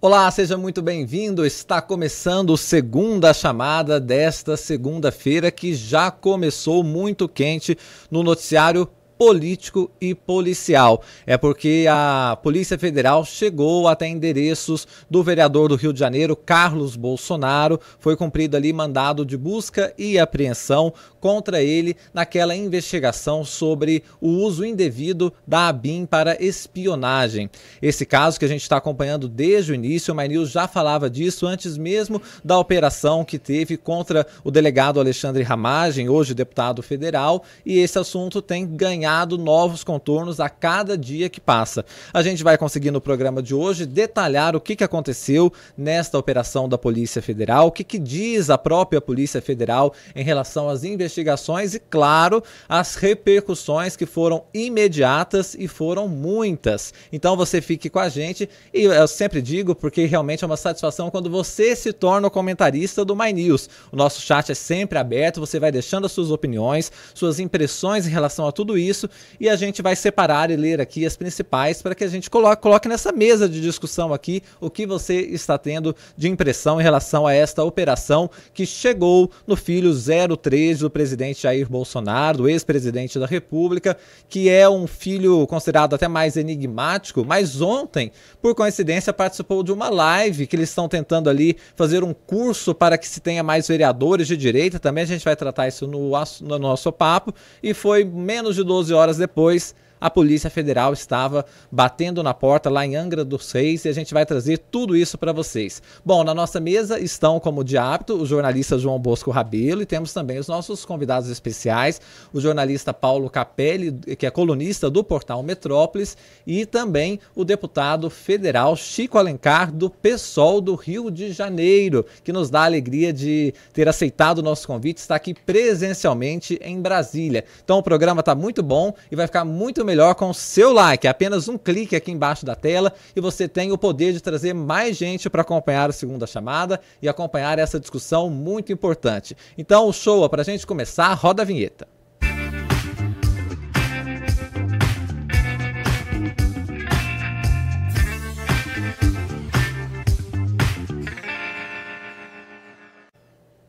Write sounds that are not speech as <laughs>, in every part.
Olá, seja muito bem-vindo. Está começando segunda chamada desta segunda-feira que já começou muito quente no noticiário político e policial. É porque a Polícia Federal chegou até endereços do vereador do Rio de Janeiro, Carlos Bolsonaro. Foi cumprido ali mandado de busca e apreensão contra ele naquela investigação sobre o uso indevido da ABIN para espionagem. Esse caso que a gente está acompanhando desde o início, o MyNews já falava disso antes mesmo da operação que teve contra o delegado Alexandre Ramagem, hoje deputado federal, e esse assunto tem ganhado novos contornos a cada dia que passa. A gente vai conseguir no programa de hoje detalhar o que, que aconteceu nesta operação da Polícia Federal, o que, que diz a própria Polícia Federal em relação às investigações e, claro, as repercussões que foram imediatas e foram muitas. Então você fique com a gente e eu sempre digo porque realmente é uma satisfação quando você se torna o comentarista do My News. O nosso chat é sempre aberto, você vai deixando as suas opiniões, suas impressões em relação a tudo isso e a gente vai separar e ler aqui as principais para que a gente coloque, coloque nessa mesa de discussão aqui o que você está tendo de impressão em relação a esta operação que chegou no filho 03 do presidente Jair Bolsonaro, ex-presidente da República, que é um filho considerado até mais enigmático, mas ontem, por coincidência, participou de uma live que eles estão tentando ali fazer um curso para que se tenha mais vereadores de direita. Também a gente vai tratar isso no, no nosso papo. E foi menos de 12 12 horas depois, a Polícia Federal estava batendo na porta lá em Angra dos Reis e a gente vai trazer tudo isso para vocês. Bom, na nossa mesa estão, como de hábito, o jornalista João Bosco Rabelo e temos também os nossos convidados especiais, o jornalista Paulo Capelli, que é colunista do portal Metrópolis, e também o deputado federal Chico Alencar, do PSOL do Rio de Janeiro, que nos dá a alegria de ter aceitado o nosso convite, está aqui presencialmente em Brasília. Então o programa está muito bom e vai ficar muito melhor com o seu like. É apenas um clique aqui embaixo da tela e você tem o poder de trazer mais gente para acompanhar a segunda chamada e acompanhar essa discussão muito importante. Então, show, para a gente começar, roda a vinheta.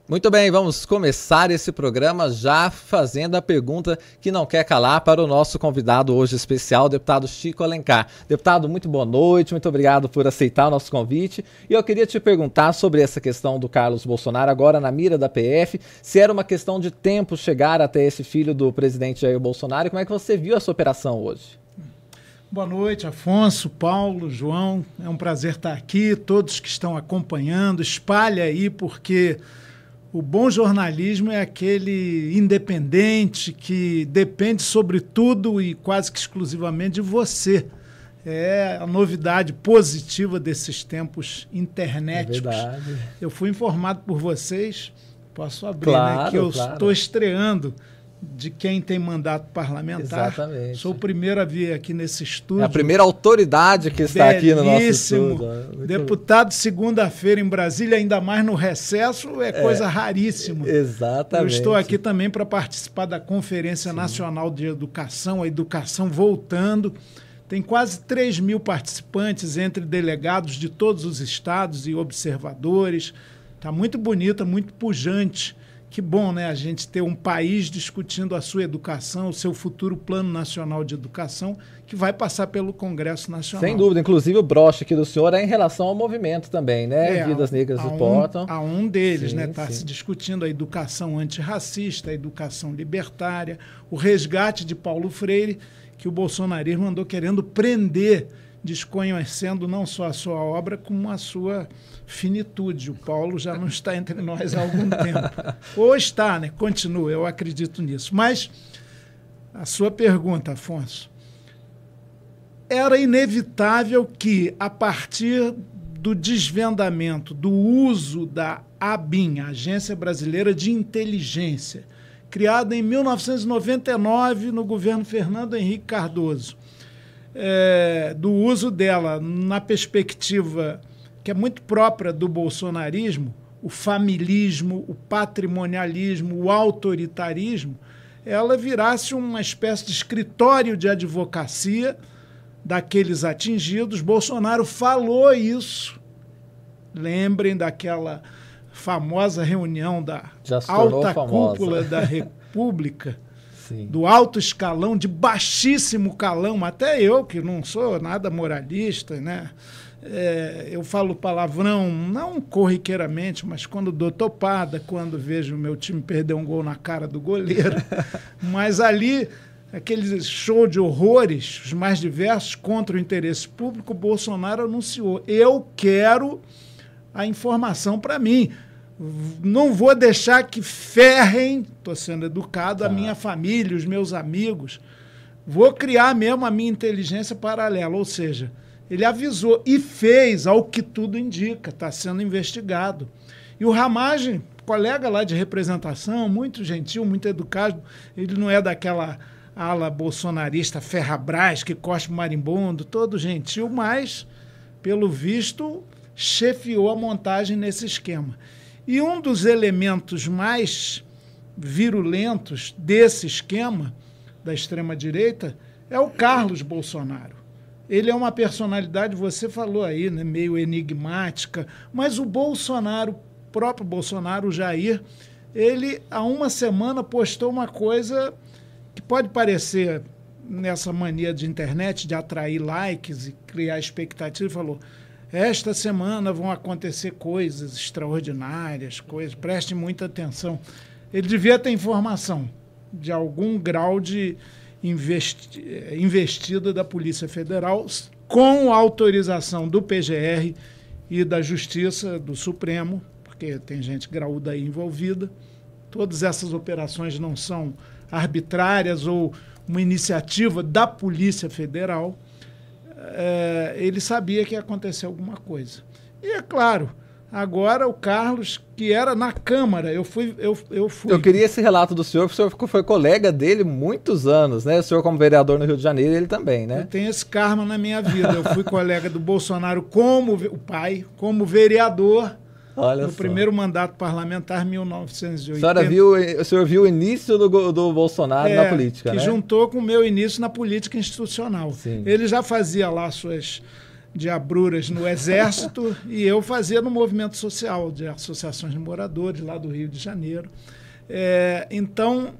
Muito bem, vamos começar esse programa já fazendo a pergunta que não quer calar para o nosso convidado hoje especial, o deputado Chico Alencar. Deputado, muito boa noite, muito obrigado por aceitar o nosso convite. E eu queria te perguntar sobre essa questão do Carlos Bolsonaro, agora na mira da PF, se era uma questão de tempo chegar até esse filho do presidente Jair Bolsonaro como é que você viu essa operação hoje? Boa noite, Afonso, Paulo, João. É um prazer estar aqui. Todos que estão acompanhando, espalha aí, porque o bom jornalismo é aquele independente que depende, sobretudo e quase que exclusivamente, de você. É a novidade positiva desses tempos internéticos. É. Eu fui informado por vocês, posso abrir, claro, né, que eu claro. estou estreando de quem tem mandato parlamentar. Exatamente. Sou o primeiro a vir aqui nesse estúdio. É a primeira autoridade que está aqui no nosso estúdio. Muito Deputado segunda-feira em Brasília, ainda mais no recesso, é, é coisa raríssima. Exatamente. Eu estou aqui também para participar da Conferência Sim. Nacional de Educação, a educação voltando. Tem quase 3 mil participantes, entre delegados de todos os estados e observadores. Está muito bonita, muito pujante que bom, né? A gente ter um país discutindo a sua educação, o seu futuro plano nacional de educação, que vai passar pelo Congresso Nacional. Sem dúvida. Inclusive, o broche aqui do senhor é em relação ao movimento também, né? É, Vidas Negras Importam. Um, a um deles, sim, né? Está se discutindo a educação antirracista, a educação libertária, o resgate de Paulo Freire, que o bolsonarismo andou querendo prender, desconhecendo não só a sua obra, como a sua finitude. O Paulo já não está entre nós há algum tempo. <laughs> Ou está, né? Continua, eu acredito nisso. Mas a sua pergunta, Afonso, era inevitável que, a partir do desvendamento do uso da ABIN, Agência Brasileira de Inteligência, criada em 1999 no governo Fernando Henrique Cardoso, é, do uso dela na perspectiva que é muito própria do bolsonarismo, o familismo, o patrimonialismo, o autoritarismo, ela virasse uma espécie de escritório de advocacia daqueles atingidos. Bolsonaro falou isso. Lembrem daquela famosa reunião da alta cúpula da <laughs> República, Sim. do alto escalão, de baixíssimo calão, até eu, que não sou nada moralista, né? É, eu falo palavrão não corriqueiramente, mas quando dou topada, quando vejo o meu time perder um gol na cara do goleiro. <laughs> mas ali, aquele show de horrores, os mais diversos, contra o interesse público, Bolsonaro anunciou: eu quero a informação para mim. Não vou deixar que ferrem, estou sendo educado, a tá. minha família, os meus amigos. Vou criar mesmo a minha inteligência paralela, ou seja, ele avisou e fez, ao que tudo indica, está sendo investigado. E o Ramagem, colega lá de representação, muito gentil, muito educado, ele não é daquela ala bolsonarista ferrabras que cospe marimbondo, todo gentil, mas, pelo visto, chefiou a montagem nesse esquema. E um dos elementos mais virulentos desse esquema da extrema-direita é o Carlos Bolsonaro. Ele é uma personalidade, você falou aí, né, meio enigmática, mas o Bolsonaro, o próprio Bolsonaro, o Jair, ele há uma semana postou uma coisa que pode parecer nessa mania de internet de atrair likes e criar expectativa, falou: esta semana vão acontecer coisas extraordinárias, coisas, preste muita atenção. Ele devia ter informação de algum grau de investi investida da Polícia Federal com autorização do PGR e da Justiça do Supremo, porque tem gente graúda aí envolvida. Todas essas operações não são arbitrárias ou uma iniciativa da Polícia Federal. É, ele sabia que ia acontecer alguma coisa. E é claro, Agora o Carlos, que era na Câmara, eu fui, eu, eu fui. Eu queria esse relato do senhor, porque o senhor foi colega dele muitos anos, né? O senhor como vereador no Rio de Janeiro, ele também, né? Eu tenho esse karma na minha vida. Eu fui colega do Bolsonaro como o pai, como vereador. Olha no só. primeiro mandato parlamentar, 1980. Viu, o senhor viu o início do, do Bolsonaro é, na política, que né? juntou com o meu início na política institucional. Sim. Ele já fazia lá suas de abruras no Exército <laughs> e eu fazia no movimento social de associações de moradores lá do Rio de Janeiro. É, então,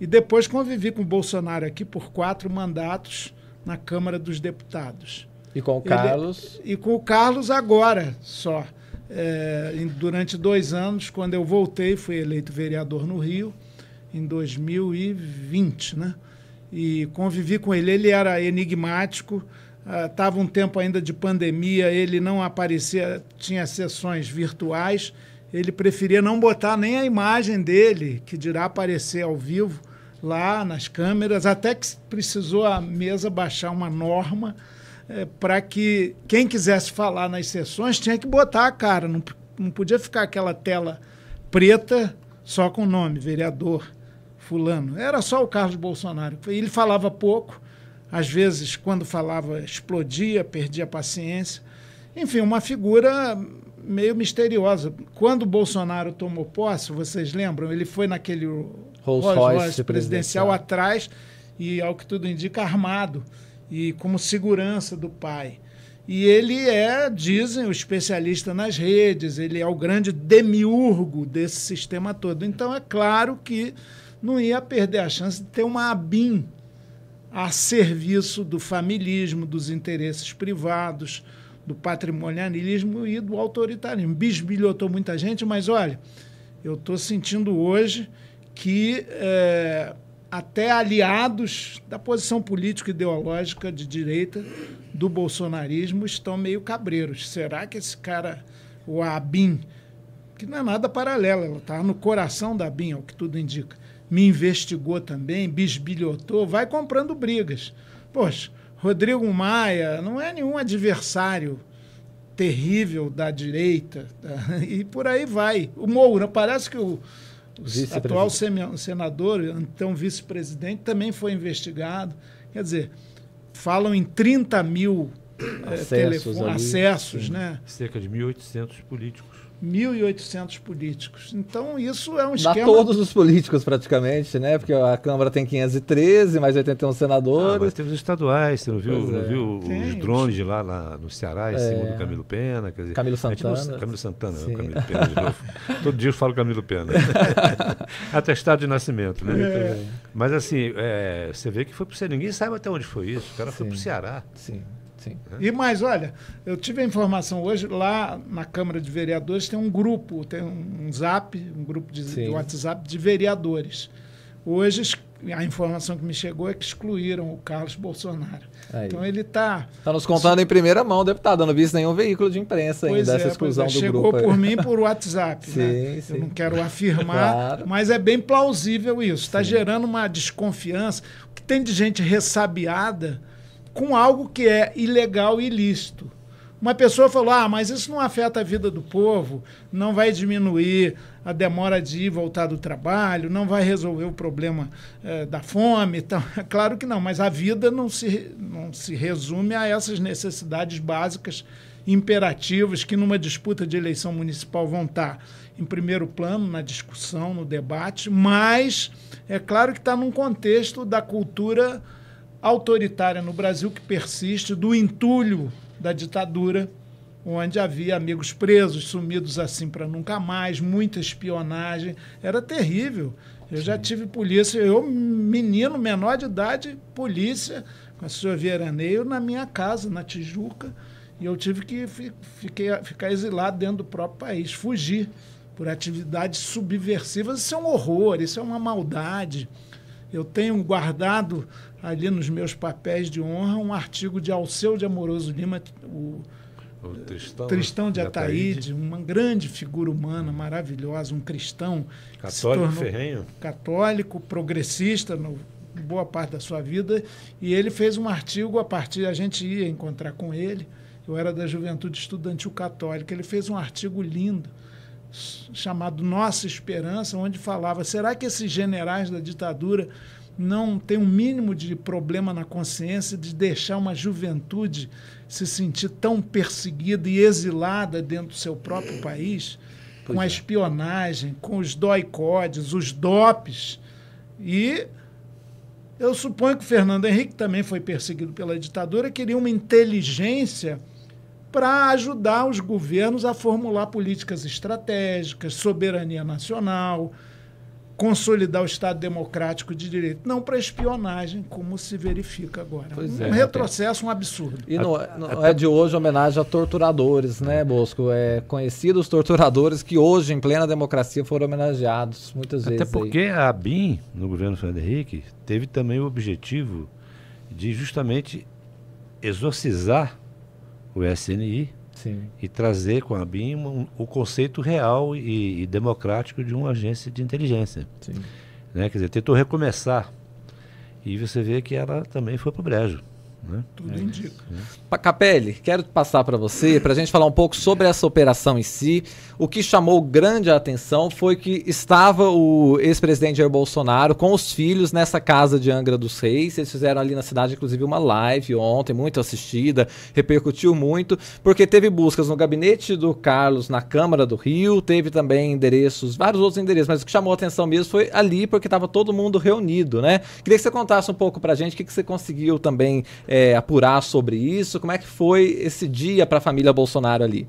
e depois convivi com o Bolsonaro aqui por quatro mandatos na Câmara dos Deputados. E com o Carlos? Ele, e com o Carlos agora só. É, durante dois anos, quando eu voltei, fui eleito vereador no Rio, em 2020, né? E convivi com ele. Ele era enigmático, Estava uh, um tempo ainda de pandemia, ele não aparecia, tinha sessões virtuais, ele preferia não botar nem a imagem dele, que dirá aparecer ao vivo lá nas câmeras, até que precisou a mesa baixar uma norma é, para que quem quisesse falar nas sessões tinha que botar a cara, não, não podia ficar aquela tela preta só com o nome, vereador fulano. Era só o Carlos Bolsonaro. Ele falava pouco, às vezes, quando falava, explodia, perdia a paciência. Enfim, uma figura meio misteriosa. Quando o Bolsonaro tomou posse, vocês lembram? Ele foi naquele Rolls Royce, Royce presidencial, atrás e, ao que tudo indica, armado e como segurança do pai. E ele é, dizem, o especialista nas redes, ele é o grande demiurgo desse sistema todo. Então, é claro que não ia perder a chance de ter uma ABIN a serviço do familismo, dos interesses privados, do patrimonialismo e do autoritarismo. Bisbilhotou muita gente, mas olha, eu estou sentindo hoje que é, até aliados da posição política ideológica de direita do bolsonarismo estão meio cabreiros. Será que esse cara, o Abin, que não é nada paralelo, ela está no coração da Abin, é o que tudo indica, me investigou também, bisbilhotou, vai comprando brigas. Poxa, Rodrigo Maia não é nenhum adversário terrível da direita, <laughs> e por aí vai. O Moura, parece que o atual senador, então vice-presidente, também foi investigado. Quer dizer, falam em 30 mil acessos, telefone, acessos né? Cerca de 1.800 políticos. 1.800 políticos. Então, isso é um esquema... Dá todos os políticos, praticamente, né? Porque a Câmara tem 513, mais 81 senadores. Ah, mas tem os estaduais, você não viu, não viu os drones de lá, lá no Ceará, em é. cima do Camilo Pena? Quer dizer, Camilo Santana. Não, Camilo Santana, não, Camilo Pena de novo. <laughs> Todo dia eu falo Camilo Pena. <laughs> Atestado de nascimento, né? É. Mas assim, é, você vê que foi para o Ceará. Ninguém sabe até onde foi isso. O cara Sim. foi para o Ceará. Sim. Sim. E mais, olha, eu tive a informação hoje, lá na Câmara de Vereadores tem um grupo, tem um zap, um grupo de, de WhatsApp de vereadores. Hoje a informação que me chegou é que excluíram o Carlos Bolsonaro. Aí. Então ele está. Está nos contando em primeira mão, deputado. Eu não vi nenhum veículo de imprensa ainda dessa é, exclusão é, do chegou grupo. Chegou por mim por WhatsApp. sim, <laughs> né? sim. Eu não quero afirmar, claro. mas é bem plausível isso. Está gerando uma desconfiança. O que tem de gente ressabiada com algo que é ilegal e ilícito. Uma pessoa falou: ah, mas isso não afeta a vida do povo, não vai diminuir a demora de ir voltar do trabalho, não vai resolver o problema é, da fome. Então, <laughs> é claro que não, mas a vida não se, não se resume a essas necessidades básicas, imperativas, que numa disputa de eleição municipal vão estar em primeiro plano na discussão, no debate, mas é claro que está num contexto da cultura autoritária no Brasil que persiste, do entulho da ditadura, onde havia amigos presos, sumidos assim para nunca mais, muita espionagem. Era terrível. Eu Sim. já tive polícia, eu, menino, menor de idade, polícia, com a sua veraneio na minha casa, na Tijuca, e eu tive que fiquei, ficar exilado dentro do próprio país, fugir por atividades subversivas. Isso é um horror, isso é uma maldade. Eu tenho guardado ali nos meus papéis de honra um artigo de Alceu de Amoroso Lima, o, o Tristão, Tristão de Ataíde, uma grande figura humana, maravilhosa, um cristão. Católico ferrenho. Católico, progressista, no, boa parte da sua vida. E ele fez um artigo a partir, a gente ia encontrar com ele, eu era da Juventude Estudantil Católica, ele fez um artigo lindo chamado Nossa Esperança, onde falava: será que esses generais da ditadura não tem um mínimo de problema na consciência de deixar uma juventude se sentir tão perseguida e exilada dentro do seu próprio país, pois com a é. espionagem, com os doicodes, os dopes. E eu suponho que o Fernando Henrique também foi perseguido pela ditadura, queria uma inteligência para ajudar os governos a formular políticas estratégicas, soberania nacional, consolidar o Estado democrático de direito, não para espionagem, como se verifica agora. Pois um é, retrocesso, um absurdo. E não, é, não é de hoje homenagem a torturadores, né, Bosco? É conhecidos torturadores que hoje, em plena democracia, foram homenageados muitas vezes. Até porque aí. a ABIN, no governo Fernando Henrique, teve também o objetivo de justamente exorcizar o SNI Sim. e trazer com a BIM um, o conceito real e, e, democrático de uma agência de inteligência. Sim. Né? Quer dizer, tentou recomeçar. E você vê que ela também foi para o brejo. Né? Tudo é indica. É. Capelli, quero passar para você, para a gente falar um pouco sobre essa operação em si. O que chamou grande atenção foi que estava o ex-presidente Jair Bolsonaro com os filhos nessa casa de Angra dos Reis. Eles fizeram ali na cidade, inclusive, uma live ontem, muito assistida, repercutiu muito, porque teve buscas no gabinete do Carlos, na Câmara do Rio, teve também endereços, vários outros endereços, mas o que chamou atenção mesmo foi ali, porque estava todo mundo reunido, né? Queria que você contasse um pouco para a gente o que, que você conseguiu também é, apurar sobre isso, como é que foi esse dia para a família Bolsonaro ali?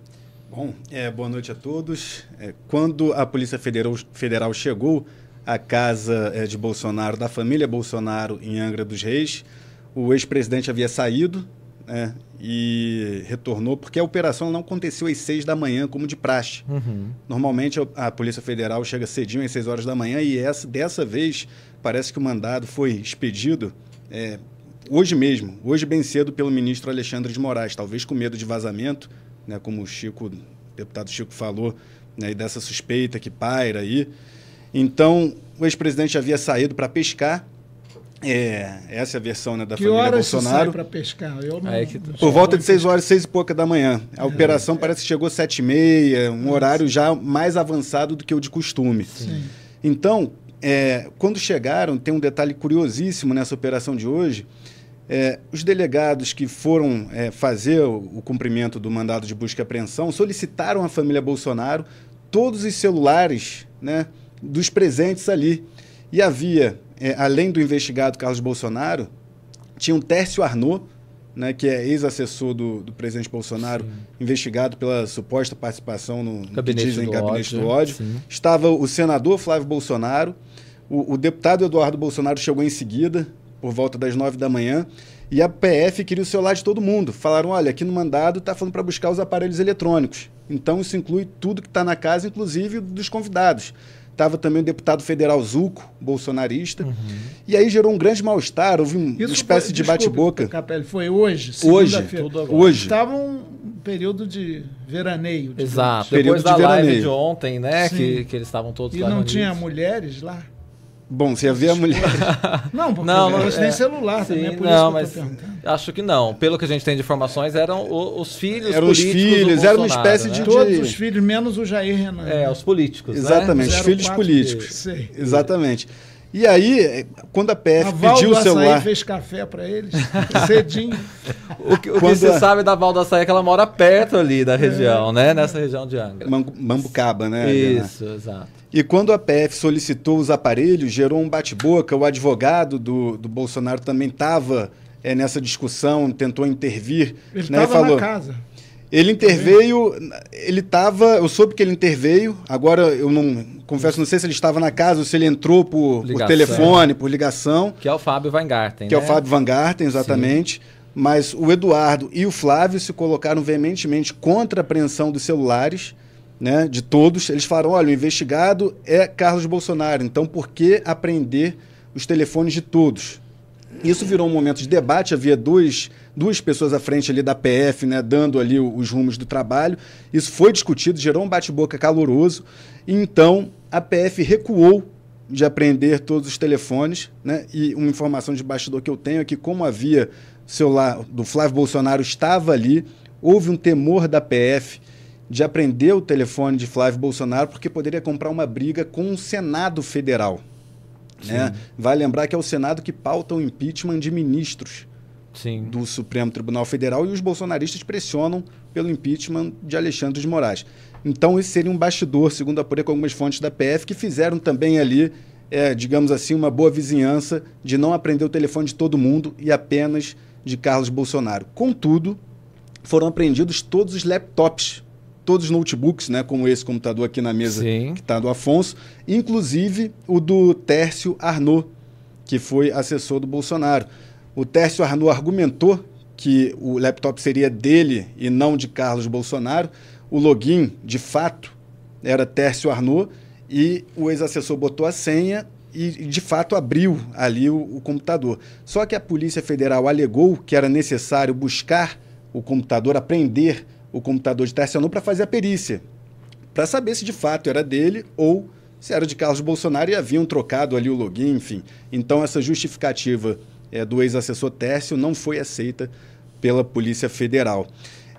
Bom, é, boa noite a todos. É, quando a Polícia Federal, Federal chegou à casa é, de Bolsonaro, da família Bolsonaro, em Angra dos Reis, o ex-presidente havia saído né, e retornou, porque a operação não aconteceu às seis da manhã, como de praxe. Uhum. Normalmente a, a, Polícia Federal chega cedinho às seis horas da manhã e essa, dessa vez parece que o mandado foi expedido é, hoje mesmo, hoje bem cedo, pelo ministro Alexandre de Moraes, talvez com medo de vazamento né, como o Chico, o deputado Chico falou, né, e dessa suspeita que paira aí. Então, o ex-presidente havia saído para pescar. É, essa é a versão né, da que família horas Bolsonaro. para pescar? Eu não, é que, Por volta de 6 horas, 6 e pouca da manhã. A é, operação é. parece que chegou às 7 e meia, um horário já mais avançado do que o de costume. Sim. Então, é, quando chegaram, tem um detalhe curiosíssimo nessa operação de hoje, É, os delegados que foram é, fazer o, o, cumprimento do mandado de busca e apreensão solicitaram à família Bolsonaro todos os celulares né, dos presentes ali. E havia, é, além do investigado Carlos Bolsonaro, tinha um Tércio Arnaud, né, que é ex-assessor do, do, presidente Bolsonaro, sim. investigado pela suposta participação no gabinete, que dizem, do, gabinete ódio. do ódio. Sim. Estava o senador Flávio Bolsonaro, o, o, deputado Eduardo Bolsonaro chegou em seguida, por volta das nove da manhã, e a PF queria o celular de todo mundo. Falaram: olha, aqui no mandado está falando para buscar os aparelhos eletrônicos. Então isso inclui tudo que está na casa, inclusive dos convidados. Estava também o deputado federal Zuco, bolsonarista. Uhum. E aí gerou um grande mal-estar, houve um, uma espécie foi, de bate-boca. Capelli, foi hoje? Hoje. Hoje. Estava um período de veraneio. Exato. Depois da de live de ontem, né? Que, que eles estavam todos lá. E não tinha mulheres lá? Bom, você ia ver a mulher. <laughs> não, porque não, não tem é, celular sim, também, é por não, isso que mas Acho que não. Pelo que a gente tem de informações, eram os, os filhos eram os filhos, era uma espécie né? de. Todos os filhos, menos o Jair Renan. É, os políticos. Né? Exatamente, né? os filhos políticos. Sei. Exatamente. E aí, quando a PF a pediu o celular. fez café para eles, <laughs> cedinho. o que, o que se a... sabe da Val do Açaí é que ela mora perto ali da região, é. né? Nessa região de Angra. Mambucaba, né? Isso, exato. E quando a PF solicitou os aparelhos, gerou um bate-boca. O advogado do, do Bolsonaro também estava é, nessa discussão, tentou intervir. Ele estava né, falou, na casa. Ele interveio, ele estava, eu soube que ele interveio, agora eu não, confesso, não sei se ele estava na casa ou se ele entrou por, por telefone, por ligação. Que é o Fábio Van Garten, Que né? é o né? Fábio Van Garten, exatamente. Sim. Mas o Eduardo e o Flávio se colocaram veementemente contra a apreensão dos celulares, né, de todos. Eles falaram, olha, o investigado é Carlos Bolsonaro, então por que apreender os telefones de todos? Isso virou um momento de debate, havia dois duas pessoas à frente ali da PF, né, dando ali os rumos do trabalho. Isso foi discutido, gerou um bate-boca caloroso. E então a PF recuou de apreender todos os telefones, né? E uma informação de bastidor que eu tenho é que como havia celular do Flávio Bolsonaro estava ali, houve um temor da PF de apreender o telefone de Flávio Bolsonaro porque poderia comprar uma briga com o Senado Federal. Né? Vai lembrar que é o Senado que pauta o impeachment de ministros. Sim. do Supremo Tribunal Federal e os bolsonaristas pressionam pelo impeachment de Alexandre de Moraes. Então, esse seria um bastidor, segundo apurei com algumas fontes da PF, que fizeram também ali, é, digamos assim, uma boa vizinhança de não aprender o telefone de todo mundo e apenas de Carlos Bolsonaro. Contudo, foram apreendidos todos os laptops, todos os notebooks, né, como esse computador aqui na mesa Sim. que está do Afonso, inclusive o do Tércio Arnaud, que foi assessor do Bolsonaro. O Tércio Arnaud argumentou que o laptop seria dele e não de Carlos Bolsonaro. O login, de fato, era Tércio Arnaud e o ex-assessor botou a senha e, de fato, abriu ali o, o, computador. Só que a Polícia Federal alegou que era necessário buscar o computador, apreender o computador de Tércio Arnaud para fazer a perícia, para saber se de fato era dele ou se era de Carlos Bolsonaro e haviam trocado ali o login, enfim. Então, essa justificativa é, do ex-assessor Tércio não foi aceita pela Polícia Federal.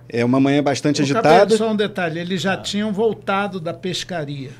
É uma manhã bastante o agitada. Cabelo, só um detalhe, eles já tinham voltado da pescaria.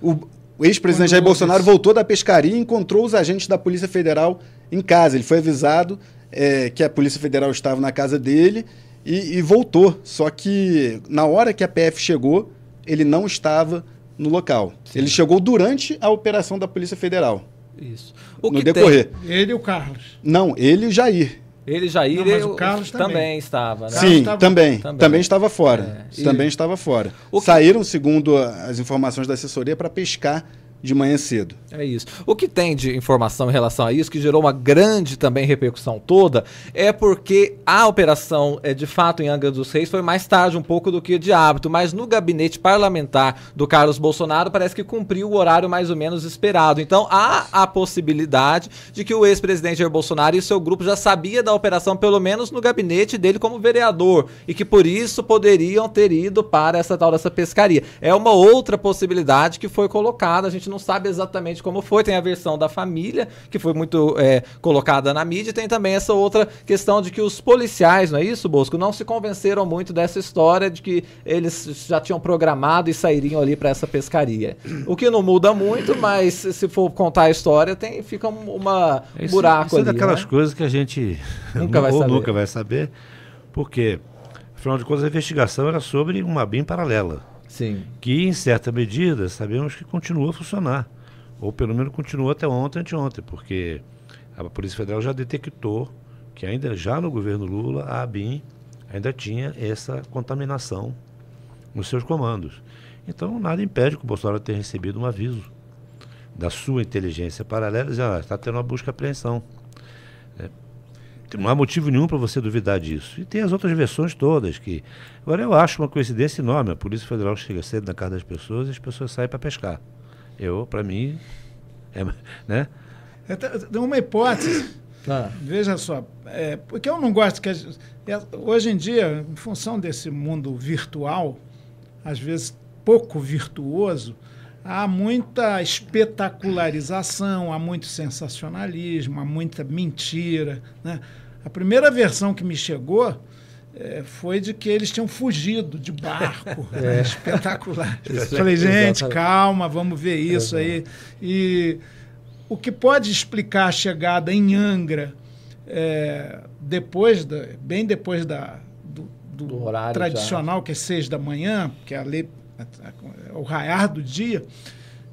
O, o ex-presidente Jair Bolsonaro voltou da pescaria e encontrou os agentes da Polícia Federal em casa. Ele foi avisado é, que a Polícia Federal estava na casa dele e, e, voltou. Só que na hora que a PF chegou, ele não estava no local. Sim. Ele chegou durante a operação da Polícia Federal. Isso. O no decorrer. Tem... Ele e o Carlos. Não, ele e o Jair. Ele e Jair, Não, mas o Carlos também, também estava, né? Sim, estava... Também, também, também. estava fora. É. Também e... estava fora. Que... Saíram, segundo as informações da assessoria, para pescar de manhã cedo. É isso. O que tem de informação em relação a isso, que gerou uma grande também repercussão toda, é porque a operação, é, de fato, em Angra dos Reis foi mais tarde um pouco do que de hábito, mas no gabinete parlamentar do Carlos Bolsonaro parece que cumpriu o horário mais ou menos esperado. Então há a possibilidade de que o ex-presidente Jair Bolsonaro e seu grupo já sabia da operação, pelo menos no gabinete dele como vereador, e que por isso poderiam ter ido para essa tal dessa pescaria. É uma outra possibilidade que foi colocada, a gente gente não sabe exatamente como foi. Tem a versão da família, que foi muito é, colocada na mídia, e tem também essa outra questão de que os policiais, não é isso, Bosco, não se convenceram muito dessa história de que eles já tinham programado e sairiam ali para essa pescaria. O que não muda muito, mas se for contar a história, tem, fica uma um isso, buraco isso ali. é daquelas né? coisas que a gente <laughs> nunca vai saber. nunca vai saber, porque, afinal de contas, a investigação era sobre uma BIM paralela. Sim. Que, em certa medida, sabemos que continua a funcionar. Ou pelo menos continuou até ontem, anteontem, porque a Polícia Federal já detectou que ainda já no governo Lula, a ABIN ainda tinha essa contaminação nos seus comandos. Então, nada impede que o Bolsonaro tenha recebido um aviso da sua inteligência paralela, ah, está tendo uma busca e apreensão. É, não há motivo nenhum para você duvidar disso. E tem as outras versões todas, que. Agora eu acho uma coincidência enorme. A Polícia Federal chega cedo na casa das pessoas e as pessoas saem para pescar. Eu, para mim, é, <laughs> né? É, tem uma hipótese. Ah. Veja só, é, porque eu não gosto que. A, é, hoje em dia, em função desse mundo virtual, às vezes pouco virtuoso, há muita espetacularização, há muito sensacionalismo, há muita mentira. Né? A primeira versão que me chegou é, foi de que eles tinham fugido de barco. <laughs> é. né? Espetacular. <laughs> Isso Falei, gente, exatamente. calma, vamos ver isso Exato. aí. E o que pode explicar a chegada em Angra, é, depois da, bem depois da, do, do, do tradicional, já. que é seis da manhã, que é a lei, o raiar do dia,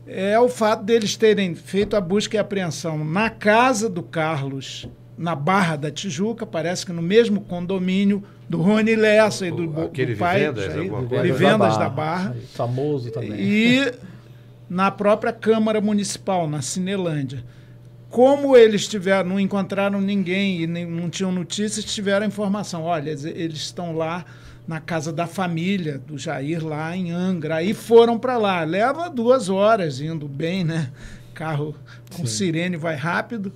é o fato deles terem feito a busca e apreensão na casa do Carlos, na Barra da Tijuca, parece que no mesmo condomínio do Rony Lessa e do, Aquele do pai, Vivendas, aí, vivendas, vivendas da Barra. Da Barra. Famoso também. E na própria Câmara Municipal, na Cinelândia. Como eles tiveram, não encontraram ninguém e nem, não tinham notícias, tiveram informação. Olha, eles estão lá na casa da família do Jair, lá em Angra. Aí foram para lá. Leva duas horas indo bem, né? Carro com Sim. sirene vai rápido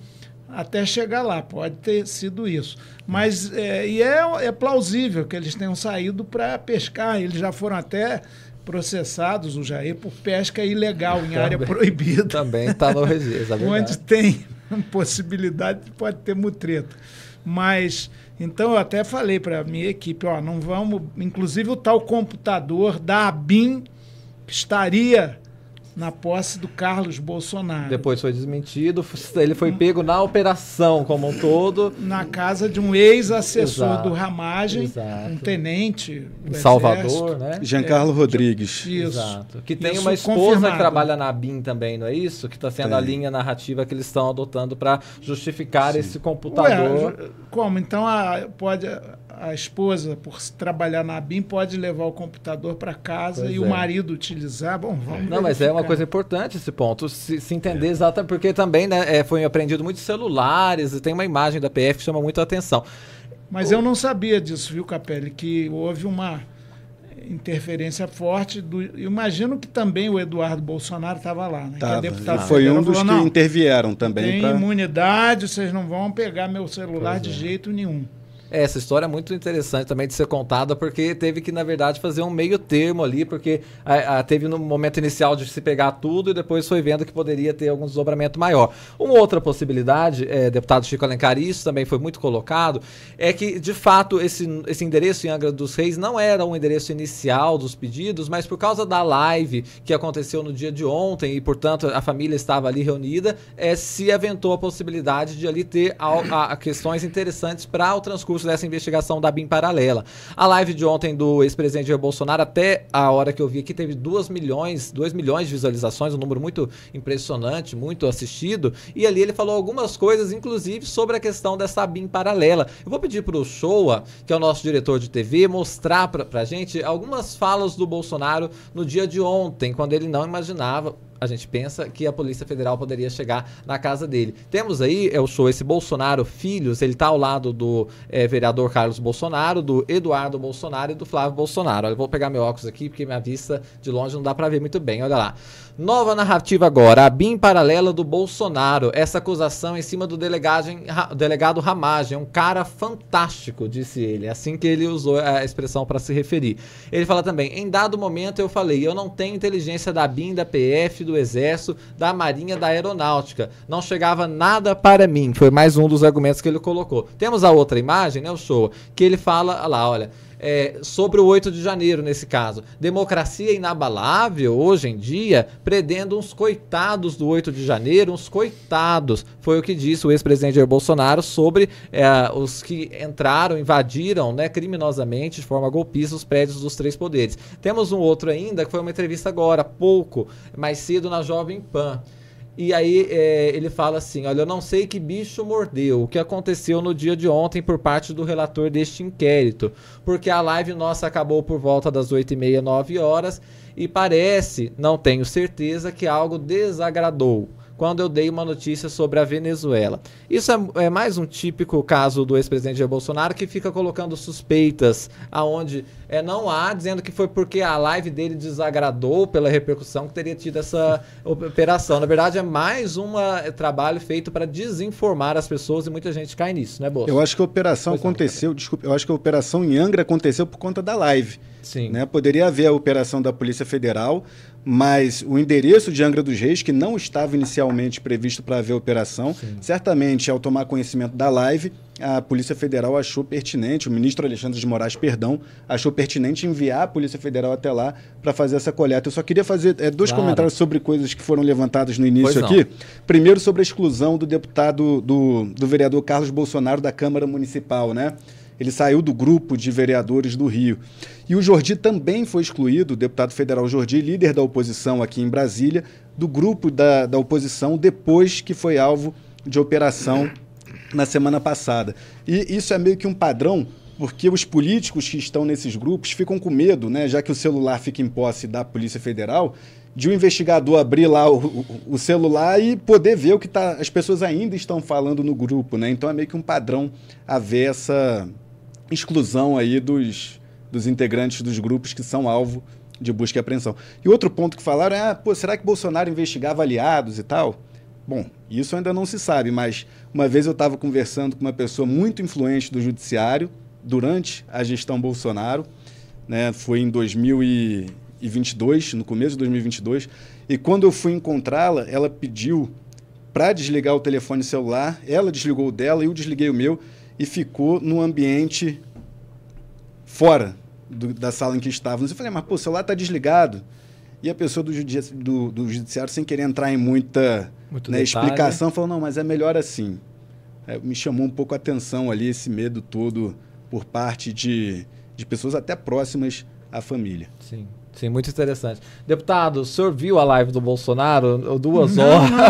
até chegar lá. Pode ter sido isso. Mas é, e é, é plausível que eles tenham saído para pescar. Eles já foram até processados, o Jair, por pesca ilegal em também, área proibida. Também está no registro. <laughs> Onde tem <laughs> possibilidade, pode ter mutreta. Mas, então eu até falei para a minha equipe, ó, não vamos, inclusive o tal computador da ABIN estaria na posse do Carlos Bolsonaro. Depois foi desmentido, <laughs> ele foi pego na operação como um todo. Na casa de um ex-assessor do Ramagem, Exato. um tenente. Salvador, né? Giancarlo é, Rodrigues. Isso. Exato. Que tem isso uma esposa confirmado. que trabalha na BIM também, não é isso? Que está sendo tem. a linha narrativa que eles estão adotando para justificar Sim. esse computador. Ué, como? Então a, pode a esposa, por trabalhar na BIM, pode levar o computador para casa pois e é. o marido utilizar. Bom, vamos Não, verificar. mas é uma coisa importante esse ponto, se, se entender é. exatamente, porque também né, é, foi apreendido muitos celulares e tem uma imagem da PF que chama muito a atenção. Mas o... eu não sabia disso, viu, Capelli, que houve uma interferência forte. Do, imagino que também o Eduardo Bolsonaro estava lá. Né? Tava, deputado foi um dos falou, que intervieram também. Tem pra... imunidade, vocês não vão pegar meu celular pois de é. jeito nenhum. É, essa história é muito interessante também de ser contada, porque teve que, na verdade, fazer um meio termo ali, porque a, a, teve no momento inicial de se pegar tudo e depois foi vendo que poderia ter algum desdobramento maior. Uma outra possibilidade, é, deputado Chico Alencar, isso também foi muito colocado, é que, de fato, esse, esse endereço em Angra dos Reis não era um endereço inicial dos pedidos, mas por causa da live que aconteceu no dia de ontem e, portanto, a família estava ali reunida, é, se aventou a possibilidade de ali ter a, questões interessantes para o transcurso dessa investigação da BIM paralela. A live de ontem do ex-presidente Jair Bolsonaro, até a hora que eu vi aqui, teve 2 milhões, 2 milhões de visualizações, um número muito impressionante, muito assistido. E ali ele falou algumas coisas, inclusive sobre a questão dessa BIM paralela. Eu vou pedir para o Showa, que é o nosso diretor de TV, mostrar para a gente algumas falas do Bolsonaro no dia de ontem, quando ele não imaginava a gente pensa que a Polícia Federal poderia chegar na casa dele. Temos aí, é o show esse Bolsonaro Filhos, ele está ao lado do é, vereador Carlos Bolsonaro, do Eduardo Bolsonaro e do Flávio Bolsonaro. Eu vou pegar meu óculos aqui porque minha vista de longe não dá para ver muito bem. Olha lá. Nova narrativa agora, a BIM paralela do Bolsonaro. Essa acusação em cima do delegado, Ramagem, um cara fantástico, disse ele. Assim que ele usou a expressão para se referir. Ele fala também: em dado momento eu falei, eu não tenho inteligência da BIM, da PF, do Exército, da Marinha, da Aeronáutica. Não chegava nada para mim. Foi mais um dos argumentos que ele colocou. Temos a outra imagem, né, o show, que ele fala, lá, olha, é, sobre o 8 de janeiro, nesse caso. Democracia inabalável, hoje em dia, predendo uns coitados do 8 de janeiro, uns coitados. Foi o que disse o ex-presidente Bolsonaro sobre é, os que entraram, invadiram né, criminosamente, de forma golpista, os prédios dos três poderes. Temos um outro ainda, que foi uma entrevista agora, pouco, mais cedo, na Jovem Pan. E aí é, ele fala assim: Olha, eu não sei que bicho mordeu, o que aconteceu no dia de ontem por parte do relator deste inquérito, porque a live nossa acabou por volta das 8h30, 9 horas, e parece, não tenho certeza, que algo desagradou quando eu dei uma notícia sobre a Venezuela. Isso é, é mais um típico caso do ex-presidente Jair Bolsonaro que fica colocando suspeitas aonde é, não há, dizendo que foi porque a live dele desagradou pela repercussão que teria tido essa operação. Na verdade, é mais um é, trabalho feito para desinformar as pessoas e muita gente cai nisso, né, Bolsonaro? Eu acho que a operação pois aconteceu, não, desculpa, eu acho que a operação em Angra aconteceu por conta da live. Sim. Né? Poderia haver a operação da Polícia Federal, mas o endereço de Angra dos Reis, que não estava inicialmente previsto para haver operação, Sim. certamente, ao tomar conhecimento da live, a Polícia Federal achou pertinente, o ministro Alexandre de Moraes, perdão, achou pertinente enviar a Polícia Federal até lá para fazer essa coleta. Eu só queria fazer é, dois claro. comentários sobre coisas que foram levantadas no início aqui. Primeiro, sobre a exclusão do deputado, do, do vereador Carlos Bolsonaro da Câmara Municipal, né? Ele saiu do grupo de vereadores do Rio. E o Jordi também foi excluído, o deputado federal Jordi, líder da oposição aqui em Brasília, do grupo da, da oposição depois que foi alvo de operação na semana passada. E isso é meio que um padrão, porque os políticos que estão nesses grupos ficam com medo, né, já que o celular fica em posse da Polícia Federal, de um investigador abrir lá o, o, o celular e poder ver o que tá, as pessoas ainda estão falando no grupo. Né? Então é meio que um padrão haver essa exclusão aí dos, dos integrantes dos grupos que são alvo de busca e apreensão. E outro ponto que falaram é, ah, pô, será que Bolsonaro investigava aliados e tal? Bom, isso ainda não se sabe, mas uma vez eu estava conversando com uma pessoa muito influente do judiciário durante a gestão Bolsonaro, né, foi em 2022, no começo de 2022, e quando eu fui encontrá-la, ela pediu para desligar o telefone celular, ela desligou o dela e eu desliguei o meu, e ficou no ambiente fora do, da sala em que estávamos. Eu falei, mas pô, o celular está desligado. E a pessoa do, do, do, judiciário, sem querer entrar em muita né, explicação, falou, não, mas é melhor assim. É, me chamou um pouco a atenção ali esse medo todo por parte de, de pessoas até próximas à família. Sim. Sim, muito interessante. Deputado, o senhor viu a live do Bolsonaro? Duas não, horas. Não.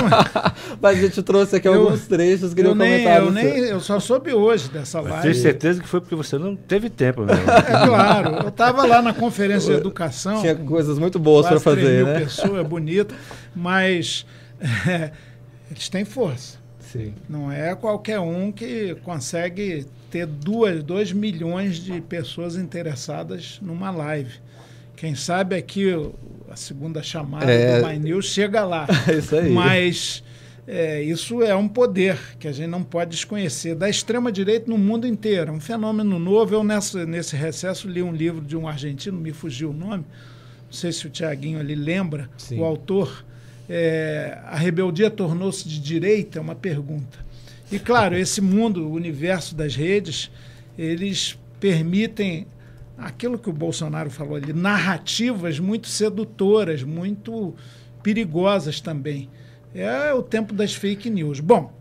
<laughs> Mas a gente trouxe aqui eu, alguns trechos, queria eu comentar. Nem, eu, nem, eu só soube hoje dessa live. Tenho certeza que foi porque você não teve tempo mesmo. <laughs> É claro. Eu estava lá na conferência de educação. Tinha coisas muito boas para fazer, né? pessoas, bonito, mas <laughs> é, eles têm força. Sim. Não é qualquer um que consegue ter duas, dois milhões de pessoas interessadas numa live. Quem sabe aqui a segunda chamada é... do My News chega lá. <laughs> isso aí. Mas é, isso é um poder que a gente não pode desconhecer. Da extrema-direita no mundo inteiro. É um fenômeno novo. Eu, nessa, nesse recesso, li um livro de um argentino, me fugiu o nome. Não sei se o Tiaguinho ali lembra, Sim. o autor. É, a rebeldia tornou-se de direita? É uma pergunta. E, claro, <laughs> esse mundo, o universo das redes, eles permitem aquilo que o Bolsonaro falou ali, narrativas muito sedutoras, muito perigosas também. É o tempo das fake news. Bom,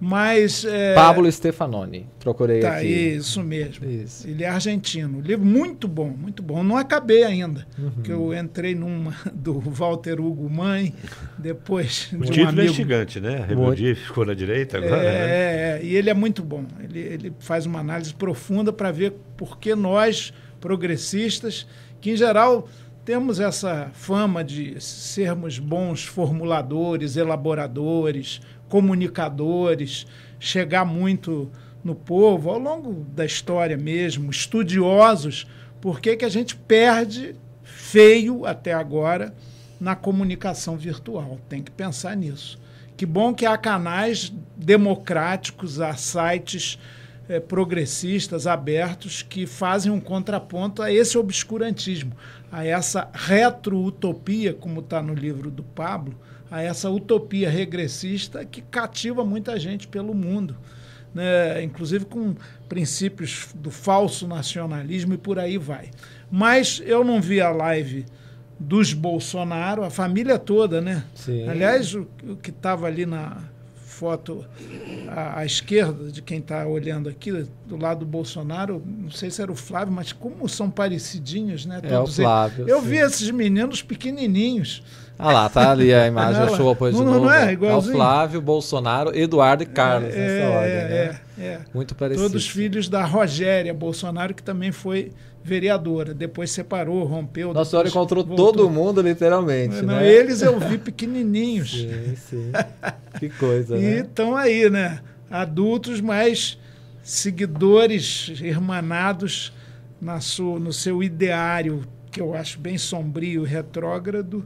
mas. É... Pablo Stefanoni, procurei tá, aqui. Isso mesmo. Isso. Ele é argentino. Livro muito bom, muito bom. Não acabei ainda, uhum. porque eu entrei numa <laughs> do Walter Hugo Mãe, depois. O de título um amigo... é instigante, né? A rebeldia ficou na direita agora. É, né? é, e ele é muito bom. Ele, ele faz uma análise profunda para ver por que nós progressistas, que em geral temos essa fama de sermos bons formuladores, elaboradores, comunicadores, chegar muito no povo, ao longo da história mesmo, estudiosos, por que, a gente perde feio até agora na comunicação virtual? Tem que pensar nisso. Que bom que há canais democráticos, há sites é, progressistas abertos que fazem um contraponto a esse obscurantismo. a essa retro-utopia, como está no livro do Pablo, a essa utopia regressista que cativa muita gente pelo mundo. Né? inclusive com princípios do falso nacionalismo e por aí vai. Mas eu não vi a live dos Bolsonaro, a família toda, né? Sim. Aliás, o, o que estava ali na foto à, à esquerda de quem está olhando aqui, do lado do Bolsonaro, não sei se era o Flávio, mas como são parecidinhos, né? é o Flávio. Eu sim. vi esses meninos pequenininhos. Ah lá, tá ali a imagem, achou depois não, de novo. Não é, igualzinho. É o Flávio, Bolsonaro, Eduardo e Carlos é, nessa ordem, é, né? É, é. Muito parecido. Todos filhos da Rogéria Bolsonaro, que também foi vereadora. Depois separou, rompeu. Nossa senhora encontrou voltou. todo mundo, literalmente. Não, né? Eles eu vi pequenininhos. <laughs> sim, sim. Que coisa, e né? estão aí, né? Adultos, mas seguidores, irmanados na sua, no seu ideário, que eu acho bem sombrio, retrógrado,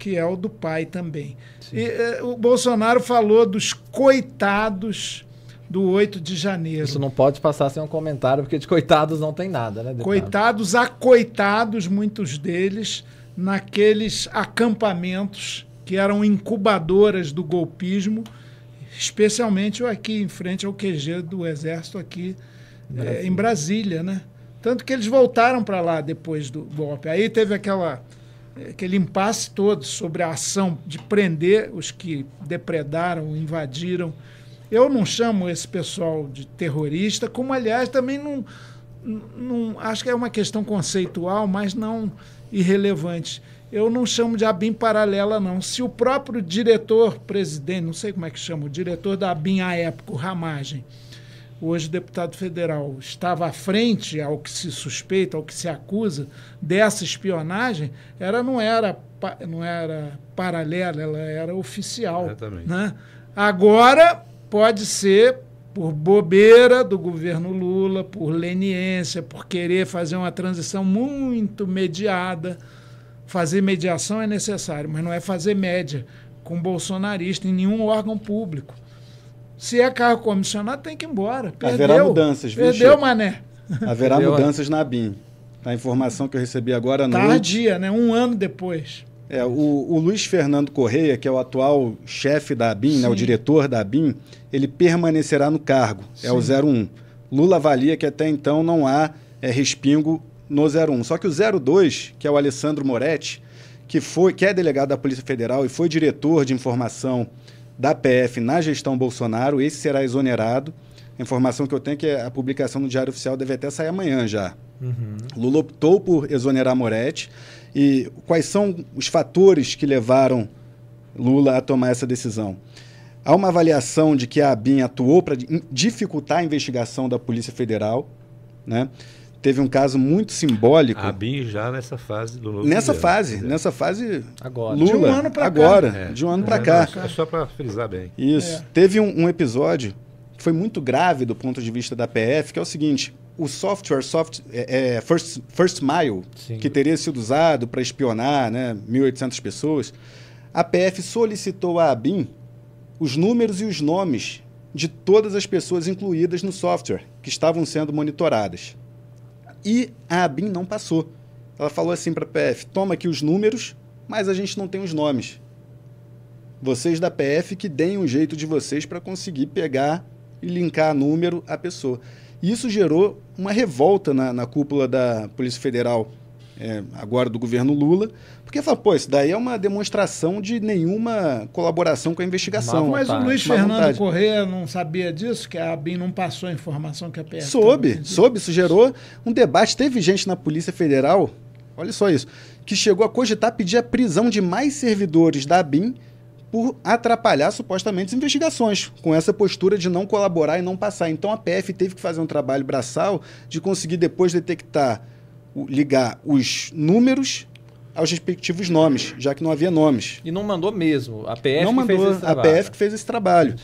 que é o do pai também. E, eh, o Bolsonaro falou dos coitados do 8 de janeiro. Isso não pode passar sem um comentário, porque de coitados não tem nada, né? Deputado? Coitados, acoitados, muitos deles, naqueles acampamentos que eram incubadoras do golpismo, especialmente aqui em frente ao QG do Exército, aqui é, em Brasília, né? Tanto que eles voltaram para lá depois do golpe. Aí teve aquela aquele impasse todo sobre a ação de prender os que depredaram, invadiram eu não chamo esse pessoal de terrorista, como aliás também não, não acho que é uma questão conceitual, mas não irrelevante. Eu não chamo de ABIN paralela, não. Se o próprio diretor, presidente, não sei como é que chama, o diretor da ABIN à época, o Ramagem, hoje deputado federal, estava à frente ao que se suspeita, ao que se acusa dessa espionagem, ela não era, não era paralela, ela era oficial. Exatamente. Né? Agora, pode ser por bobeira do governo Lula, por leniência, por querer fazer uma transição muito mediada. Fazer mediação é necessário, mas não é fazer média com bolsonarista em nenhum órgão público. Se é cargo comissionado, tem que ir embora. Perdeu, Haverá mudanças, viu, Perdeu, Chico? mané. Haverá Perdeu, mudanças na BIM. A informação que eu recebi agora à noite... Tardia, né? Um ano depois. É, o, o Luiz Fernando Correia, que é o atual chefe da ABIN, né, o diretor da ABIN, ele permanecerá no cargo, Sim. é o 01. Lula avalia que até então não há é, respingo no 01. Só que o 02, que é o Alessandro Moretti, que, foi, que é delegado da Polícia Federal e foi diretor de informação da PF na gestão Bolsonaro, esse será exonerado. A informação que eu tenho é que a publicação no Diário Oficial deve até sair amanhã já. Uhum. Lula optou por exonerar Moretti. E quais são os fatores que levaram Lula a tomar essa decisão? Há uma avaliação de que a ABIN atuou para dificultar a investigação da Polícia Federal. Né? Teve um caso muito simbólico. A ABIN já nessa fase do novo Nessa governo, fase, nessa fase. Agora. Lula, de um ano para agora, cá. É. de um ano é, para cá. É só para frisar bem. Isso. É. Teve um, um episódio que foi muito grave do ponto de vista da PF, que é o seguinte: o software soft, é, é, First, First Mile, Sim. que teria sido usado para espionar né, 1.800 pessoas, a PF solicitou à ABIN os números e os nomes de todas as pessoas incluídas no software que estavam sendo monitoradas. E a ABIN não passou. Ela falou assim para a PF: toma aqui os números, mas a gente não tem os nomes. Vocês da PF que deem um jeito de vocês para conseguir pegar e linkar número à pessoa. E isso gerou uma revolta na, na cúpula da Polícia Federal, é, agora do governo Lula, porque fala, pô, isso daí é uma demonstração de nenhuma colaboração com a investigação. Mas o Luiz Fernando vontade. Corrêa não sabia disso, que a ABIN não passou a informação que a PF... Soube, soube, isso gerou um debate. Teve gente na Polícia Federal, olha só isso, que chegou a cogitar pedir a prisão de mais servidores da ABIN por atrapalhar supostamente as investigações, com essa postura de não colaborar e não passar. Então a PF teve que fazer um trabalho braçal de conseguir depois detectar, ligar os números aos respectivos nomes, já que não havia nomes. E não mandou mesmo. A PF não mandou, fez esse trabalho. A PF que fez esse trabalho.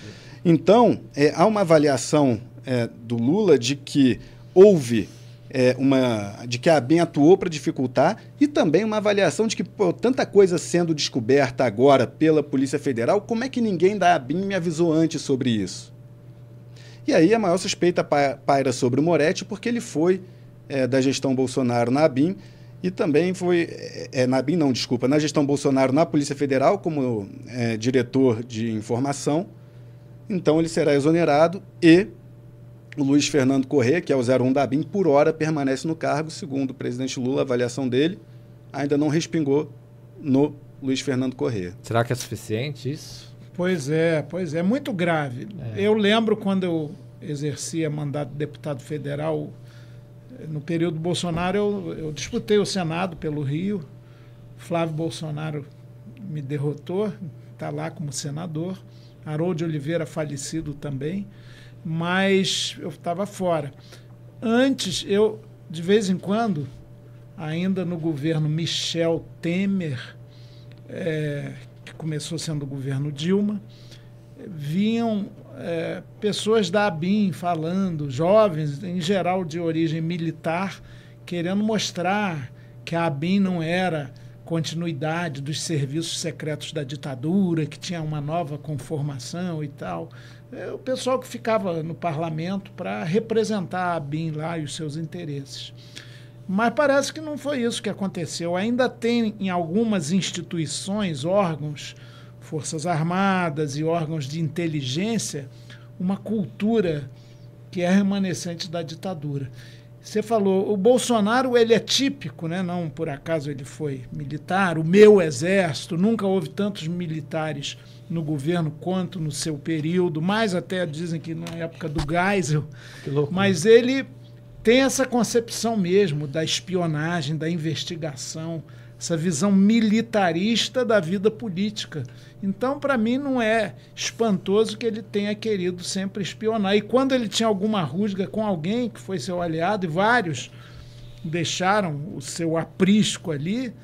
Então, é, há uma avaliação é, do Lula de que houve é, uma, de que a ABEM atuou para dificultar e também uma avaliação de que pô, tanta coisa sendo descoberta agora pela Polícia Federal, como é que ninguém da ABIN me avisou antes sobre isso? E aí a maior suspeita paira sobre o Moretti porque ele foi é, da gestão Bolsonaro na ABIN E também foi, é, é, na BIM não, desculpa, na gestão Bolsonaro na Polícia Federal como é, diretor de informação. Então ele será exonerado e o Luiz Fernando Corrêa, que é o 01 da BIM, por hora permanece no cargo, segundo o presidente Lula, a avaliação dele ainda não respingou no Luiz Fernando Corrêa. Será que é suficiente isso? Pois é, pois é, muito grave. É. Eu lembro quando eu exercia mandato de deputado federal, no período Bolsonaro, eu, eu disputei o Senado pelo Rio. Flávio Bolsonaro me derrotou, está lá como senador. Harold Oliveira, falecido também, mas eu estava fora. Antes, eu, de vez em quando, ainda no governo Michel Temer, é, que começou sendo o governo Dilma, vinham é, pessoas da ABIN falando, jovens, em geral de origem militar, querendo mostrar que a ABIN não era continuidade dos serviços secretos da ditadura, que tinha uma nova conformação e tal. É, o pessoal que ficava no parlamento para representar a ABIN lá e os seus interesses. Mas parece que não foi isso que aconteceu. Ainda tem em algumas instituições, órgãos, Forças Armadas e órgãos de inteligência, uma cultura que é remanescente da ditadura. Você falou, o Bolsonaro ele é típico, né? não por acaso ele foi militar, o meu exército, nunca houve tantos militares no governo quanto no seu período, mais até dizem que na época do Geisel. Mas ele tem essa concepção mesmo da espionagem, da investigação, essa visão militarista da vida política. Então, para mim, não é espantoso que ele tenha querido sempre espionar. E quando ele tinha alguma rusga com alguém que foi seu aliado, e vários deixaram o seu aprisco ali,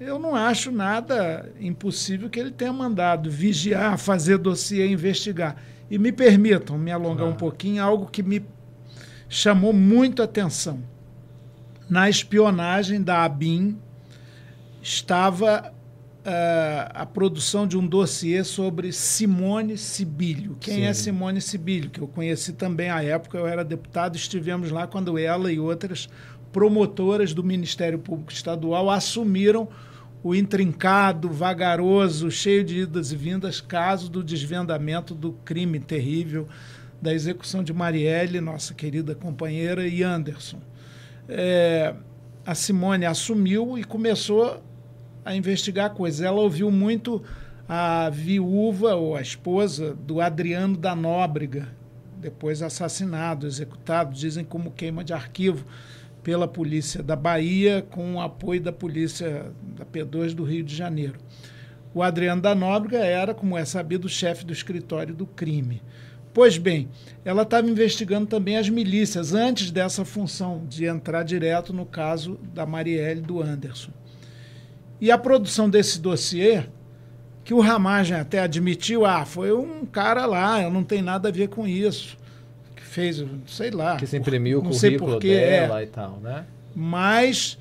eu não acho nada impossível que ele tenha mandado vigiar, fazer dossiê, investigar. E me permitam me alongar ah. um pouquinho, algo que me chamou muito atenção. Na espionagem da ABIN estava uh, a produção de um dossiê sobre Simone Sibilho. Quem é Sim. é Simone Sibilho? Que eu conheci também à época, eu era deputado, estivemos lá quando ela e outras promotoras do Ministério Público Estadual assumiram o intrincado, vagaroso, cheio de idas e vindas caso do desvendamento do crime terrível da execução de Marielle, nossa querida companheira, e Anderson. É, a Simone assumiu e começou a investigar coisas. Ela ouviu muito a viúva ou a esposa do Adriano da Nóbrega, depois assassinado, executado, dizem como queima de arquivo pela polícia da Bahia com o apoio da polícia da P2 do Rio de Janeiro. O Adriano da Nóbrega era, como é sabido, chefe do escritório do crime. Pois bem, ela estava investigando também as milícias antes dessa função de entrar direto no caso da Marielle do Anderson. E a produção desse dossiê, que o Ramagem até admitiu, ah, foi um cara lá, eu não tenho nada a ver com isso, que fez, sei lá. Que se imprimiu o currículo porquê, dela é. e tal, né? Mas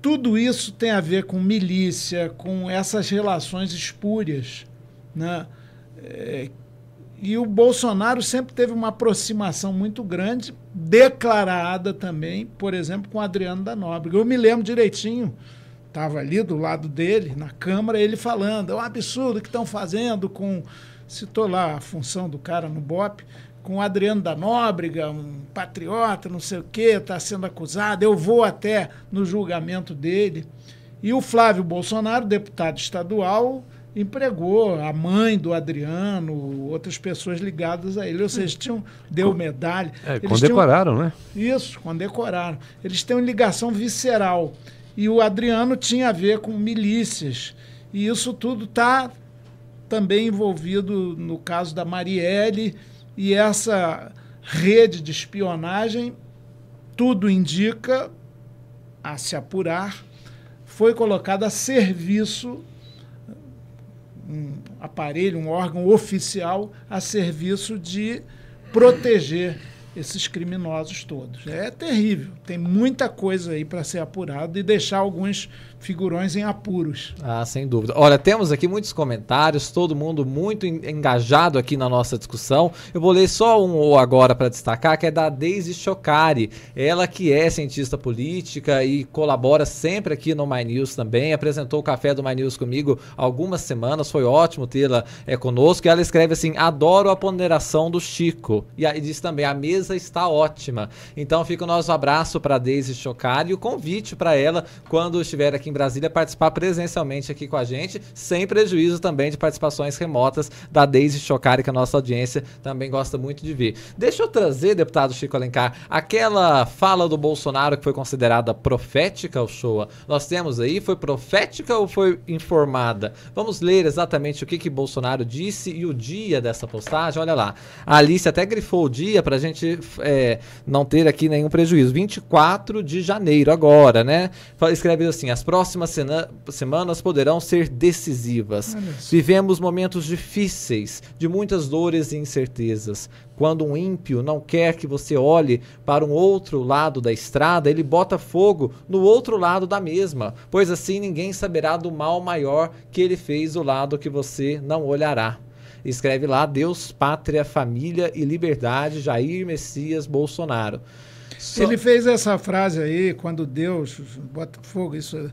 tudo isso tem a ver com milícia, com essas relações espúrias, né? É, e o Bolsonaro sempre teve uma aproximação muito grande, declarada também, por exemplo, com o Adriano da Nóbrega. Eu me lembro direitinho, estava ali do lado dele, na Câmara, ele falando: é um absurdo que estão fazendo com. Citou lá a função do cara no BOP, com o Adriano da Nóbrega, um patriota, não sei o quê, está sendo acusado. Eu vou até no julgamento dele. E o Flávio Bolsonaro, deputado estadual, empregou a mãe do Adriano, outras pessoas ligadas a ele. Ou seja, tinham, deu medalha. É, condecoraram, tinham, né? Isso, condecoraram. Eles têm uma ligação visceral. E o Adriano tinha a ver com milícias. E isso tudo está também envolvido no caso da Marielle e essa rede de espionagem, tudo indica, a se apurar, foi colocada a serviço um aparelho, um órgão oficial a serviço de proteger esses criminosos todos. É terrível. Tem muita coisa aí para ser apurado e deixar alguns figurões em apuros. Ah, sem dúvida. Olha, temos aqui muitos comentários, todo mundo muito engajado aqui na nossa discussão. Eu vou ler só um agora para destacar, que é da Daisy Chocari. Ela que é cientista política e colabora sempre aqui no My News também, apresentou o café do My News comigo algumas semanas, foi ótimo tê-la é, conosco. E ela escreve assim: adoro a ponderação do Chico. E aí diz também: a mesa está ótima. Então fica o nosso abraço para Daisy Chocari e o convite para ela, quando estiver aqui em Brasília, participar presencialmente aqui com a gente, sem prejuízo também de participações remotas da Daisy Chocari, que a nossa audiência também gosta muito de ver. Deixa eu trazer, deputado Chico Alencar, aquela fala do Bolsonaro que foi considerada profética, o show. Nós temos aí, foi profética ou foi informada? Vamos ler exatamente o que, que Bolsonaro disse e o dia dessa postagem. Olha lá. A Alice até grifou o dia para a gente é, não ter aqui nenhum prejuízo. 24 de janeiro, agora, né? Escreve assim: as próximas semanas poderão ser decisivas. Vivemos momentos difíceis, de muitas dores e incertezas. Quando um ímpio não quer que você olhe para um outro lado da estrada, ele bota fogo no outro lado da mesma, pois assim ninguém saberá do mal maior que ele fez do lado que você não olhará. Escreve lá: Deus, pátria, família e liberdade, Jair Messias Bolsonaro. Só... Ele fez essa frase aí, quando Deus bota fogo, isso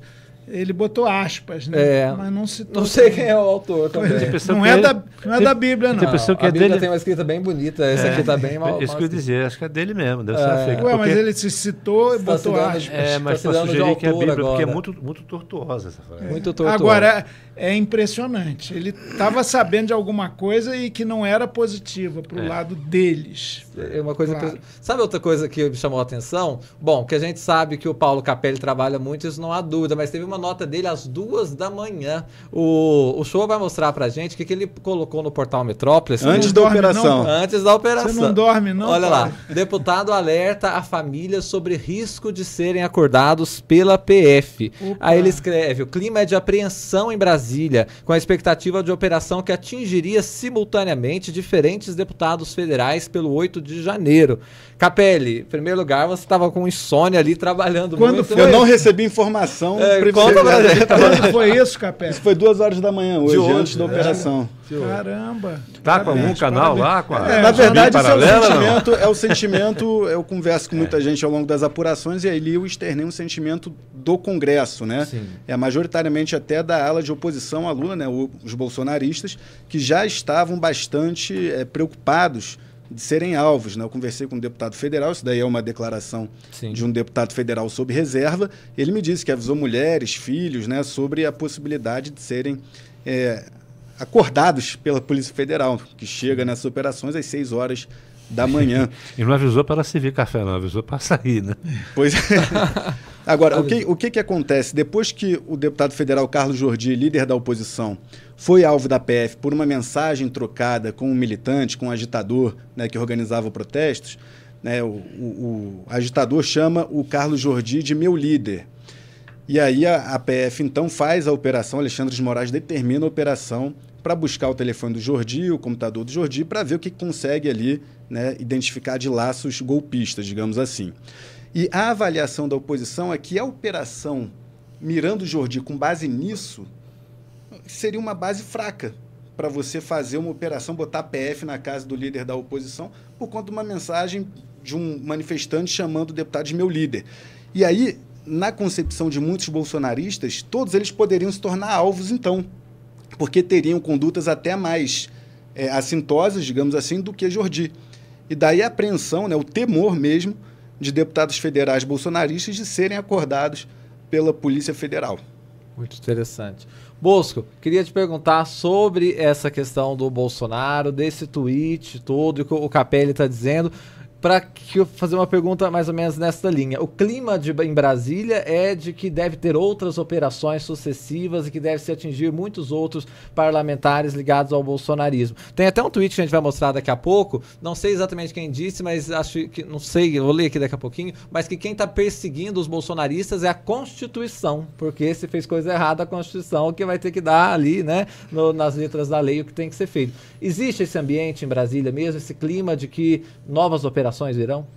ele botou aspas, né? É, mas não citou. Não sei quem é o autor também. Não é, da, não é da Bíblia, não. Tem pessoa que a é Bíblia dele... tem uma escrita bem bonita. Essa é, aqui tá bem mal. Isso que eu dizia, acho que é dele mesmo. Deve é. ser Ué, mas ele se citou e tá botou aspas. É, mas tá para sugerir que é a Bíblia, agora. porque é muito, muito tortuosa essa frase. Muito tortuosa. Agora, é impressionante. Ele estava sabendo de alguma coisa e que não era positiva para o é. lado deles. É uma coisa. Claro. Sabe outra coisa que me chamou a atenção? Bom, que a gente sabe que o Paulo Capelli trabalha muito, isso não há dúvida, mas teve uma nota dele às duas da manhã. O, o show vai mostrar pra gente o que, que ele colocou no portal Metrópolis. Antes da operação. Não, Antes da operação. Você não dorme, não? Olha lá. Deputado alerta a família sobre risco de serem acordados pela PF. Opa. Aí ele escreve: o clima é de apreensão em Brasília, com a expectativa de operação que atingiria simultaneamente diferentes deputados federais pelo 8 de janeiro. Capelli, em primeiro lugar, você estava com insônia ali trabalhando Quando muito. Foi? Eu não recebi informação. É. <laughs> Quando foi isso, Capelli? Isso foi duas horas da manhã hoje, hoje antes da operação. Caramba. Tá com algum canal lá? Com a, é, na verdade, paralela, é, o sentimento, é o sentimento. Eu converso com muita é. gente ao longo das apurações e aí eu externei um sentimento do Congresso, né? Sim. É majoritariamente até da ala de oposição à Lula, né? Os bolsonaristas, que já estavam bastante é, preocupados de serem alvos. Né? Eu conversei com um deputado federal, isso daí é uma declaração Sim. de um deputado federal sob reserva. Ele me disse que avisou mulheres, filhos, né, sobre a possibilidade de serem é, acordados pela Polícia Federal, que chega nessas operações às 6 horas da manhã. <laughs> e não avisou para ela servir café, não, avisou para sair, né? Pois é. <laughs> Agora, o que, o que, que acontece? Depois que o deputado federal Carlos Jordi, líder da oposição, foi alvo da PF por uma mensagem trocada com um militante, com um agitador né, que organizava protestos, né, o, o, o, agitador chama o Carlos Jordi de meu líder. E aí a, a PF então faz a operação, Alexandre de Moraes determina a operação para buscar o telefone do Jordi, o computador do Jordi, para ver o que consegue ali né, identificar de laços golpistas, digamos assim. E a avaliação da oposição é que a operação mirando o Jordi com base nisso seria uma base fraca para você fazer uma operação, botar PF na casa do líder da oposição, por conta de uma mensagem de um manifestante chamando o deputado de meu líder. E aí, na concepção de muitos bolsonaristas, todos eles poderiam se tornar alvos, então, porque teriam condutas até mais é, assintosas, digamos assim, do que Jordi. E daí a apreensão, né, o temor mesmo de deputados federais bolsonaristas de serem acordados pela Polícia Federal. Muito interessante. Bosco, queria te perguntar sobre essa questão do Bolsonaro, desse tweet todo que o Capelli está dizendo para fazer uma pergunta mais ou menos nessa linha. O clima de, em Brasília é de que deve ter outras operações sucessivas e que deve se atingir muitos outros parlamentares ligados ao bolsonarismo. Tem até um tweet que a gente vai mostrar daqui a pouco, não sei exatamente quem disse, mas acho que, não sei, vou ler aqui daqui a pouquinho, mas que quem está perseguindo os bolsonaristas é a Constituição, porque se fez coisa errada, a Constituição que vai ter que dar ali, né, no, nas letras da lei o que tem que ser feito. Existe esse ambiente em Brasília mesmo, esse clima de que novas operações virão?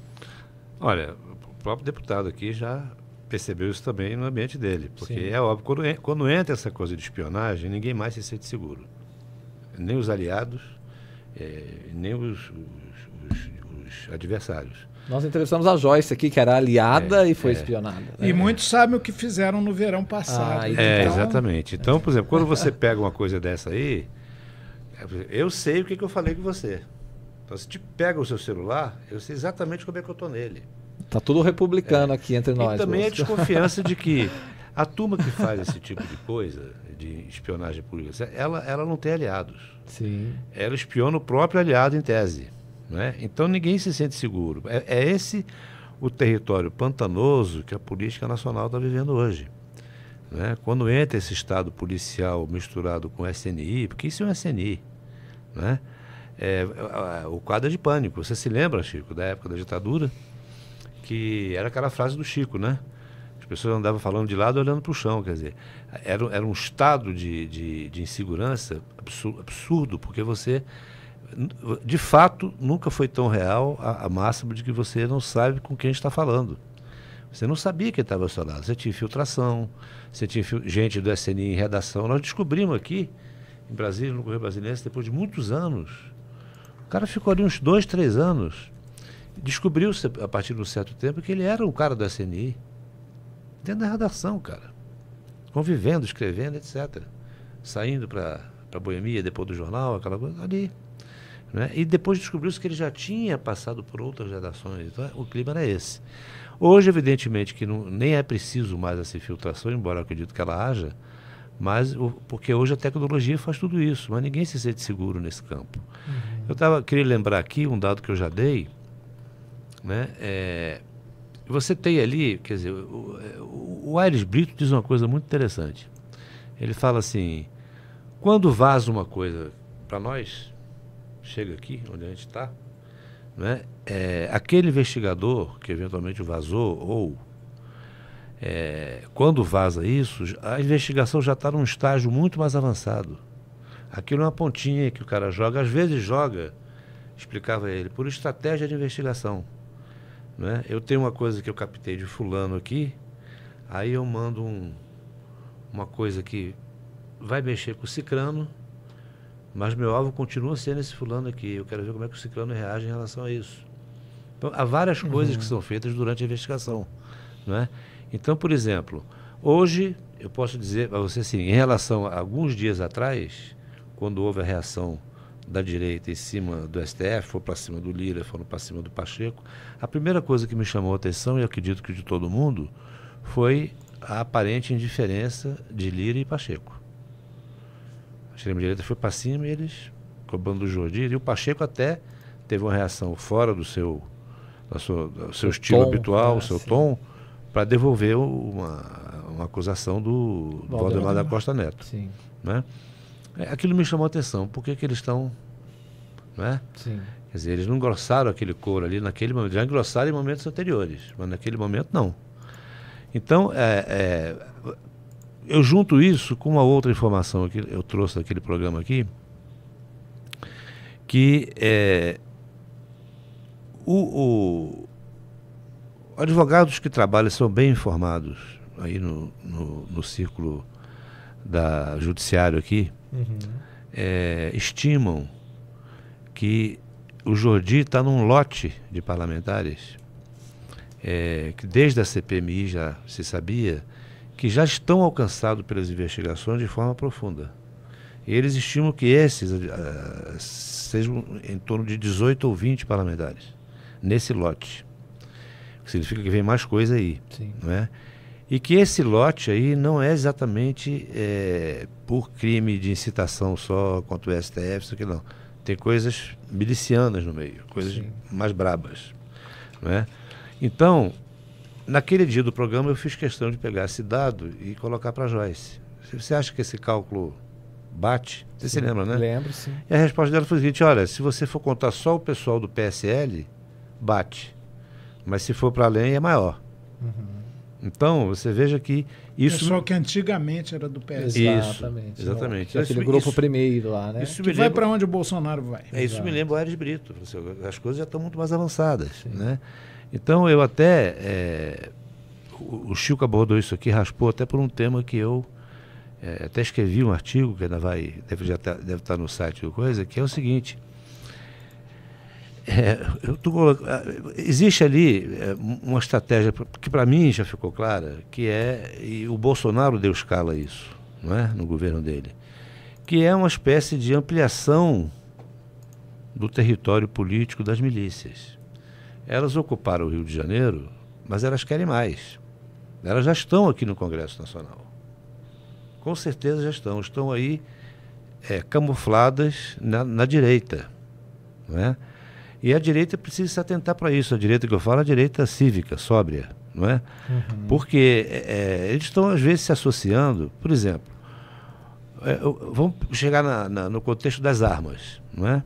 Olha, o próprio deputado aqui já percebeu isso também no ambiente dele. Porque Sim. é óbvio, quando, quando entra essa coisa de espionagem, ninguém mais se sente seguro. Nem os aliados, é, nem os, os, os, os, adversários. Nós entrevistamos a Joyce aqui, que era aliada é, e foi é. espionada. Né? E muitos sabem o que fizeram no verão passado. Ah, então... É, exatamente. Então, por exemplo, quando você pega uma coisa dessa aí, eu sei o que, que eu falei com você. Então, se te pega o seu celular, eu sei exatamente como é que eu estou nele. Tá tudo republicano é. aqui entre nós. E também a desconfiança de que <laughs> a turma que faz esse tipo de coisa, de espionagem política, ela, ela não tem aliados. Sim. Ela espiona o próprio aliado em tese. Né? Então ninguém se sente seguro. É, é esse o território pantanoso que a política nacional está vivendo hoje. Né? Quando entra esse estado policial misturado com SNI, porque isso é um SNI, né? É, o quadro é de pânico. Você se lembra, Chico, da época da ditadura? Que era aquela frase do Chico, né? As pessoas andavam falando de lado olhando para o chão, quer dizer, era, era um estado de, de, de insegurança absurdo, absurdo, porque você, de fato, nunca foi tão real a, a máxima de que você não sabe com quem está falando. Você não sabia que estava ao seu lado. Você tinha infiltração, você tinha gente do SNI em redação. Nós descobrimos aqui, em Brasília, no Correio Brasileiro, depois de muitos anos, o cara ficou ali uns dois, três anos. Descobriu-se, a partir de um certo tempo, que ele era um cara do SNI. Dentro da redação, cara. Convivendo, escrevendo, etc. Saindo para a boemia, depois do jornal, aquela coisa ali. Né? E depois descobriu-se que ele já tinha passado por outras redações. Então, o clima era esse. Hoje, evidentemente, que não, nem é preciso mais essa filtração, embora eu acredito que ela haja, mas o, porque hoje a tecnologia faz tudo isso, mas ninguém se sente seguro nesse campo. Uhum. Eu tava, queria lembrar aqui um dado que eu já dei, né? É, você tem ali, quer dizer, o, o, o Aires Brito diz uma coisa muito interessante. Ele fala assim: quando vaza uma coisa para nós, chega aqui, onde a gente está, né? É, aquele investigador que eventualmente vazou ou é, quando vaza isso, a investigação já está num estágio muito mais avançado. Aquilo é uma pontinha que o cara joga, às vezes joga, explicava ele, por estratégia de investigação. Né? Eu tenho uma coisa que eu captei de fulano aqui, aí eu mando um, uma coisa que vai mexer com o cicrano, mas meu alvo continua sendo esse fulano aqui. Eu quero ver como é que o ciclano reage em relação a isso. Então, há várias uhum. coisas que são feitas durante a investigação. Não é? Então, por exemplo, hoje eu posso dizer para você assim, em relação a alguns dias atrás, quando houve a reação da direita em cima do STF, foram para cima do Lira, foram para cima do Pacheco, a primeira coisa que me chamou a atenção, e acredito que de todo mundo, foi a aparente indiferença de Lira e Pacheco. A extrema-direita foi para cima e eles, cobrando o Jordi, e o Pacheco até teve uma reação fora do seu, da sua, do seu estilo tom, habitual, o né, seu sim. tom, para devolver uma, uma acusação do Valdemar, Valdemar da Costa Neto. Sim. Né? Aquilo me chamou a atenção. Por que, que eles estão. Né? Sim. Quer dizer, eles não engrossaram aquele couro ali naquele momento. Já engrossaram em momentos anteriores, mas naquele momento não. Então, é, é, eu junto isso com uma outra informação que eu trouxe daquele programa aqui, que é, o, o, advogados que trabalham são bem informados aí no, no, no círculo da judiciário aqui, uhum. é, estimam que o Jordi está num lote de parlamentares é, que desde a CPMI já se sabia que já estão alcançados pelas investigações de forma profunda. E eles estimam que esses uh, sejam em torno de 18 ou 20 parlamentares nesse lote significa que vem mais coisa aí. Sim. Não é? E que esse lote aí não é exatamente é, por crime de incitação só contra o STF, isso aqui não. Tem coisas milicianas no meio, coisas Sim. mais brabas. Não é? Então, naquele dia do programa, eu fiz questão de pegar esse dado e colocar para a Joyce. Você acha que esse cálculo bate? Você sim, se lembra, né? Lembro, sim. E a resposta dela foi a seguinte: olha, se você for contar só o pessoal do PSL, bate. Mas se for para além, é maior. Uhum. Então, você veja que isso. Pessoal que antigamente era do PS. Exatamente. Isso, exatamente. Aquele isso, grupo isso, primeiro lá, né? Isso que vai para onde o Bolsonaro vai. É, isso me lembra o Aires Brito. As coisas já estão muito mais avançadas. Né? Então, eu até. É, o, Chico abordou isso aqui, raspou até por um tema que eu é, até escrevi um artigo que ainda vai, deve, já tá, deve estar no site do coisa, que é o seguinte. É, tô, existe ali é, uma estratégia que para mim já ficou clara, que é, e o Bolsonaro deu escala a isso, não é? no governo dele, que é uma espécie de ampliação do território político das milícias. Elas ocuparam o Rio de Janeiro, mas elas querem mais. Elas já estão aqui no Congresso Nacional. Com certeza já estão. Estão aí é, camufladas na, na direita. Não é? E a direita precisa se atentar para isso. A direita que eu falo é a direita cívica, sóbria. Não é? Uhum. Porque é, eles estão, às vezes, se associando. Por exemplo, é, vamos chegar na, na, no contexto das armas. Não é?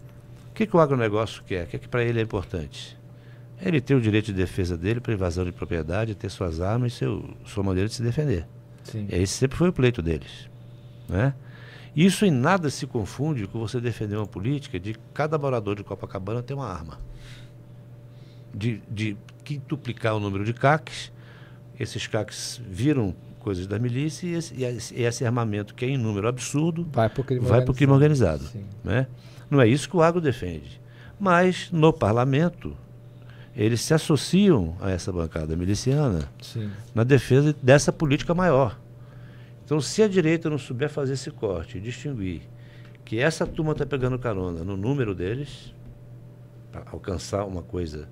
O que, que o agronegócio quer? O que, que para ele é importante? Ele ter o direito de defesa dele para invasão de propriedade, ter suas armas e seu, sua maneira de se defender. Sim. Esse sempre foi o pleito deles. Né? Isso em nada se confunde com você defender uma política de cada morador de Copacabana ter uma arma. De, de quintuplicar o número de CACs, esses CACs viram coisas da milícia e esse, e esse armamento, que é em número absurdo, vai para o crime vai organizado. crime organizado né? Não é isso que o agro defende. Mas no parlamento, eles se associam a essa bancada miliciana Sim. na defesa dessa política maior. Então, se a direita não souber fazer esse corte distinguir que essa turma está pegando carona no número deles, para alcançar uma coisa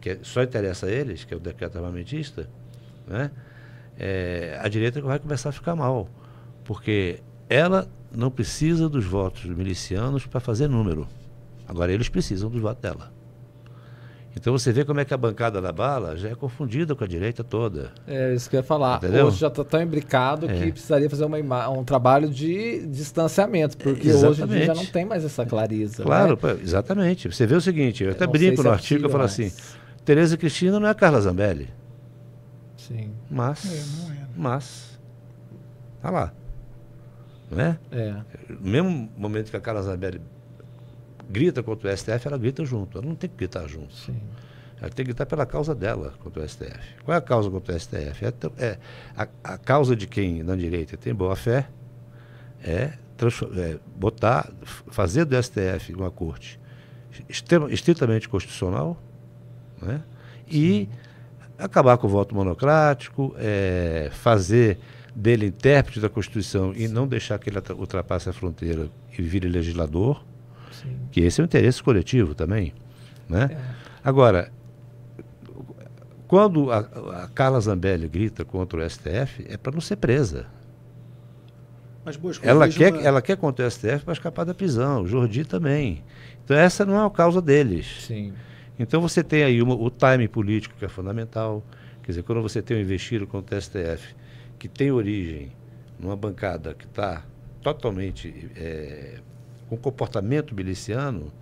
que é, só interessa a eles, que é o decreto armamentista, né? É, a direita vai começar a ficar mal. Porque ela não precisa dos votos dos milicianos para fazer número. Agora, eles precisam dos votos dela. Então você vê como é que a bancada da bala já é confundida com a direita toda. É isso que eu ia falar. Entendeu? Hoje já está tão imbricado é. que precisaria fazer uma um trabalho de distanciamento, porque hoje em dia já não tem mais essa clareza. Claro, né? exatamente. Você vê o seguinte, eu até brinco no é artigo, eu falo assim, Tereza Cristina não é a Carla Zambelli. Sim. Mas, é, não é. mas, tá lá. Não é? É. No mesmo momento que a Carla Zambelli grita contra o STF, ela grita junto. Ela não tem que gritar junto. Sim. Ela tem que gritar pela causa dela contra o STF. Qual é a causa contra o STF? É, é a, a, causa de quem na direita tem boa fé é, é botar, fazer do STF uma corte estritamente constitucional né? e acabar com o voto monocrático, é, fazer dele intérprete da Constituição e não deixar que ele ultrapasse a fronteira e vire legislador, Sim. que esse é o interesse coletivo também. Né? É. Agora, quando a, a, Carla Zambelli grita contra o STF, é para não ser presa. Mas, ela, quer, uma... ela quer contra o STF para escapar da prisão, o Jordi também. Então essa não é a causa deles. Sim. Então você tem aí uma, o time político que é fundamental. Quer dizer, quando você tem um investido contra o STF que tem origem numa bancada que está totalmente é, com comportamento miliciano,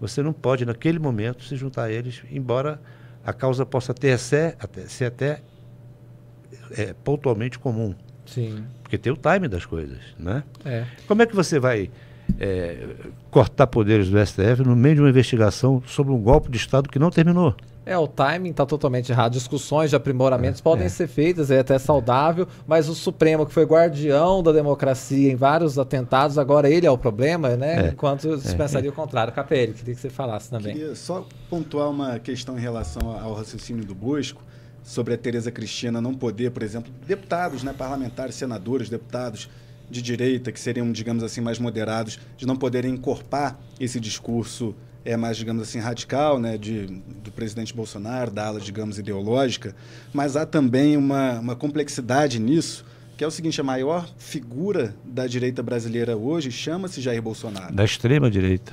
você não pode, naquele momento, se juntar a eles, embora a causa possa ter ser até, ser até é, pontualmente comum. Sim. Porque tem o time das coisas, né? É. Como é que você vai é, cortar poderes do STF no meio de uma investigação sobre um golpe de Estado que não terminou? É, o timing está totalmente errado. Discussões de aprimoramentos é, podem é. ser feitas, é até saudável, mas o Supremo, que foi guardião da democracia em vários atentados, agora ele é o problema, né? É. Enquanto se é. pensaria o contrário. Capelli, queria que você falasse também. Queria só pontuar uma questão em relação ao raciocínio do Bosco sobre a Tereza Cristina não poder, por exemplo, deputados, né, parlamentares, senadores, deputados de direita, que seriam, digamos assim, mais moderados, de não poderem encorpar esse discurso é mais, digamos assim, radical, né, de, do presidente Bolsonaro, da ala, digamos, ideológica, mas há também uma, uma complexidade nisso, que é o seguinte, a maior figura da direita brasileira hoje chama-se Jair Bolsonaro. Da extrema direita.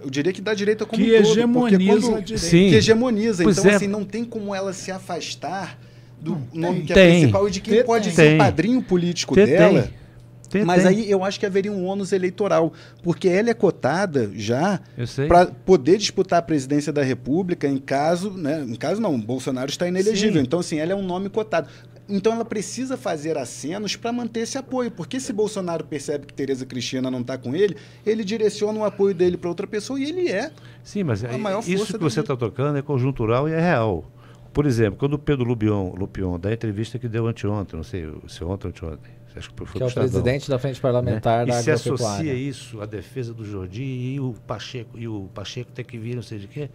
Eu diria que da direita como que um todo. Hegemoniza quando, Sim. Que hegemoniza. Pois então, é. assim, não tem como ela se afastar do nome que é tem. principal e de quem tem. pode ser o padrinho político tem. dela. Tem, Mas tem. aí eu acho que haveria um ônus eleitoral, porque ela é cotada já para poder disputar a presidência da República em caso, né? Em caso não, Bolsonaro está inelegível. Sim. Então, assim, ela é um nome cotado. Então ela precisa fazer acenos para manter esse apoio, porque se Bolsonaro percebe que Tereza Cristina não está com ele, ele direciona o apoio dele para outra pessoa e ele é. Sim, mas a maior isso que você está tocando é conjuntural e é real por exemplo, quando o Pedro Lupion, Lupion dá a entrevista que deu anteontem, não sei se ontem ou anteontem, acho que foi que é o presidente da frente parlamentar né? da E se associa isso à defesa do Jordi e o Pacheco, e o Pacheco tem que vir, não sei de quê.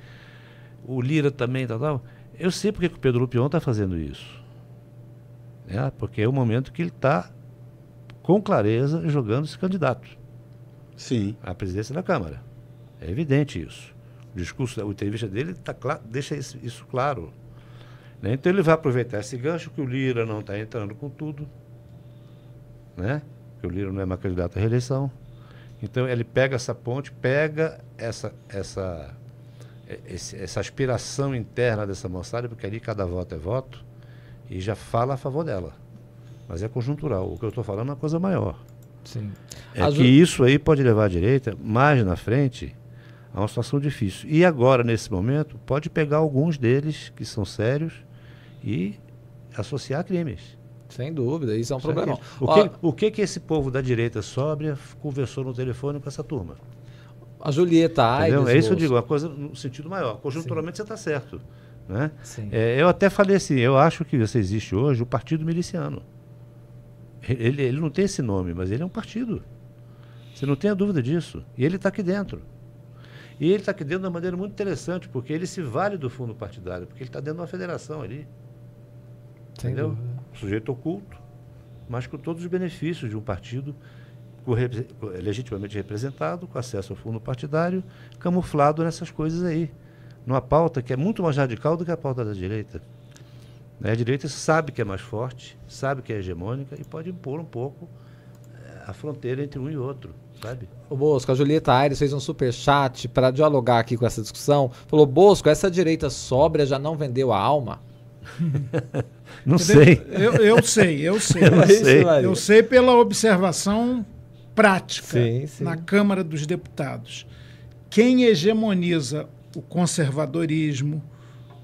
O Lira também, tal, tal. Eu sei porque que o Pedro Lupion está fazendo isso. É, porque é o momento que ele está, com clareza, jogando esse candidato. Sim. À presidência da Câmara. É evidente isso. O discurso, a entrevista dele tá claro, deixa isso, isso claro. Né? Então ele vai aproveitar esse gancho que o Lira não está entrando com tudo né? Que o Lira não é mais candidato à reeleição. Então ele pega essa ponte, pega essa essa esse, essa aspiração interna dessa moçada, porque ali cada voto é voto, e já fala a favor dela. Mas é conjuntural. O que eu estou falando é uma coisa maior. Sim. É que isso aí pode levar à direita, mais na frente, a uma situação difícil. E agora, nesse momento, pode pegar alguns deles que são sérios e associar crimes. Sem dúvida, isso é um isso problema. O, que, o que que esse povo da direita sóbria conversou no telefone com essa turma? A Julieta Aires. É isso que eu digo, uma coisa no sentido maior. Conjunturalmente Sim. você está certo. Né? É, eu até falei assim, eu acho que você existe hoje o Partido Miliciano. Ele, ele não tem esse nome, mas ele é um partido. Você não tem a dúvida disso. E ele está aqui dentro. E ele está aqui dentro de uma maneira muito interessante, porque ele se vale do fundo partidário, porque ele está dentro de uma federação ali. Sem entendeu? Dúvida sujeito oculto, mas com todos os benefícios de um partido legitimamente representado, com acesso ao fundo partidário, camuflado nessas coisas aí. Numa pauta que é muito mais radical do que a pauta da direita. Né, a direita sabe que é mais forte, sabe que é hegemônica e pode impor um pouco eh, a fronteira entre um e outro, sabe? O Bosco, a Julieta Aires fez um super chat para dialogar aqui com essa discussão. Falou, Bosco, essa direita sóbria já não vendeu a alma? <laughs> Não sei. Eu, eu, sei, eu <laughs> sei. Eu, sei. eu sei pela observação prática sim, sim. na Câmara dos Deputados. Quem hegemoniza o conservadorismo,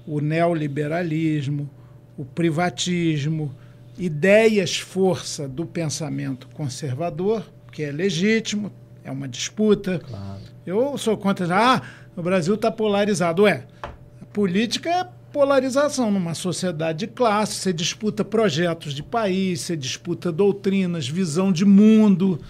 o neoliberalismo, o privatismo, ideias força do pensamento conservador, que é legítimo, é uma disputa. Claro. Eu sou contra. Ah, o Brasil está polarizado. Ué, a política é polarização numa sociedade de classe, você disputa projetos de país, você disputa doutrinas, visão de mundo.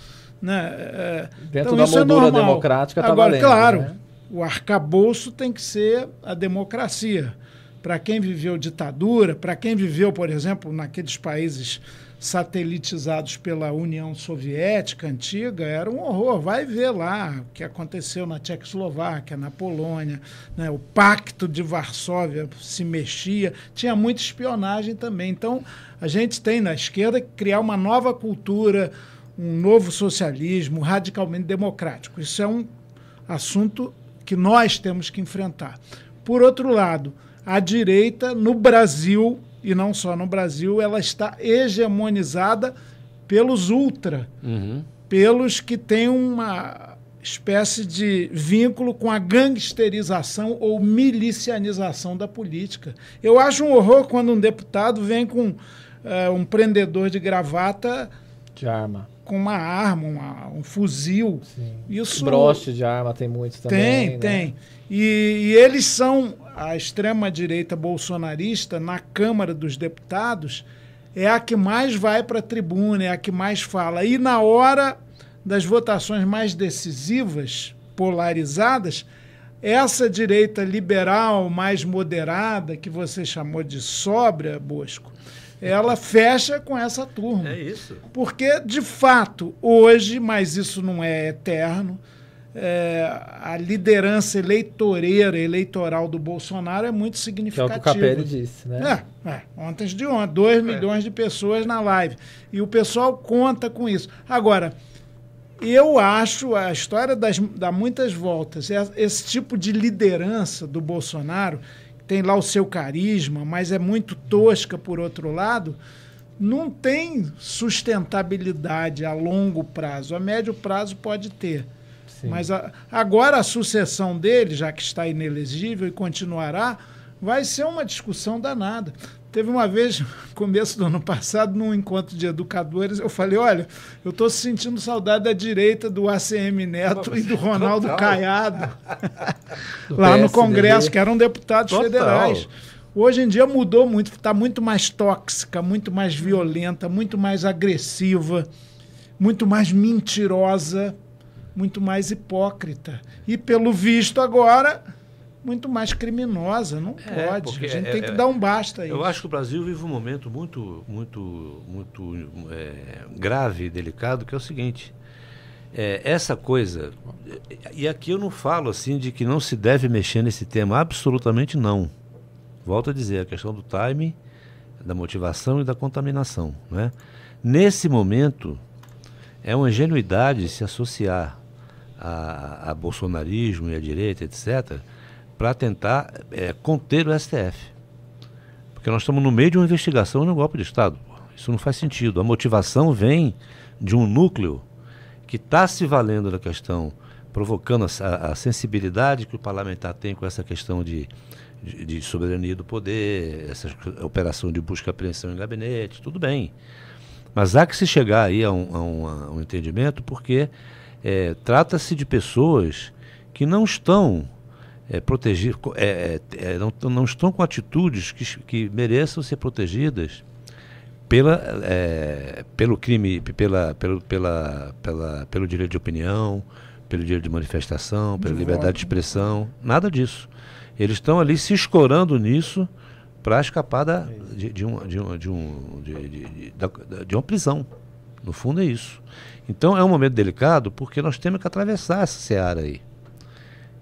Né? É, Dentro então, da é moldura é democrática está valendo. Claro, né? o arcabouço tem que ser a democracia. Para quem viveu ditadura, para quem viveu, por exemplo, naqueles países satelitizados pela União Soviética antiga, era um horror. Vai ver lá o que aconteceu na Tchecoslováquia, na Polônia, né? o Pacto de Varsóvia se mexia, tinha muita espionagem também. Então, a gente tem na esquerda que criar uma nova cultura, um novo socialismo radicalmente democrático. Isso é um assunto que nós temos que enfrentar. Por outro lado, a direita no Brasil e não só no Brasil, ela está hegemonizada pelos ultra, uhum. pelos que têm uma espécie de vínculo com a gangsterização ou milicianização da política. Eu acho um horror quando um deputado vem com uh, um prendedor de gravata de arma com uma arma, uma, um fuzil. Sim. Isso broche de arma tem muito também. Tem, né? tem. E, e eles são a extrema-direita bolsonarista na Câmara dos Deputados é a que mais vai para a tribuna, é a que mais fala. E na hora das votações mais decisivas, polarizadas, essa direita liberal mais moderada, que você chamou de sóbria, Bosco, ela fecha com essa turma. É isso. Porque, de fato, hoje, mas isso não é eterno, é, a liderança eleitoreira, eleitoral do Bolsonaro é muito significativa. Que é o que o Capelli disse, né? É, é ontem de ontem, 2 é. milhões de pessoas na live. E o pessoal conta com isso. Agora, eu acho a história das, dá muitas voltas. É, esse tipo de liderança do Bolsonaro, tem lá o seu carisma, mas é muito tosca por outro lado, não tem sustentabilidade a longo prazo. A médio prazo pode ter. Sim. Mas a, agora a sucessão dele, já que está inelegível e continuará, vai ser uma discussão danada. Teve uma vez, <laughs> no começo do ano passado, num encontro de educadores, eu falei: olha, eu estou sentindo saudade da direita do ACM Neto e do Ronaldo Total. Caiado, <laughs> lá no Congresso, que eram deputados Total. federais. Hoje em dia mudou muito, está muito mais tóxica, muito mais violenta, muito mais agressiva, muito mais mentirosa, muito mais hipócrita. E pelo visto agora, muito mais criminosa. Não é, pode. A gente é, tem que é, dar um basta aí. Eu acho que o Brasil vive um momento muito, muito, muito é, grave e delicado, que é o seguinte. É, essa coisa, e aqui eu não falo assim de que não se deve mexer nesse tema, absolutamente não. Volto a dizer, a questão do time, da motivação e da contaminação. Né? Nesse momento, é uma ingenuidade se associar a, a bolsonarismo e a direita, etc., para tentar é, conter o STF. Porque nós estamos no meio de uma investigação no golpe de Estado. Isso não faz sentido. A motivação vem de um núcleo que está se valendo da questão, provocando a, a sensibilidade que o parlamentar tem com essa questão de de, de soberania do poder, essa operação de busca e apreensão em gabinete, tudo bem. Mas há que se chegar aí a um, a um, a um entendimento, porque é, trata-se de pessoas que não estão é, protegidas, é, é, é, não, não estão com atitudes que, que mereçam ser protegidas pela, é, pelo crime, pela, pelo, pela, pela, pelo direito de opinião, pelo direito de manifestação, pela liberdade de expressão, nada disso. Eles estão ali se escorando nisso para escapar da, de, de, um, de, um, de, um, de, de, de uma prisão. No fundo é isso. Então é um momento delicado porque nós temos que atravessar essa seara aí.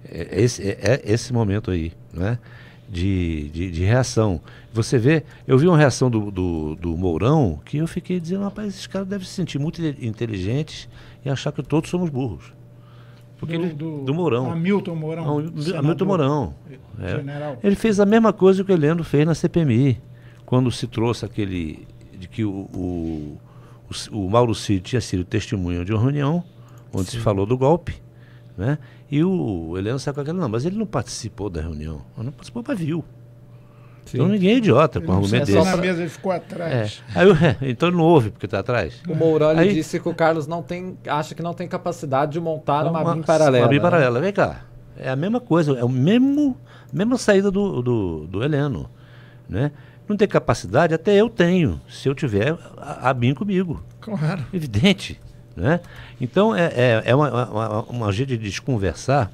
É, esse, é, é esse momento aí, né? De, de, de, reação. Você vê, eu vi uma reação do, do, do Mourão que eu fiquei dizendo, rapaz, esses caras devem se sentir muito inteligentes e achar que todos somos burros. Porque do, ele, do, do Mourão. Hamilton Mourão. Hamilton Mourão. É. Ele fez a mesma coisa que o Heleno fez na CPMI, quando se trouxe aquele. de que o, o, o, o Mauro Cid tinha sido testemunha de uma reunião onde Sim. se falou do golpe. Né? E o Heleno saiu com aquele, não, mas ele não participou da reunião. Ele não participou, mas viu. Sim. Então ninguém é idiota com o argumento desse. Só na mesa ele ficou atrás. É. Aí, é, então não ouve porque está atrás. O Mourão Aí, disse que o Carlos não tem, acha que não tem capacidade de montar uma, uma BIM paralela. Uma BIM né? paralela, vem cá. É a mesma coisa, é o mesmo, mesma saída do, do, do Heleno. Né? Não tem capacidade, até eu tenho, se eu tiver a, a BIM comigo. Claro. Evidente. Né? Então é, é, é uma, uma, uma jeito de desconversar,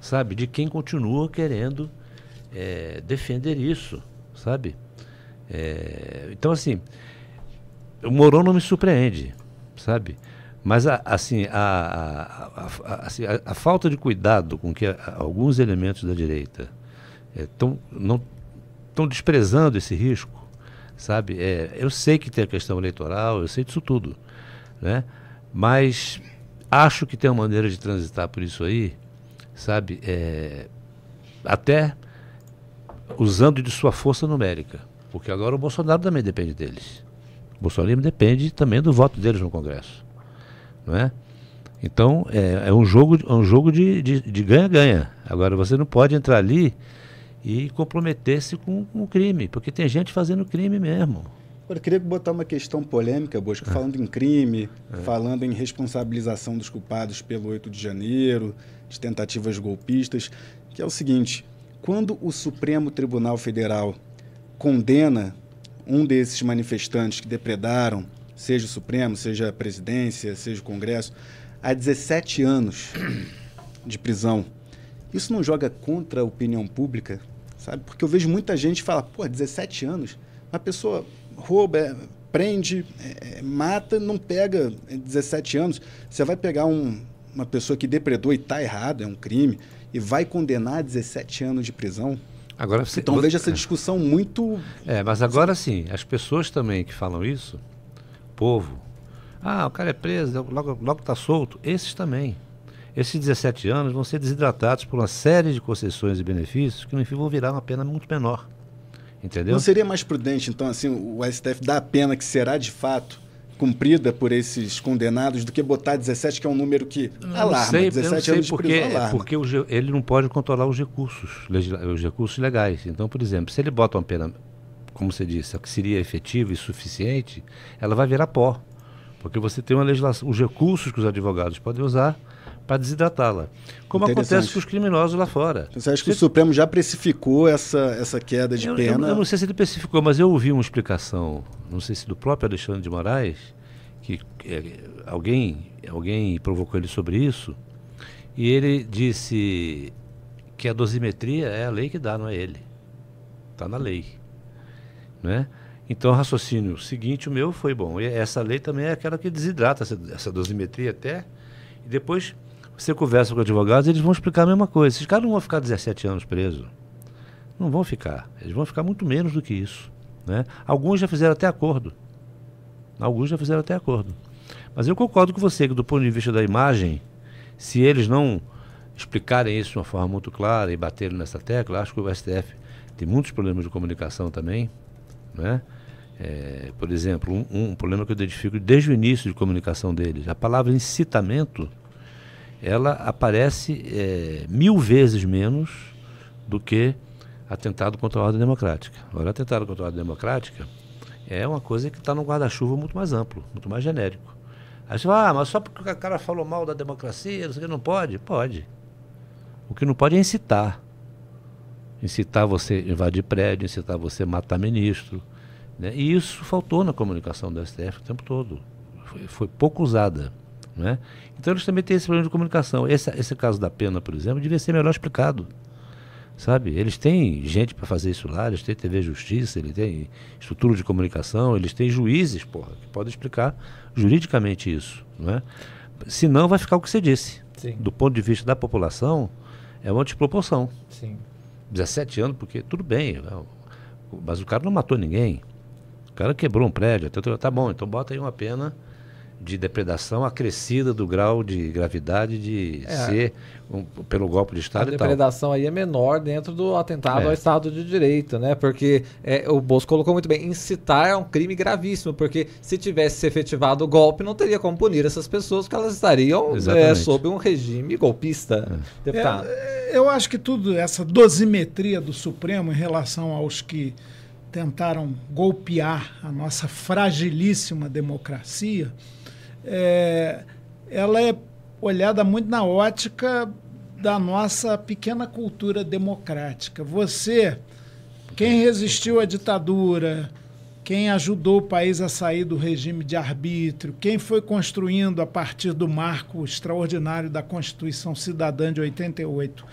sabe, de quem continua querendo é, defender isso, sabe? É, então, assim, o Mourão não me surpreende, sabe? Mas, a, assim, a, a, assim, a, falta de cuidado com que alguns elementos da direita estão é, não estão desprezando esse risco, sabe? É, eu sei que tem a questão eleitoral, eu sei disso tudo, né? Mas acho que tem uma maneira de transitar por isso aí, sabe? É, até usando de sua força numérica. Porque agora o Bolsonaro também depende deles. O Bolsonaro depende também do voto deles no Congresso. Não é? Então, é, é um jogo, é um jogo de ganha-ganha. Agora, você não pode entrar ali e comprometer-se com, com o crime, porque tem gente fazendo crime mesmo. Eu queria botar uma questão polêmica, Bosco, é. falando em crime, é. falando em responsabilização dos culpados pelo 8 de janeiro, de tentativas golpistas, que é o seguinte: quando o Supremo Tribunal Federal condena um desses manifestantes que depredaram, seja o Supremo, seja a presidência, seja o Congresso, a 17 anos de prisão, isso não joga contra a opinião pública, sabe? Porque eu vejo muita gente falar, pô, 17 anos, uma pessoa rouba, é, prende, é, é mata, não pega 17 anos. Você vai pegar um, uma pessoa que depredou e está errado, é um crime e vai condenar a 17 anos de prisão. Agora, então você, veja essa discussão muito. É, mas agora sim, as pessoas também que falam isso, povo, ah, o cara é preso, logo está solto, esses também. Esses 17 anos vão ser desidratados por uma série de concessões e benefícios que no fim vão virar uma pena muito menor. Entendeu? Não seria mais prudente, então, assim, o STF dar a pena que será de fato cumprida por esses condenados do que botar 17, que é um número que alarma. Não sei, 17 não sei anos porque, prisão, porque o, ele não pode controlar os recursos, os recursos legais. Então, por exemplo, se ele bota uma pena, como você disse, que seria efetiva e suficiente, ela vai virar pó. Porque você tem uma legislação, os recursos que os advogados podem usar para desidratá-la. Como acontece com os criminosos lá fora. Você acha que Você... o Supremo já precificou essa, essa queda de eu, pena? Eu, eu, não sei se ele precificou, mas eu ouvi uma explicação, não sei se do próprio Alexandre de Moraes, que é, alguém, alguém provocou ele sobre isso, e ele disse que a dosimetria é a lei que dá, não é ele. Está na lei. Né? Então, o raciocínio seguinte, o meu foi bom. E essa lei também é aquela que desidrata essa, essa dosimetria até. E depois você conversa com advogados, eles vão explicar a mesma coisa. Esses caras não vão ficar 17 anos presos. Não vão ficar. Eles vão ficar muito menos do que isso. Né? Alguns já fizeram até acordo. Alguns já fizeram até acordo. Mas eu concordo com você que, do ponto de vista da imagem, se eles não explicarem isso de uma forma muito clara e baterem nessa tecla, acho que o STF tem muitos problemas de comunicação também. Né? É, por exemplo, um, um, problema que eu identifico desde o início de comunicação deles, a palavra incitamento, ela aparece é, mil vezes menos do que atentado contra a ordem democrática. Agora, atentado contra a ordem democrática é uma coisa que está num guarda-chuva muito mais amplo, muito mais genérico. Aí você fala, ah, mas só porque o cara falou mal da democracia, não sei o que, não pode? Pode. O que não pode é incitar. Incitar você invadir prédio, incitar você matar ministro, né? E isso faltou na comunicação do STF o tempo todo. Foi, foi pouco usada. Né? Então eles também têm esse problema de comunicação. Esse, esse caso da pena, por exemplo, devia ser melhor explicado. Sabe? Eles têm gente para fazer isso lá, eles têm TV Justiça, eles têm estrutura de comunicação, eles têm juízes, porra, que podem explicar juridicamente isso. Não é? Senão vai ficar o que você disse. Sim. Do ponto de vista da população, é uma desproporção. Sim. 17 anos, porque tudo bem, é mas o cara não matou ninguém cara quebrou um prédio, tá bom, então bota aí uma pena de depredação acrescida do grau de gravidade de é. ser um, pelo golpe de Estado a depredação aí é menor dentro do atentado é. ao Estado de Direito, né? Porque é, o Bolso colocou muito bem, incitar é um crime gravíssimo, porque se tivesse efetivado o golpe, não teria como punir essas pessoas, porque elas estariam é, sob um regime golpista, é. deputado. É, eu acho que tudo, essa dosimetria do Supremo em relação aos que tentaram golpear a nossa fragilíssima democracia, é, ela é olhada muito na ótica da nossa pequena cultura democrática. Você, quem resistiu à ditadura, quem ajudou o país a sair do regime de arbítrio, quem foi construindo a partir do marco extraordinário da Constituição Cidadã de 88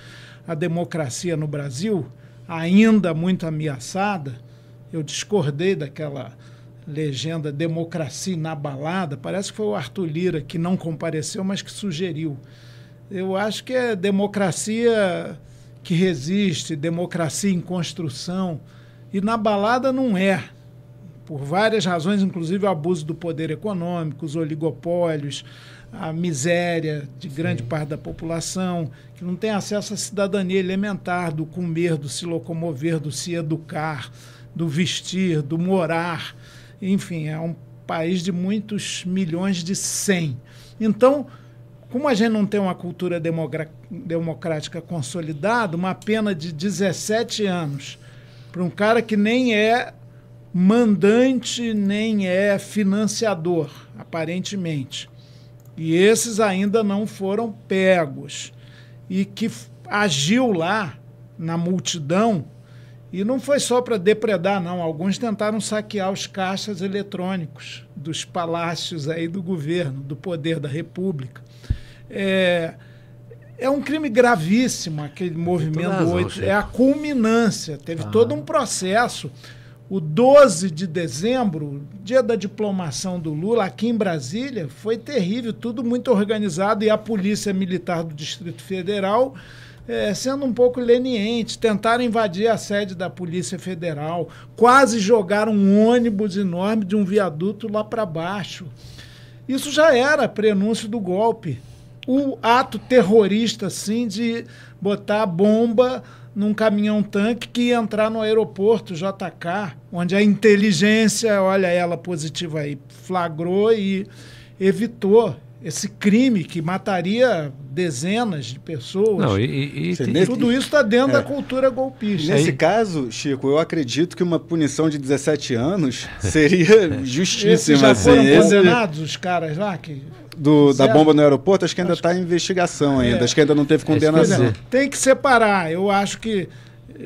a democracia no Brasil, ainda muito ameaçada, eu discordei daquela legenda democracia inabalada. Parece que foi o Arthur Lira que não compareceu, mas que sugeriu. Eu acho que é democracia que resiste, democracia em construção. E na balada não é. Por várias razões, inclusive o abuso do poder econômico, os oligopólios, a miséria de grande Sim. parte da população, que não tem acesso à cidadania elementar, do comer, do se locomover, do se educar do vestir, do morar. Enfim, é um país de muitos milhões de 100. Então, como a gente não tem uma cultura democrática consolidada, uma pena de 17 anos para um cara que nem é mandante, nem é financiador, aparentemente. E esses ainda não foram pegos. E que agiu lá na multidão e não foi só para depredar, não. Alguns tentaram saquear os caixas eletrônicos dos palácios aí do governo, do poder da República. É, é um crime gravíssimo aquele movimento razão, 8. É a culminância. Teve ah. todo um processo. O 12 de dezembro, dia da diplomação do Lula, aqui em Brasília, foi terrível, tudo muito organizado e a Polícia Militar do Distrito Federal é, sendo um pouco leniente, tentaram invadir a sede da Polícia Federal, quase jogaram um ônibus enorme de um viaduto lá para baixo. Isso já era prenúncio do golpe. O ato terrorista, assim, de botar bomba num caminhão-tanque que ia entrar no aeroporto JK, onde a inteligência, olha ela positiva aí, flagrou e evitou esse crime que mataria dezenas de pessoas. Não, e, e, e tudo isso está dentro é. da cultura golpista. Nesse Aí, caso, Chico, eu acredito que uma punição de 17 anos <laughs> seria justíssima. já foram assim, condenados esse... os caras lá que do, da bomba no aeroporto, acho que ainda está em investigação ainda. É, acho que ainda não teve é, condenação. Tem que separar. Eu acho que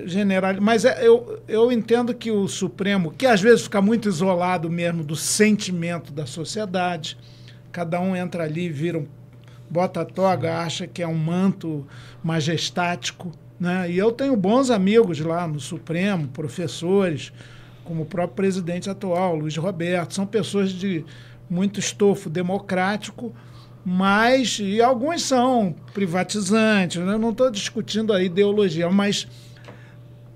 general, mas é, eu, eu entendo que o Supremo, que às vezes fica muito isolado mesmo do sentimento da sociedade, cada um entra ali, vira um, bota a toga, acha que é um manto majestático, né? E eu tenho bons amigos lá no Supremo, professores, como o próprio presidente atual, Luiz Roberto, são pessoas de muito estofo democrático, mas e alguns são privatizantes. Né? Eu não estou discutindo a ideologia, mas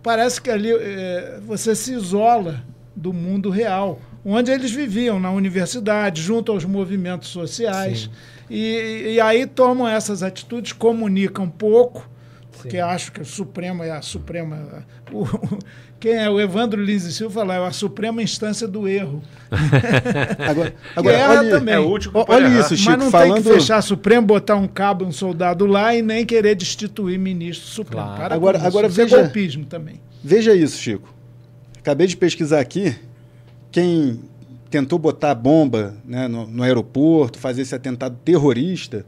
parece que ali é, você se isola do mundo real, onde eles viviam, na universidade, junto aos movimentos sociais. E, e, aí tomam essas atitudes, comunicam pouco, porque acho que o Supremo é a Suprema. O, quem é o Evandro Lins e Silva fala, é a suprema instância do erro. <laughs> agora, <laughs> agora erra olha, também. É o último olha errar. isso, Chico, Mas não falando... tem que fechar Supremo, botar um cabo, um soldado lá e nem querer destituir ministro Supremo. Claro. agora, agora isso. veja, é golpismo também. Veja isso, Chico. Acabei de pesquisar aqui. Quem tentou botar bomba né, no, no aeroporto, fazer esse atentado terrorista,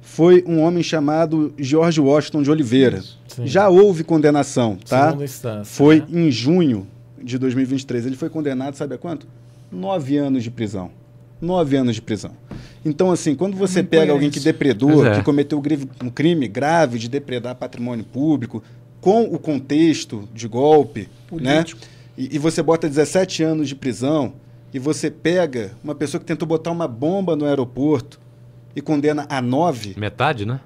foi um homem chamado George Washington de Oliveira. Já houve condenação, tá? foi né? em junho de 2023. Ele foi condenado, sabe a quanto? Nove anos de prisão. Nove anos de prisão. Então, assim, quando você pega alguém que depredou, é. que cometeu um crime grave de depredar patrimônio público, com o contexto de golpe, né? Político. né? E, e, você bota 17 anos de prisão, e você pega uma pessoa que tentou botar uma bomba no aeroporto, e condena a nove. Metade, né?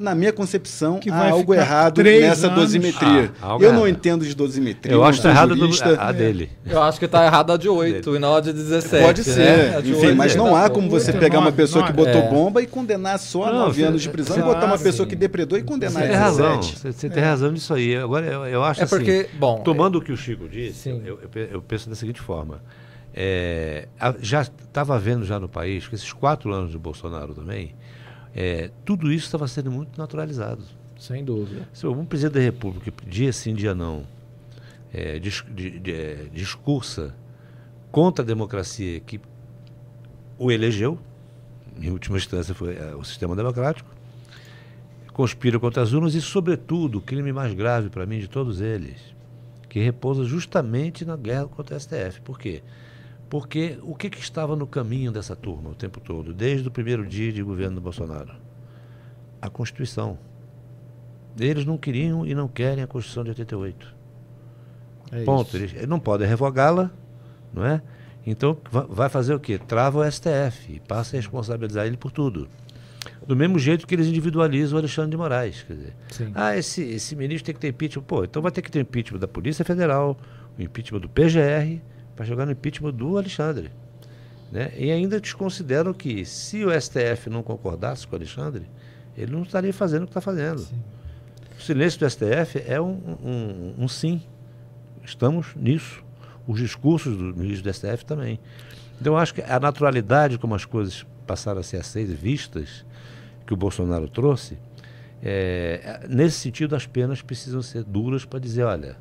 Na minha concepção, há algo errado nessa anos. dosimetria. Ah, eu não entendo de dosimetria. Eu acho que está errado a, a, dele. Eu acho que está <laughs> errado a de 8 e não a de 17. Pode né? ser. Né? Enfim, mas não há como você pegar uma pessoa que botou é. bomba e condenar só a 9 anos de prisão e botar uma pessoa que depredou e condenar você a 17. Razão. Você, tem razão nisso aí. Agora, eu, eu acho é porque, assim, bom, tomando o que o Chico disse, eu, penso da seguinte forma. É, já estava vendo já no país, que esses quatro anos do Bolsonaro também, é, tudo isso estava sendo muito naturalizado. Sem dúvida. Se um presidente da República, dia sim, dia não, é, dis, de, de, é, discursa contra a democracia que o elegeu, em última instância foi é, o sistema democrático, conspira contra as urnas e, sobretudo, o crime mais grave para mim de todos eles, que repousa justamente na guerra contra o STF. Por quê? Porque o que, que estava no caminho dessa turma o tempo todo, desde o primeiro dia de governo do Bolsonaro? A Constituição. Eles não queriam e não querem a Constituição de 88. É Ponto. Eles, eles não podem revogá-la, não é? Então vai fazer o quê? Trava o STF e passa a responsabilizar ele por tudo. Do mesmo jeito que eles individualizam o Alexandre de Moraes. Quer dizer, Sim. ah, esse, esse ministro tem que ter impeachment. Pô, então vai ter que ter impeachment da Polícia Federal, o impeachment do PGR para jogar no impeachment do Alexandre. Né? E ainda desconsideram que se o STF não concordasse com o Alexandre, ele não estaria fazendo o que está fazendo. Sim. O silêncio do STF é um, um, um, sim. Estamos nisso. Os discursos do ministro do STF também. Então, eu acho que a naturalidade como as coisas passaram a ser aceitas, vistas, que o Bolsonaro trouxe, é, nesse sentido, as penas precisam ser duras para dizer, olha,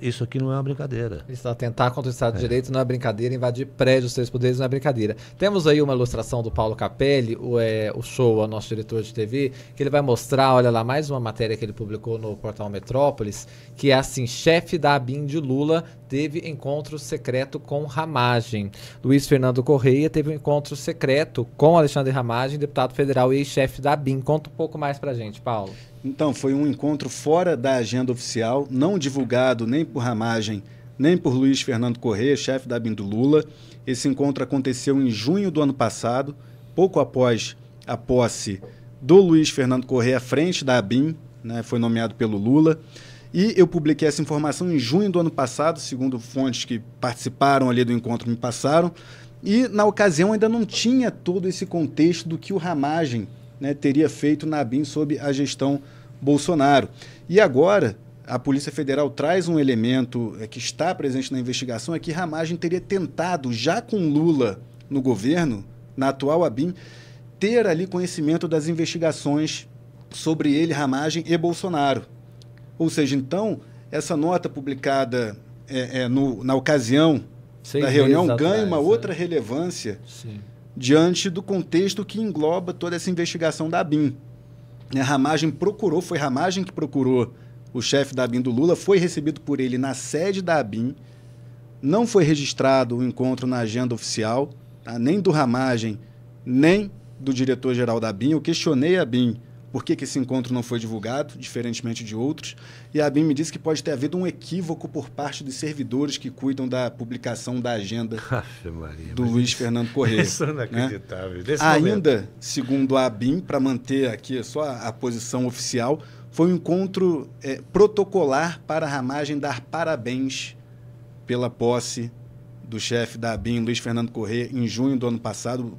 isso aqui não é uma brincadeira. Isso, atentar contra o Estado é. de Direito não é brincadeira, invadir prédios, três poderes não é brincadeira. Temos aí uma ilustração do Paulo Capelli, o, é, o show, o nosso diretor de TV, que ele vai mostrar, olha lá, mais uma matéria que ele publicou no portal Metrópolis, que é assim, chefe da ABIN de Lula teve encontro secreto com Ramagem. Luiz Fernando Correia teve um encontro secreto com Alexandre Ramagem, deputado federal e ex-chefe da ABIN. Conta um pouco mais pra gente, Paulo. Então, foi um encontro fora da agenda oficial, não divulgado nem por Ramagem, nem por Luiz Fernando Correia, chefe da ABIN do Lula. Esse encontro aconteceu em junho do ano passado, pouco após a posse do Luiz Fernando Correia à frente da ABIN, né, foi nomeado pelo Lula. E eu publiquei essa informação em junho do ano passado, segundo fontes que participaram ali do encontro me passaram. E na ocasião ainda não tinha todo esse contexto do que o Ramagem né, teria feito na BIM sob a gestão Bolsonaro. E agora, a Polícia Federal traz um elemento é, que está presente na investigação, é que Ramagem teria tentado, já com Lula no governo, na atual ABIN, ter ali conhecimento das investigações sobre ele, Ramagem e Bolsonaro. Ou seja, então, essa nota publicada é, é, no, na ocasião Seis da reunião ganha uma né? outra relevância Sim diante do contexto que engloba toda essa investigação da BIM. A Ramagem procurou, foi Ramagem que procurou o chefe da ABIN do Lula, foi recebido por ele na sede da ABIN, não foi registrado o encontro na agenda oficial, tá? nem do Ramagem, nem do diretor-geral da ABIN. Eu questionei a ABIN por que, que, esse encontro não foi divulgado, diferentemente de outros. E a ABIN me disse que pode ter havido um equívoco por parte dos servidores que cuidam da publicação da agenda <laughs> Maria, do Luiz Fernando Correia. Isso é né? inacreditável. Né? Ainda, momento. segundo a ABIN, para manter aqui só a, a, posição oficial, foi um encontro é, protocolar para a Ramagem dar parabéns pela posse do chefe da ABIN, Luiz Fernando Correia, em junho do ano passado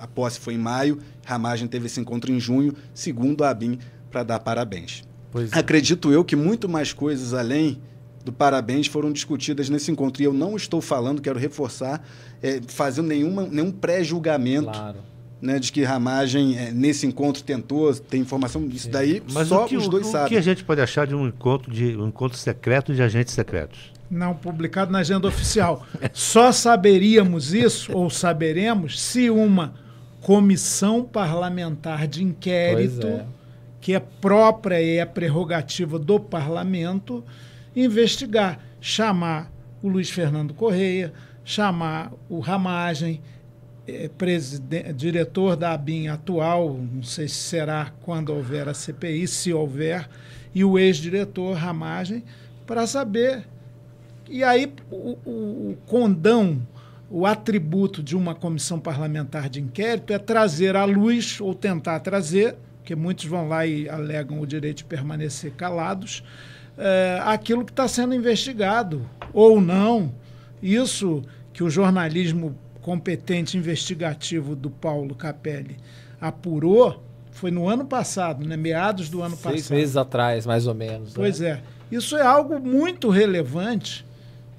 a posse foi em maio, Ramagem teve esse encontro em junho, segundo a ABIN, para dar parabéns. Pois é. Acredito eu que muito mais coisas além do parabéns foram discutidas nesse encontro. E eu não estou falando, quero reforçar, é, fazendo nenhuma, nenhum pré-julgamento. Claro. Né, de que Ramagem, é, nesse encontro, tentou, tem informação disso daí, Mas só que, os dois o, sabem. O que a gente pode achar de um encontro, de, um encontro secreto de agentes secretos? Não publicado na agenda oficial. Só saberíamos isso, ou saberemos, se uma comissão parlamentar de inquérito, é. que é própria e é prerrogativa do parlamento, investigar, chamar o Luiz Fernando Correia, chamar o Ramagem, é, diretor da ABIN atual, não sei se será quando houver a CPI, se houver, e o ex-diretor Ramagem, para saber. E aí o, o, o condão o atributo de uma comissão parlamentar de inquérito é trazer à luz, ou tentar trazer, porque muitos vão lá e alegam o direito de permanecer calados, é, aquilo que está sendo investigado, ou não. Isso que o jornalismo competente investigativo do Paulo Capelli apurou foi no ano passado, né? meados do ano Seis passado. Seis meses atrás, mais ou menos. Pois né? é. Isso é algo muito relevante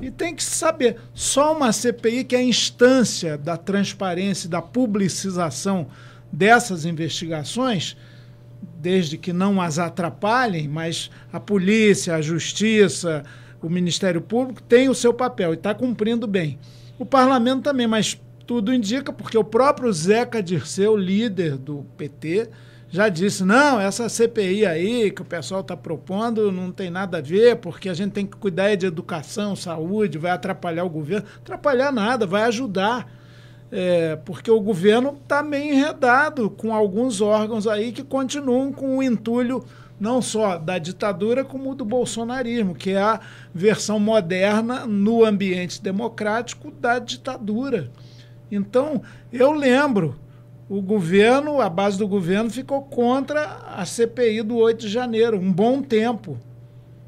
e tem que saber, só uma CPI que é a instância da transparência da publicização dessas investigações, desde que não as atrapalhem, mas a polícia, a justiça, o Ministério Público tem o seu papel e está cumprindo bem. O parlamento também, mas tudo indica, porque o próprio Zeca Dirceu, líder do PT, já disse: não, essa CPI aí que o pessoal está propondo não tem nada a ver, porque a gente tem que cuidar de educação, saúde, vai atrapalhar o governo. Atrapalhar nada, vai ajudar. É, porque o governo está meio enredado com alguns órgãos aí que continuam com o entulho não só da ditadura, como do bolsonarismo, que é a versão moderna no ambiente democrático da ditadura. Então, eu lembro o governo, a base do governo, ficou contra a CPI do 8 de janeiro, um bom tempo.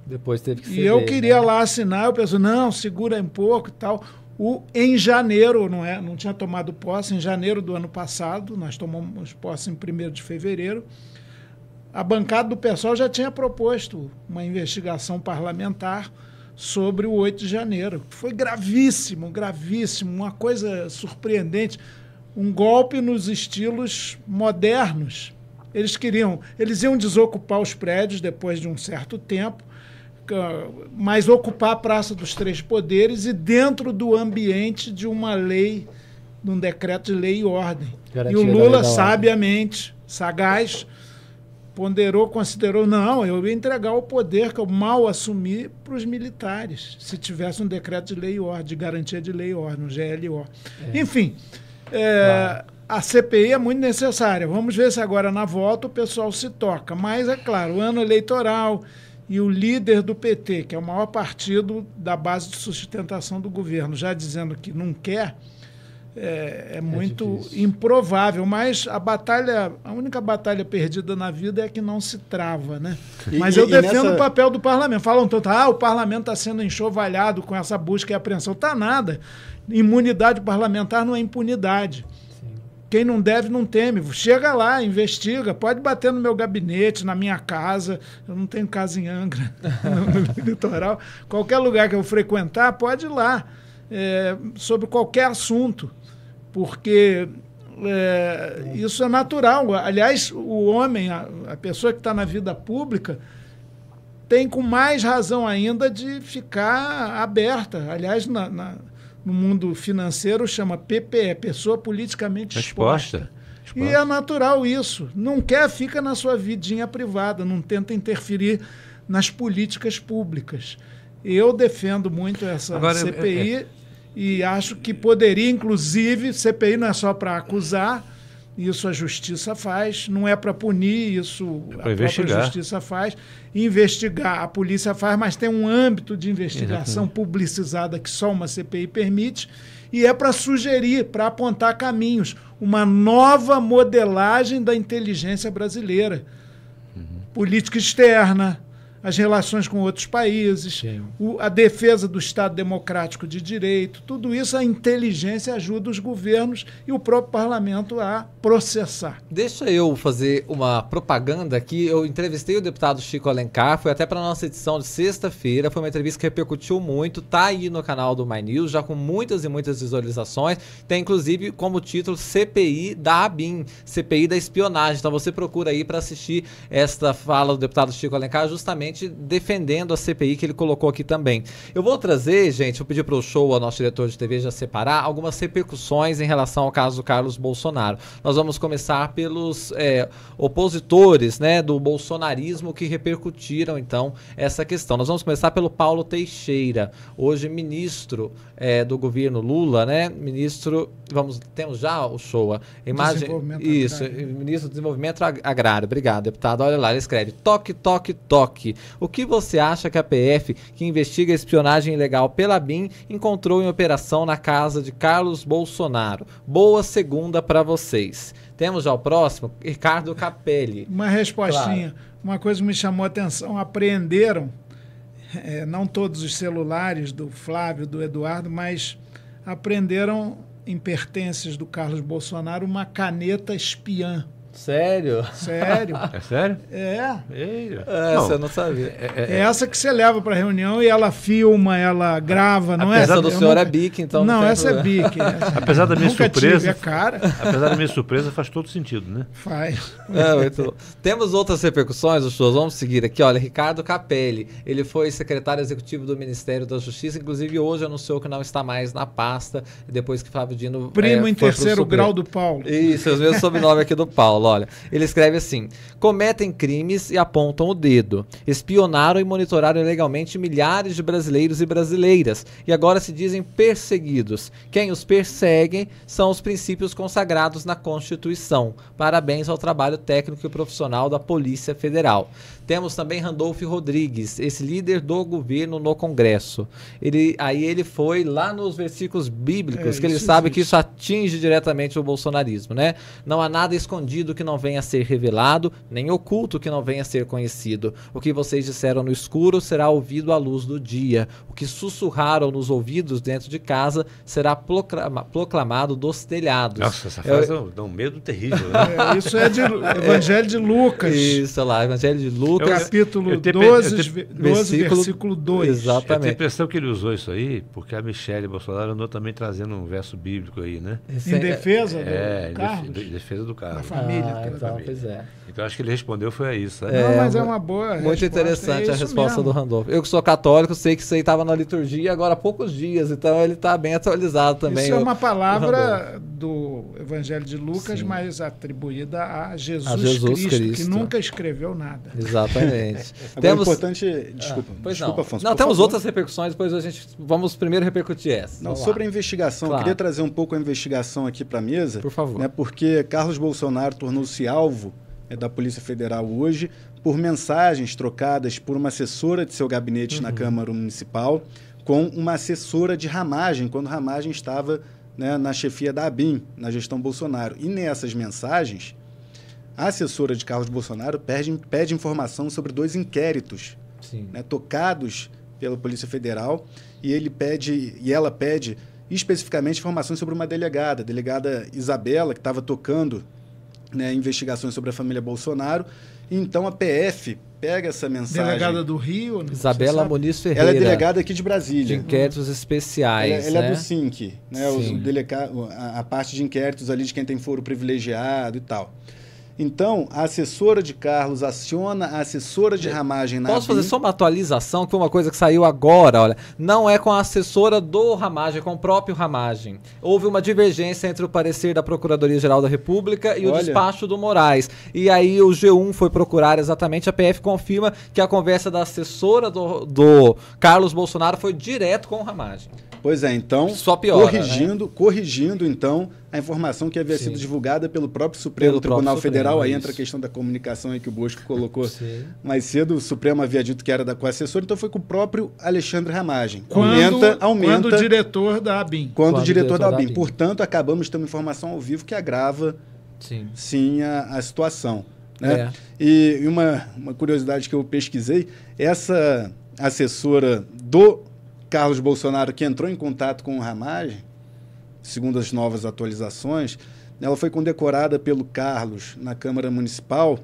Depois teve que ser. E eu queria né? lá assinar, eu pensei, não, segura um pouco e tal. O, em janeiro, não, é, não tinha tomado posse, em janeiro do ano passado, nós tomamos posse em 1 de fevereiro, a bancada do pessoal já tinha proposto uma investigação parlamentar sobre o 8 de janeiro. Foi gravíssimo, gravíssimo, uma coisa surpreendente um golpe nos estilos modernos. Eles queriam, eles iam desocupar os prédios depois de um certo tempo, mas ocupar a Praça dos Três Poderes e dentro do ambiente de uma lei, de um decreto de lei e ordem. Garantia e o Lula, sabiamente, sagaz, ponderou, considerou, não, eu ia entregar o poder que eu mal assumi para os militares, se tivesse um decreto de lei e ordem, de garantia de lei e ordem, um GLO. É. Enfim, é, A CPI é muito necessária. Vamos ver se agora na volta o pessoal se toca. Mas, é claro, o ano eleitoral e o líder do PT, que é o maior partido da base de sustentação do governo, já dizendo que não quer, é, é, é muito improvável. Mas a batalha, a única batalha perdida na vida é que não se trava, né? E, mas eu defendo nessa... o papel do parlamento. Falam tanto, ah, o parlamento está sendo enxovalhado com essa busca e apreensão. Tá nada. Imunidade parlamentar não é impunidade. Quem não deve, não teme. Chega lá, investiga. Pode bater no meu gabinete, na minha casa. Eu não tenho casa em Angra, <laughs> no, <laughs> litoral. Qualquer lugar que eu frequentar, pode ir lá. É, sobre qualquer assunto. Porque é, isso é natural. Aliás, o homem, a, a pessoa que está na vida pública, tem com mais razão ainda de ficar aberta. Aliás, na, na no mundo financeiro chama PPE, pessoa politicamente exposta. exposta. E é natural isso. Não quer, fica na sua vidinha privada, não tenta interferir nas políticas públicas. Eu defendo muito essa Agora, CPI é, é... e acho que poderia, inclusive, CPI não é só para acusar, isso a justiça faz, não é para punir, isso é a investigar. própria justiça faz. Investigar, a polícia faz, mas tem um âmbito de investigação Exatamente. publicizada que só uma CPI permite, e é para sugerir, para apontar caminhos, uma nova modelagem da inteligência brasileira. Uhum. Política externa, as relações com outros países, o, a defesa do Estado democrático de direito, tudo isso a inteligência ajuda os governos e o próprio parlamento a processar. Deixa eu fazer uma propaganda aqui. Eu entrevistei o deputado Chico Alencar, foi até para a nossa edição de sexta-feira, foi uma entrevista que repercutiu muito, tá aí no canal do My News, já com muitas e muitas visualizações. Tem inclusive como título CPI da ABIN, CPI da espionagem. Então você procura aí para assistir esta fala do deputado Chico Alencar justamente defendendo a CPI que ele colocou aqui também. Eu vou trazer, gente, vou pedir para o show, ao nosso diretor de TV já separar, algumas repercussões em relação ao caso do Carlos Bolsonaro. Nós vamos começar pelos é, opositores né, do bolsonarismo que repercutiram, então, essa questão. Nós vamos começar pelo Paulo Teixeira, hoje ministro é, do governo Lula, né? Ministro, vamos, temos já o show, a imagem, isso, agrário. ministro do Desenvolvimento Agrário. Obrigado, deputado. Olha lá, ele escreve: toque, toque, toque. O que você acha que a PF, que investiga espionagem ilegal pela BIM, encontrou em operação na casa de Carlos Bolsonaro? Boa segunda para vocês. Temos já o próximo, Ricardo Capelli. Uma respostinha. Claro. Uma coisa me chamou a atenção: apreenderam, é, não todos os celulares do Flávio, do Eduardo, mas apreenderam em pertences do Carlos Bolsonaro uma caneta espiã. Sério? Sério. É sério? É. É, essa eu não sabia. É, é, é, essa que você leva para reunião e ela filma, ela grava, não é? Essa do senhor é BIC, então. Não, não essa é BIC. <laughs> apesar da minha Nunca surpresa. Tive, é cara. Apesar da minha surpresa, faz todo sentido, né? Faz. É, muito Temos outras repercussões, os. Vamos seguir aqui. Olha, Ricardo Capelli. Ele foi secretário executivo do Ministério da Justiça, inclusive hoje anunciou que não está mais na pasta, depois que Flávio Dino. Primo é, em terceiro grau do Paulo. Isso, é o mesmo sobrenome aqui do Paulo olha. Ele escreve assim: cometem crimes e apontam o dedo. Espionaram e monitoraram ilegalmente milhares de brasileiros e brasileiras e agora se dizem perseguidos. Quem os perseguem são os princípios consagrados na Constituição. Parabéns ao trabalho técnico e profissional da Polícia Federal. Temos também Randolph Rodrigues, esse líder do governo no Congresso. Ele, aí ele foi lá nos versículos bíblicos, é, que ele sabe existe. que isso atinge diretamente o bolsonarismo, né? Não há nada escondido que não venha a ser revelado, nem oculto que não venha a ser conhecido. O que vocês disseram no escuro será ouvido à luz do dia. O que sussurraram nos ouvidos dentro de casa será proclama, proclamado dos telhados. Nossa, essa frase Eu, dá um medo terrível. Né? É, isso é de <laughs> Evangelho de Lucas. Isso lá, Evangelho de Lucas. Lucas, capítulo eu, eu 12, 12 versículo, versículo 2. Exatamente. Eu tenho a impressão que ele usou isso aí porque a Michelle Bolsonaro andou também trazendo um verso bíblico aí, né? Em defesa do é, Carlos? Em defesa do Carlos. Da família. Ah, então, família. Pois é. Então acho que ele respondeu foi a isso. Né? É, Não, mas é uma boa Muito interessante é a resposta mesmo. do Randolph. Eu que sou católico, sei que isso aí estava na liturgia agora há poucos dias, então ele está bem atualizado também. Isso é uma palavra do Evangelho de Lucas, Sim. mas atribuída a Jesus, a Jesus Cristo, Cristo, que nunca escreveu nada. Exatamente. <laughs> Agora, temos... importante... Desculpa, ah, desculpa não. Afonso. Não, temos favor. outras repercussões, depois a gente... Vamos primeiro repercutir essa. Não, sobre a investigação, claro. eu queria trazer um pouco a investigação aqui para a mesa. Por favor. Né, porque Carlos Bolsonaro tornou-se alvo é da Polícia Federal hoje por mensagens trocadas por uma assessora de seu gabinete uhum. na Câmara Municipal com uma assessora de Ramagem, quando Ramagem estava né, na chefia da ABIN, na gestão Bolsonaro. E nessas mensagens, a assessora de Carlos Bolsonaro pede, pede informação sobre dois inquéritos né, tocados pela Polícia Federal e ele pede e ela pede especificamente informações sobre uma delegada, a delegada Isabela, que estava tocando né, investigações sobre a família Bolsonaro. Então a PF pega essa mensagem. Delegada do Rio? Isabela Muniz Ferreira. Ela é delegada aqui de Brasília. De inquéritos especiais. Ela, ela né? é do SINC, né? Os, a, a, parte de inquéritos ali de quem tem foro privilegiado e tal. Então, a assessora de Carlos aciona a assessora de ramagem na Posso fazer só uma atualização, que foi uma coisa que saiu agora, olha. Não é com a assessora do ramagem, é com o próprio ramagem. Houve uma divergência entre o parecer da Procuradoria-Geral da República e olha. o despacho do Moraes. E aí o G1 foi procurar exatamente, a PF confirma que a conversa da assessora do, do Carlos Bolsonaro foi direto com o ramagem. Pois é, então, Só piora, corrigindo, né? corrigindo então a informação que havia Sim. sido divulgada pelo próprio Supremo pelo Tribunal próprio Federal, Supremo, aí entra a questão da comunicação aí que o Bosco colocou Sim. mais cedo, o Supremo havia dito que era da, assessor, então foi com o próprio Alexandre Ramagem. Quando, aumenta, aumenta. Quando o diretor da ABIN. Quando, quando o diretor, diretor da, ABIN. da ABIN. Portanto, acabamos uma informação ao vivo que agrava sim, sim a, a situação. Né? É. E uma, uma curiosidade que eu pesquisei, essa assessora do Carlos Bolsonaro, que entrou em contato com o Ramagem, segundo as novas atualizações, ela foi condecorada pelo Carlos na Câmara Municipal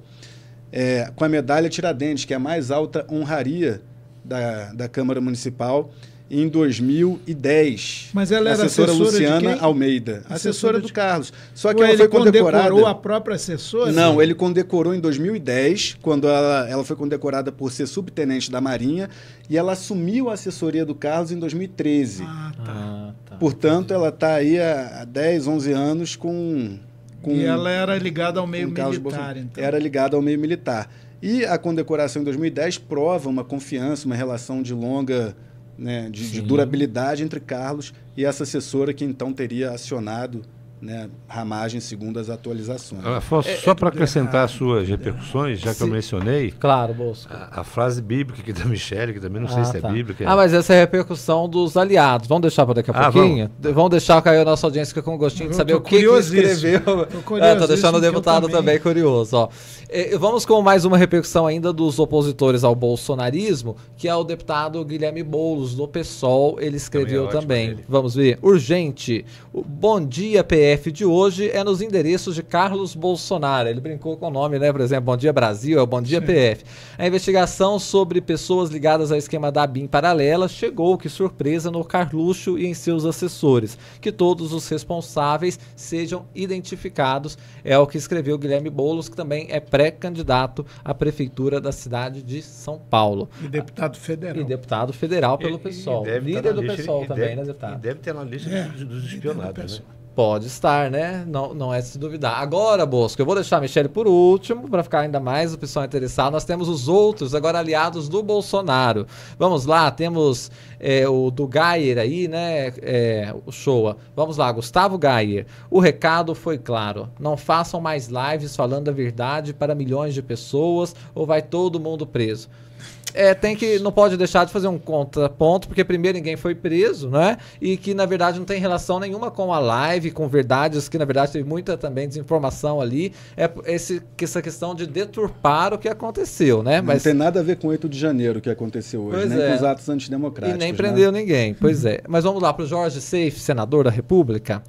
é, com a medalha Tiradentes, que é a mais alta honraria da, da Câmara Municipal em 2010. Mas ela era assessora, assessora Luciana Almeida, assessora, assessora do de... Carlos. Só que Ou ela foi condecorada. condecorou a própria assessora? Não, ele condecorou em 2010, quando ela, ela foi condecorada por ser subtenente da Marinha, e ela assumiu a assessoria do Carlos em 2013. Ah, tá. Ah, tá. Portanto, ela está aí há 10, 11 anos com, com. E ela era ligada ao meio militar, então. Era ligada ao meio militar. E a condecoração em 2010 prova uma confiança, uma relação de longa né, de, de, durabilidade entre Carlos e essa assessora que então teria acionado né, ramagem segundo as atualizações. Afonso, é, só para acrescentar as suas repercussões, já que eu mencionei. Claro. A, a, frase bíblica aqui da Michelle, que também não ah, sei se é tá. é bíblica. Ah, mas essa é a repercussão dos aliados. Vamos deixar para daqui a ah, pouquinho? Vamos. vamos. deixar cair a nossa audiência com gostinho de saber o que, que escreveu. Estou <laughs> é, deixando o deputado também. também curioso. Ó. É, vamos com mais uma repercussão ainda dos opositores ao bolsonarismo, que é o deputado Guilherme Boulos, do PSOL. Ele escreveu também. também. Vamos ver. Urgente. Bom dia, PR PF de hoje é nos endereços de Carlos Bolsonaro. Ele brincou com o nome, né? Por exemplo, Bom Dia Brasil, é o Bom Dia Sim. PF. A investigação sobre pessoas ligadas ao esquema da BIM paralela chegou, que surpresa, no Carluxo e em seus assessores. Que todos os responsáveis sejam identificados. É o que escreveu Guilherme Boulos, que também é pré-candidato à prefeitura da cidade de São Paulo. E deputado federal. E deputado federal pelo e, PSOL. E Líder do PSOL também, deve, né, deputado? E deve ter na lista é, dos espionados, né? Pode estar, né? Não, não é se duvidar. Agora, Bosco, eu vou deixar a Michelle por último, para ficar ainda mais o pessoal interessado. Nós temos os outros, agora aliados do Bolsonaro. Vamos lá, temos é, o do Gayer aí, né? É, o Showa. Vamos lá, Gustavo Gayer. O recado foi claro: não façam mais lives falando a verdade para milhões de pessoas ou vai todo mundo preso é, tem que não pode deixar de fazer um contraponto, porque primeiro ninguém foi preso, né? E que na verdade não tem relação nenhuma com a live, com verdades, que na verdade teve muita também desinformação ali. É esse, essa questão de deturpar o que aconteceu, né? Mas não tem nada a ver com o 8 de janeiro que aconteceu hoje, pois nem é. com os atos antidemocráticos. E nem prendeu né? ninguém, pois é. Mas vamos lá para o Jorge Seif, senador da República.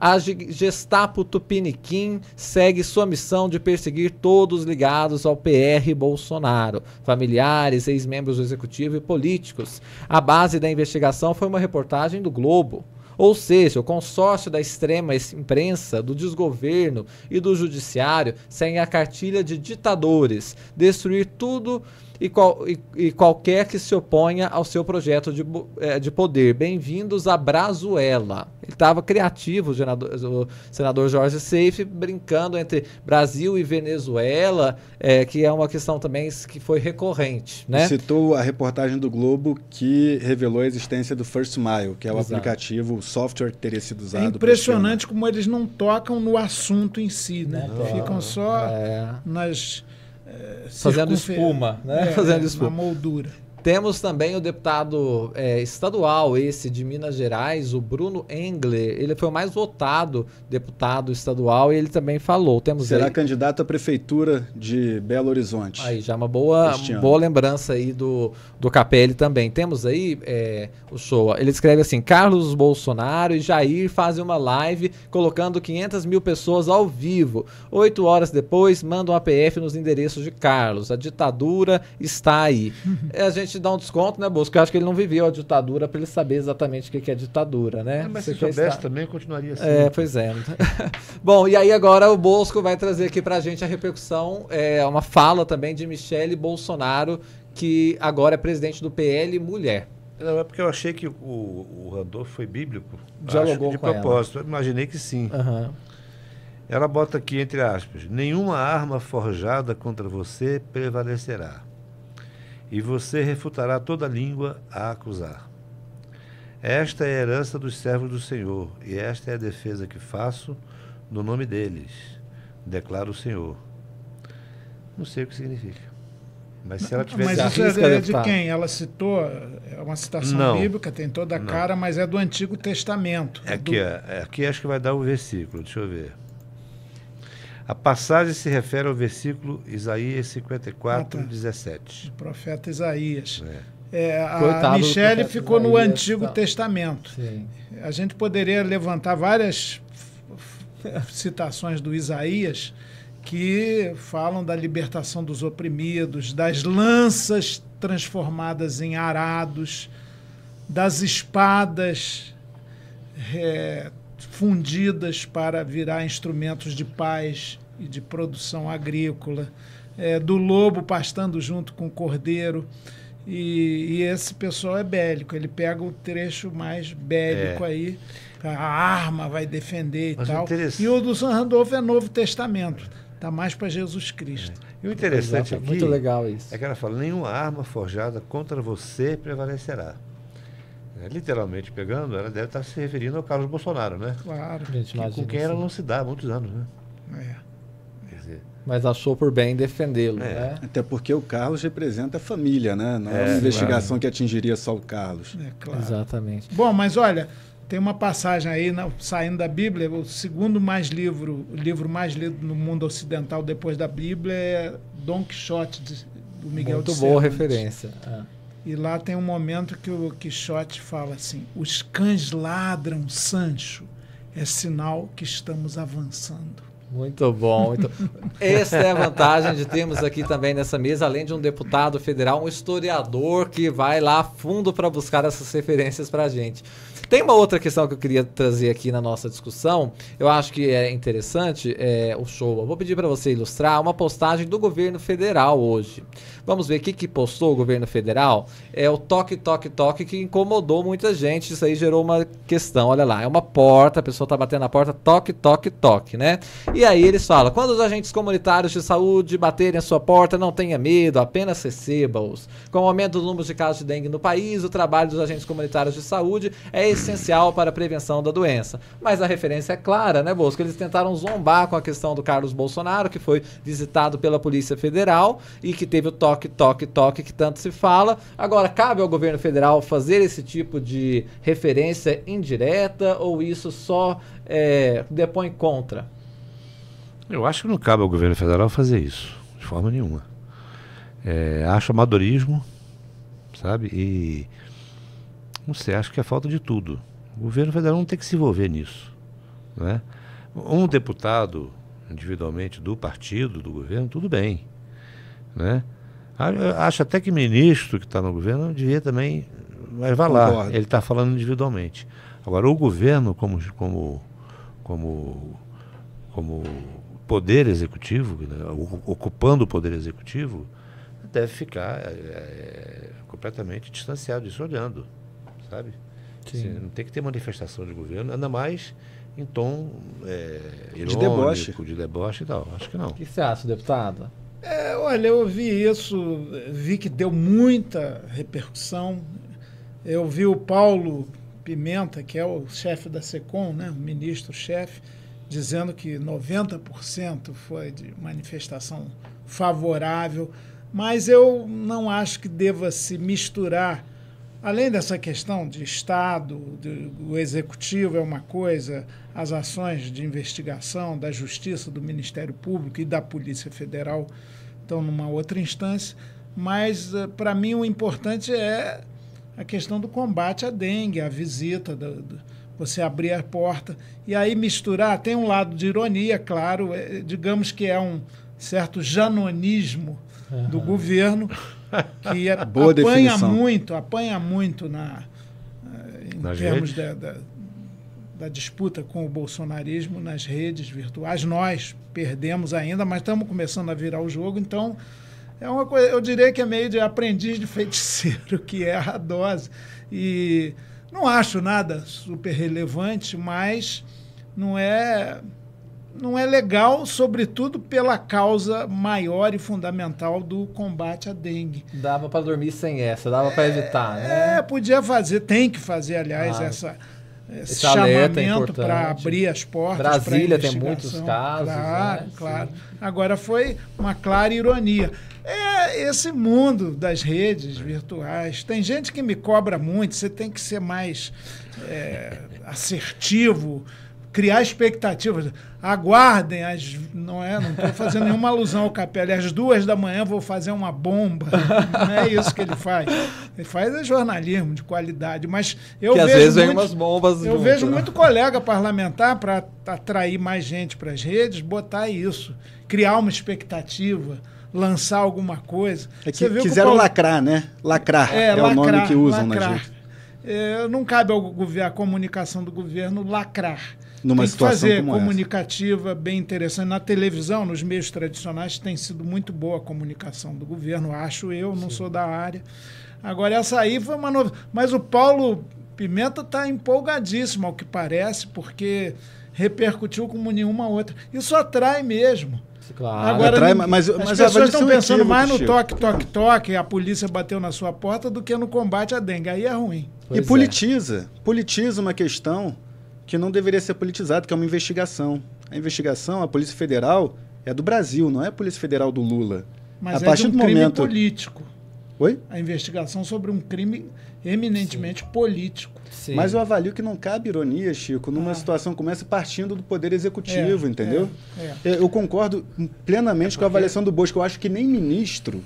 A Gestapo Tupiniquim segue sua missão de perseguir todos ligados ao PR Bolsonaro, familiares, ex-membros do executivo e políticos. A base da investigação foi uma reportagem do Globo. Ou seja, o consórcio da extrema imprensa, do desgoverno e do judiciário segue a cartilha de ditadores, destruir tudo e, qual, e, e, qualquer que se oponha ao seu projeto de, é, de poder. Bem-vindos a Brazuela. Ele estava criativo, o senador, o senador Jorge Seife, brincando entre Brasil e Venezuela, é, que é uma questão também que foi recorrente. Né? Citou a reportagem do Globo que revelou a existência do First Mile, que é o Exato. aplicativo, o software que teria sido usado. É impressionante como eles não tocam no assunto em si, né? Não, Ficam só é. nas fazendo espuma, né? É, fazendo espuma. Uma moldura. Temos também o deputado é, estadual, esse de Minas Gerais, o Bruno Engler. Ele foi o mais votado deputado estadual e ele também falou. Temos Será aí... candidato à prefeitura de Belo Horizonte. Aí já uma boa, boa lembrança aí do, do Capelli também. Temos aí é, o show. Ele escreve assim: Carlos Bolsonaro e Jair fazem uma live colocando 500 mil pessoas ao vivo. Oito horas depois, mandam a PF nos endereços de Carlos. A ditadura está aí. <laughs> a gente dar um desconto, né, Bosco? Eu acho que ele não viveu a ditadura para ele saber exatamente o que é ditadura, né? É, mas Você se soubesse estar... também continuaria assim. É, pois é. <laughs> Bom, e aí agora o Bosco vai trazer aqui para a gente a repercussão, é, uma fala também de Michele Bolsonaro, que agora é presidente do PL Mulher. Não, é porque eu achei que o, o Randolfo foi bíblico. Dialogou de com propósito. Imaginei que sim. Uhum. Ela bota aqui entre aspas: nenhuma arma forjada contra você prevalecerá, e você refutará toda língua a acusar. Esta é a herança dos servos do Senhor, e esta é a defesa que faço no nome deles, declara o Senhor. Não sei o que significa. Mas se ela tivesse Mas isso é de quem? Ela citou, é uma citação não, bíblica, tem toda a não. cara, mas é do Antigo Testamento. É aqui, do... é, aqui acho que vai dar o versículo, deixa eu ver. A passagem se refere ao versículo Isaías 54, ah, tá. 17. O profeta Isaías. É. É, a Michele ficou no Antigo tá. Testamento. Sim. A gente poderia levantar várias citações do Isaías que falam da libertação dos oprimidos, das lanças transformadas em arados, das espadas é, fundidas para virar instrumentos de paz e de produção agrícola, é, do lobo pastando junto com o cordeiro. E, e, esse pessoal é bélico, ele pega o trecho mais bélico é. aí, a arma vai defender e Mas tal. E o do São Randolfo é Novo Testamento. Está mais para Jesus Cristo. É. E o interessante Exato, aqui muito legal isso. é que ela fala: nenhuma arma forjada contra você prevalecerá. É, literalmente pegando, ela deve estar se referindo ao Carlos Bolsonaro, né? Claro. Que, com quem ela não se dá há muitos anos, né? É. Mas achou por bem defendê-lo, é. né? Até porque o Carlos representa a família, né? Não é, uma investigação claro. que atingiria só o Carlos. É, claro. Exatamente. Bom, mas olha, tem uma passagem aí, na, saindo da Bíblia, o segundo mais livro, o livro mais lido no mundo ocidental depois da Bíblia é Don Quixote, de, do Miguel Muito de boa referência. É. E lá tem um momento que o Quixote fala assim: os cães ladram, Sancho, é sinal que estamos avançando. Muito bom. Muito... <laughs> Essa é a vantagem de termos aqui também nessa mesa, além de um deputado federal, um historiador que vai lá a fundo para buscar essas referências para a gente. Tem uma outra questão que eu queria trazer aqui na nossa discussão. Eu acho que é interessante é, o show. Eu vou pedir para você ilustrar uma postagem do governo federal hoje. Vamos ver o que, que postou o governo federal. É o toque, toque, toque que incomodou muita gente. Isso aí gerou uma questão. Olha lá, é uma porta, a pessoa está batendo na porta, toque, toque, toque, né? E aí eles falam: quando os agentes comunitários de saúde baterem a sua porta, não tenha medo, apenas receba-os. Com o aumento do número de casos de dengue no país, o trabalho dos agentes comunitários de saúde é essencial para a prevenção da doença. Mas a referência é clara, né, Bosco? Eles tentaram zombar com a questão do Carlos Bolsonaro, que foi visitado pela Polícia Federal e que teve o toque toque, toque, que tanto se fala. Agora, cabe ao governo federal fazer esse tipo de referência indireta ou isso só é, depõe contra? Eu acho que não cabe ao governo federal fazer isso, de forma nenhuma. É, acho amadorismo, sabe? E não sei, acho que é falta de tudo. O governo federal não tem que se envolver nisso. Né? Um deputado individualmente do partido, do governo, tudo bem. Né? Acho até que ministro que está no governo devia também. Mas vai lá, ele está falando individualmente. Agora, o governo, como, como, como, como poder executivo, né, ocupando o poder executivo, deve ficar é, é, completamente distanciado disso, olhando, sabe? Assim, não tem que ter manifestação de governo, ainda mais em tom é, irônico, de deboche. de deboche e tal. Acho que não. O que você acha, deputado? É, olha, eu vi isso, vi que deu muita repercussão. Eu vi o Paulo Pimenta, que é o chefe da SECOM, né, o ministro-chefe, dizendo que 90% foi de manifestação favorável, mas eu não acho que deva se misturar Além dessa questão de Estado, de, o Executivo é uma coisa, as ações de investigação da Justiça, do Ministério Público e da Polícia Federal estão numa outra instância, mas eh, para mim o importante é a questão do combate à dengue, a visita, do, do, você abrir a porta e aí misturar. Tem um lado de ironia, claro, é, digamos que é um certo janonismo uhum. do governo, que é, <laughs> Boa apanha definição. muito, apanha muito na, eh, em nas termos da, da, da, disputa com o bolsonarismo nas redes virtuais. Nós perdemos ainda, mas estamos começando a virar o jogo, então é uma coisa, eu diria que é meio de aprendiz de feiticeiro, <laughs> que é a dose. E não acho nada super relevante, mas não é não é legal, sobretudo pela causa maior e fundamental do combate à dengue. Dava para dormir sem essa, dava é, para evitar, né? É, podia fazer, tem que fazer, aliás, ah, essa esse, esse chamamento para abrir as portas. Brasília tem muitos casos. Claro, né? claro. Sim. Agora foi uma clara ironia. É esse mundo das redes virtuais. Tem gente que me cobra muito, você tem que ser mais é, assertivo, criar expectativas. Aguardem, as, não é? Não estou fazendo nenhuma alusão ao Capelli. Às duas da manhã vou fazer uma bomba. Não é isso que ele faz. Ele faz é jornalismo de qualidade. Mas eu que vejo. Às vezes vem umas bombas. Eu junto, vejo né? muito colega parlamentar para atrair mais gente para as redes, botar isso. Criar uma expectativa lançar alguma coisa. É que quiseram Paulo... lacrar, né? Lacrar é, é lacrar, o nome que usam lacrar. na gente. É, não cabe ao governo, à comunicação do governo lacrar. Numa tem situação fazer como comunicativa essa. bem interessante. Na televisão, nos meios tradicionais, tem sido muito boa a comunicação do governo, acho eu, não Sim. sou da área. Agora, essa aí foi uma novidade. Mas o Paulo Pimenta está empolgadíssimo, ao que parece, porque repercutiu como nenhuma outra. Isso atrai mesmo. Claro. Agora, Atrai, mas, as mas pessoas estão pensando mais no toque, toque, toque, a polícia bateu na sua porta, do que no combate à dengue. Aí é ruim. Pois e politiza. É. Politiza uma questão que não deveria ser politizada, que é uma investigação. A investigação, a Polícia Federal, é do Brasil, não é a Polícia Federal do Lula. Mas a é partir de um do crime momento... político. Oi? A investigação sobre um crime eminentemente Sim. político. Sim. Mas eu avalio que não cabe ironia, Chico, numa ah. situação como essa, partindo do Poder Executivo, é, entendeu? É, é. Eu concordo plenamente é com a avaliação do Bosco. Eu acho que nem ministro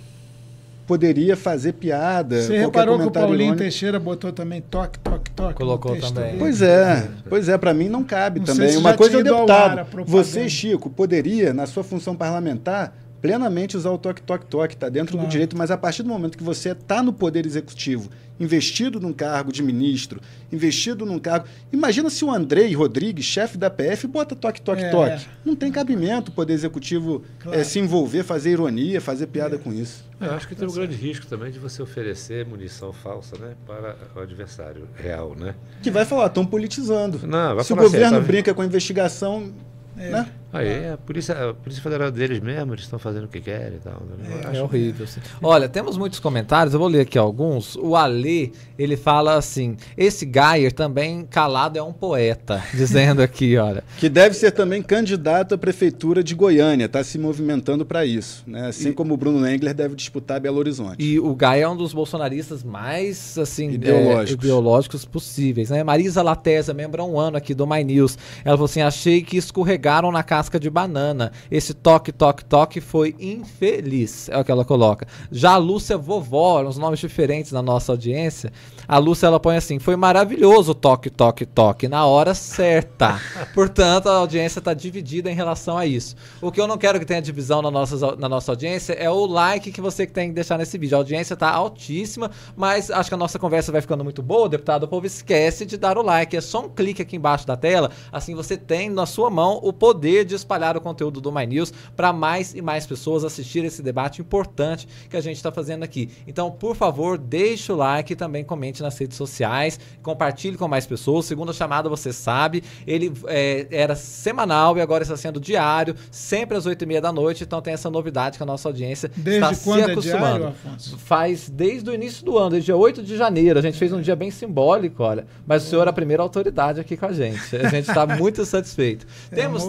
poderia fazer piada. Você reparou que o Paulinho irônico. Teixeira botou também toque, toque, toque. Colocou também. Pois é, pois é, para mim não cabe não também. Uma coisa é o deputado. Você, Chico, poderia, na sua função parlamentar, plenamente usar o toque, toque, toque, está dentro claro. do direito, mas a partir do momento que você está no poder executivo, investido num cargo de ministro, investido num cargo. Imagina se o Andrei Rodrigues, chefe da PF, bota toque, toque, é. toque. Não tem cabimento o poder executivo claro. é, se envolver, fazer ironia, fazer piada é. com isso. É, acho que tem um grande risco também de você oferecer munição falsa né, para o adversário real. Né? Que vai falar, estão politizando. Não, se o governo assim, tá... brinca com a investigação é. Né? Aí, é, a polícia, a polícia Federal deles mesmo, eles estão fazendo o que querem e tal. Né? É, é horrível. Assim. Olha, temos muitos comentários, eu vou ler aqui alguns. O Ale, ele fala assim: esse Gayer também calado é um poeta, <laughs> dizendo aqui, olha. Que deve ser também candidato à prefeitura de Goiânia, está se movimentando para isso. Né? Assim e, como o Bruno Engler deve disputar Belo Horizonte. E o Gayer é um dos bolsonaristas mais assim, ideológicos, é, ideológicos possíveis. Né? Marisa Latesa, membro há um ano aqui do My News, ela falou assim: achei que escorregaram na casa casca de banana. Esse toque, toque, toque foi infeliz, é o que ela coloca. Já a Lúcia Vovó, uns nomes diferentes na nossa audiência. A Lúcia ela põe assim: foi maravilhoso toque, toque, toque, na hora certa. <laughs> Portanto, a audiência está dividida em relação a isso. O que eu não quero que tenha divisão na nossa, na nossa audiência é o like que você tem que deixar nesse vídeo. A audiência está altíssima, mas acho que a nossa conversa vai ficando muito boa, deputado. O povo esquece de dar o like. É só um clique aqui embaixo da tela, assim você tem na sua mão o poder de de espalhar o conteúdo do My News para mais e mais pessoas assistirem esse debate importante que a gente está fazendo aqui. Então, por favor, deixe o like e também comente nas redes sociais, compartilhe com mais pessoas. Segunda chamada, você sabe, ele é, era semanal e agora está sendo diário, sempre às oito e meia da noite. Então tem essa novidade que a nossa audiência desde está se acostumando. É diário, Faz desde o início do ano, desde dia 8 de janeiro. A gente fez um dia bem simbólico, olha. Mas o senhor é a primeira autoridade aqui com a gente. A gente está muito satisfeito. É Temos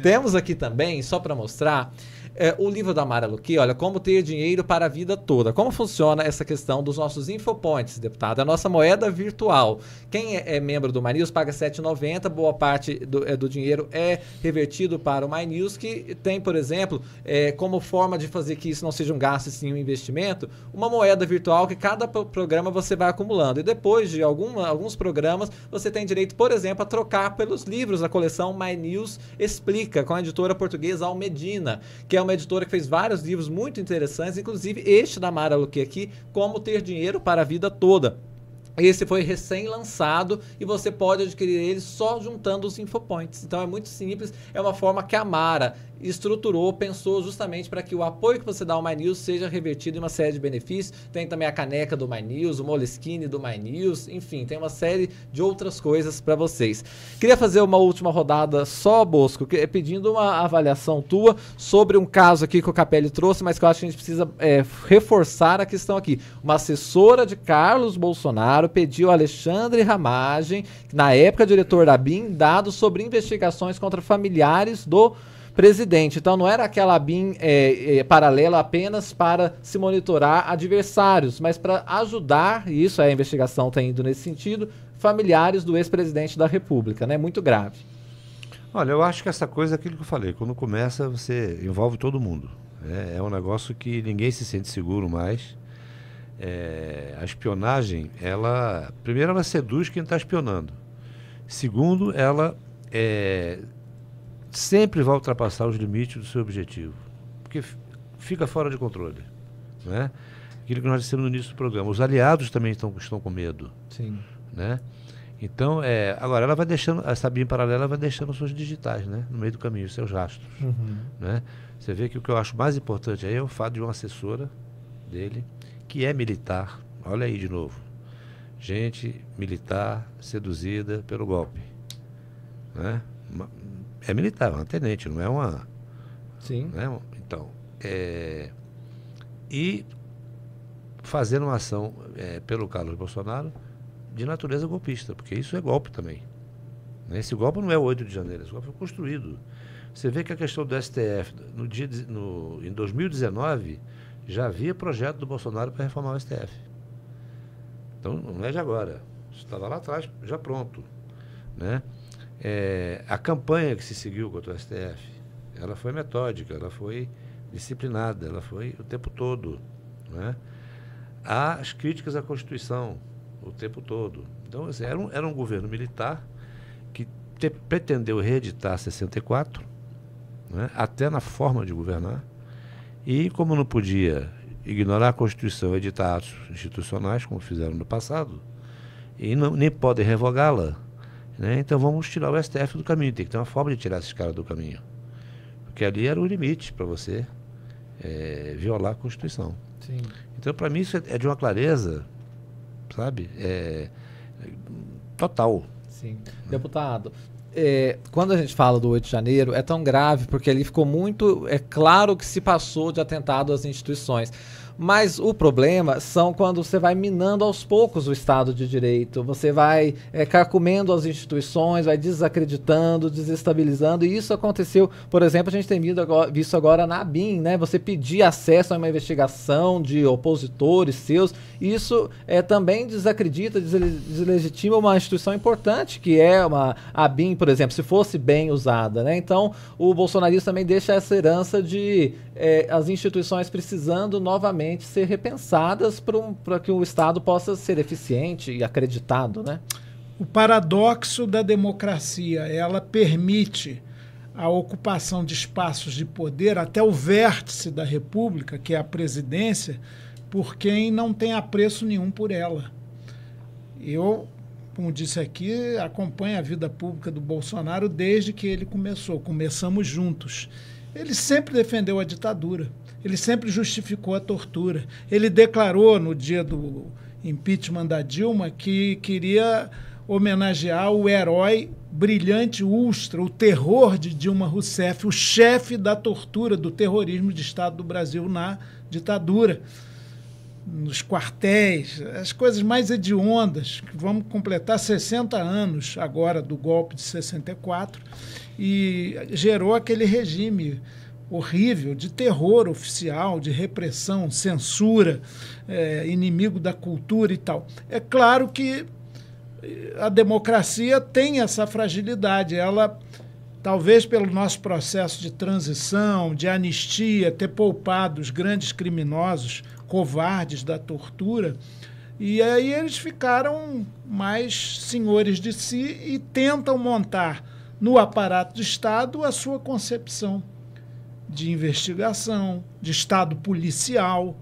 temos aqui também, só para mostrar, é, o livro da Mara Luque, olha, como ter dinheiro para a vida toda. Como funciona essa questão dos nossos infopoints, deputado? A nossa moeda virtual. Quem é, é membro do MyNews paga R$ 7,90, boa parte do, é, do, dinheiro é revertido para o MyNews, que tem, por exemplo, é, como forma de fazer que isso não seja um gasto sim um investimento, uma moeda virtual que cada programa você vai acumulando. E depois de alguns programas, você tem direito, por exemplo, a trocar pelos livros da coleção MyNews Explica, com a editora portuguesa Almedina, que é uma editora que fez vários livros muito interessantes, inclusive este da Mara Luque aqui, Como Ter Dinheiro para a Vida Toda. Esse foi recém-lançado e você pode adquirir ele só juntando os infopoints. Então é muito simples, é uma forma que a Mara estruturou, pensou justamente para que o apoio que você dá ao My News seja revertido em uma série de benefícios. Tem também a caneca do My News, o Moleskine do My News, enfim, tem uma série de outras coisas para vocês. Queria fazer uma última rodada só, Bosco, pedindo uma avaliação tua sobre um caso aqui que o Capelli trouxe, mas que eu acho que a gente precisa é, reforçar a questão aqui. Uma assessora de Carlos Bolsonaro pediu a Alexandre Ramagem, na época diretor da BIM, dados sobre investigações contra familiares do presidente. Então não era aquela BIM é, é, paralela apenas para se monitorar adversários, mas para ajudar, e isso a investigação está indo nesse sentido, familiares do ex-presidente da República, né? Muito grave. Olha, eu acho que essa coisa é aquilo que eu falei, quando começa você envolve todo mundo. É, é um negócio que ninguém se sente seguro mais. É, a espionagem, ela primeiro ela seduz quem está espionando. Segundo, ela é, sempre vai ultrapassar os limites do seu objetivo, porque fica fora de controle. Né? Aquilo que nós dissemos no início do programa. Os aliados também estão, estão com medo. Sim. Né? Então, é, agora ela vai deixando, a Sabine paralela vai deixando suas digitais, né? No meio do caminho, seus rastros. Uhum. Né? Você vê que o que eu acho mais importante aí é o fato de uma assessora dele, que é militar, olha aí de novo. Gente militar seduzida pelo golpe. Né? é militar, é uma tenente, não é uma. Sim. Né? Então, é, e fazendo uma ação é, pelo Carlos Bolsonaro de natureza golpista, porque isso é golpe também. Né? Esse golpe não é o 8 de janeiro, esse golpe foi construído. Você vê que a questão do STF, no dia, no, em 2019, já havia projeto do Bolsonaro para reformar o STF. Então, não é de agora. Estava lá atrás, já pronto. Né? É, a campanha que se seguiu contra o STF, ela foi metódica, ela foi disciplinada, ela foi o tempo todo. Né? As críticas à Constituição o tempo todo. Então, assim, era, um, era um governo militar que te, pretendeu reeditar 64, né? até na forma de governar, e como não podia ignorar a Constituição e editar atos institucionais, como fizeram no passado, e não, nem podem revogá-la, né? Então vamos tirar o STF do caminho. Tem que ter uma forma de tirar esses caras do caminho. Porque ali era o limite para você é, violar a Constituição. Sim. Então, para mim, isso é, de uma clareza, sabe? É, total. Sim. Deputado, é, quando a gente fala do 8 de janeiro, é tão grave porque ali ficou muito. É claro que se passou de atentado às instituições. Mas o problema são quando você vai minando aos poucos o Estado de Direito, você vai é, carcomendo as instituições, vai desacreditando, desestabilizando. E isso aconteceu, por exemplo, a gente tem visto agora na BIM, né? Você pedir acesso a uma investigação de opositores seus, isso é, também desacredita, deslegitima uma instituição importante, que é uma, a BIM, por exemplo, se fosse bem usada. Né? Então, o bolsonarismo também deixa essa herança de é, as instituições precisando novamente ser repensadas para que o Estado possa ser eficiente e acreditado, né? O paradoxo da democracia, ela permite a ocupação de espaços de poder até o vértice da República, que é a presidência, por quem não tem apreço nenhum por ela. Eu, como disse aqui, acompanho a vida pública do Bolsonaro desde que ele começou. Começamos juntos. Ele sempre defendeu a ditadura. Ele sempre justificou a tortura. Ele declarou no dia do impeachment da Dilma que queria homenagear o herói brilhante ultra, o terror de Dilma Rousseff, o chefe da tortura, do terrorismo de Estado do Brasil na ditadura, nos quartéis, as coisas mais hediondas. Vamos completar 60 anos agora do golpe de 64 e gerou aquele regime horrível de terror oficial, de repressão, censura, é, inimigo da cultura e tal. É claro que eh, a democracia tem essa fragilidade, ela talvez pelo nosso processo de transição, de anistia, ter poupado os grandes criminosos, covardes da tortura, e aí eles ficaram mais senhores de si e tentam montar no aparato do Estado a sua concepção de investigação, de Estado policial.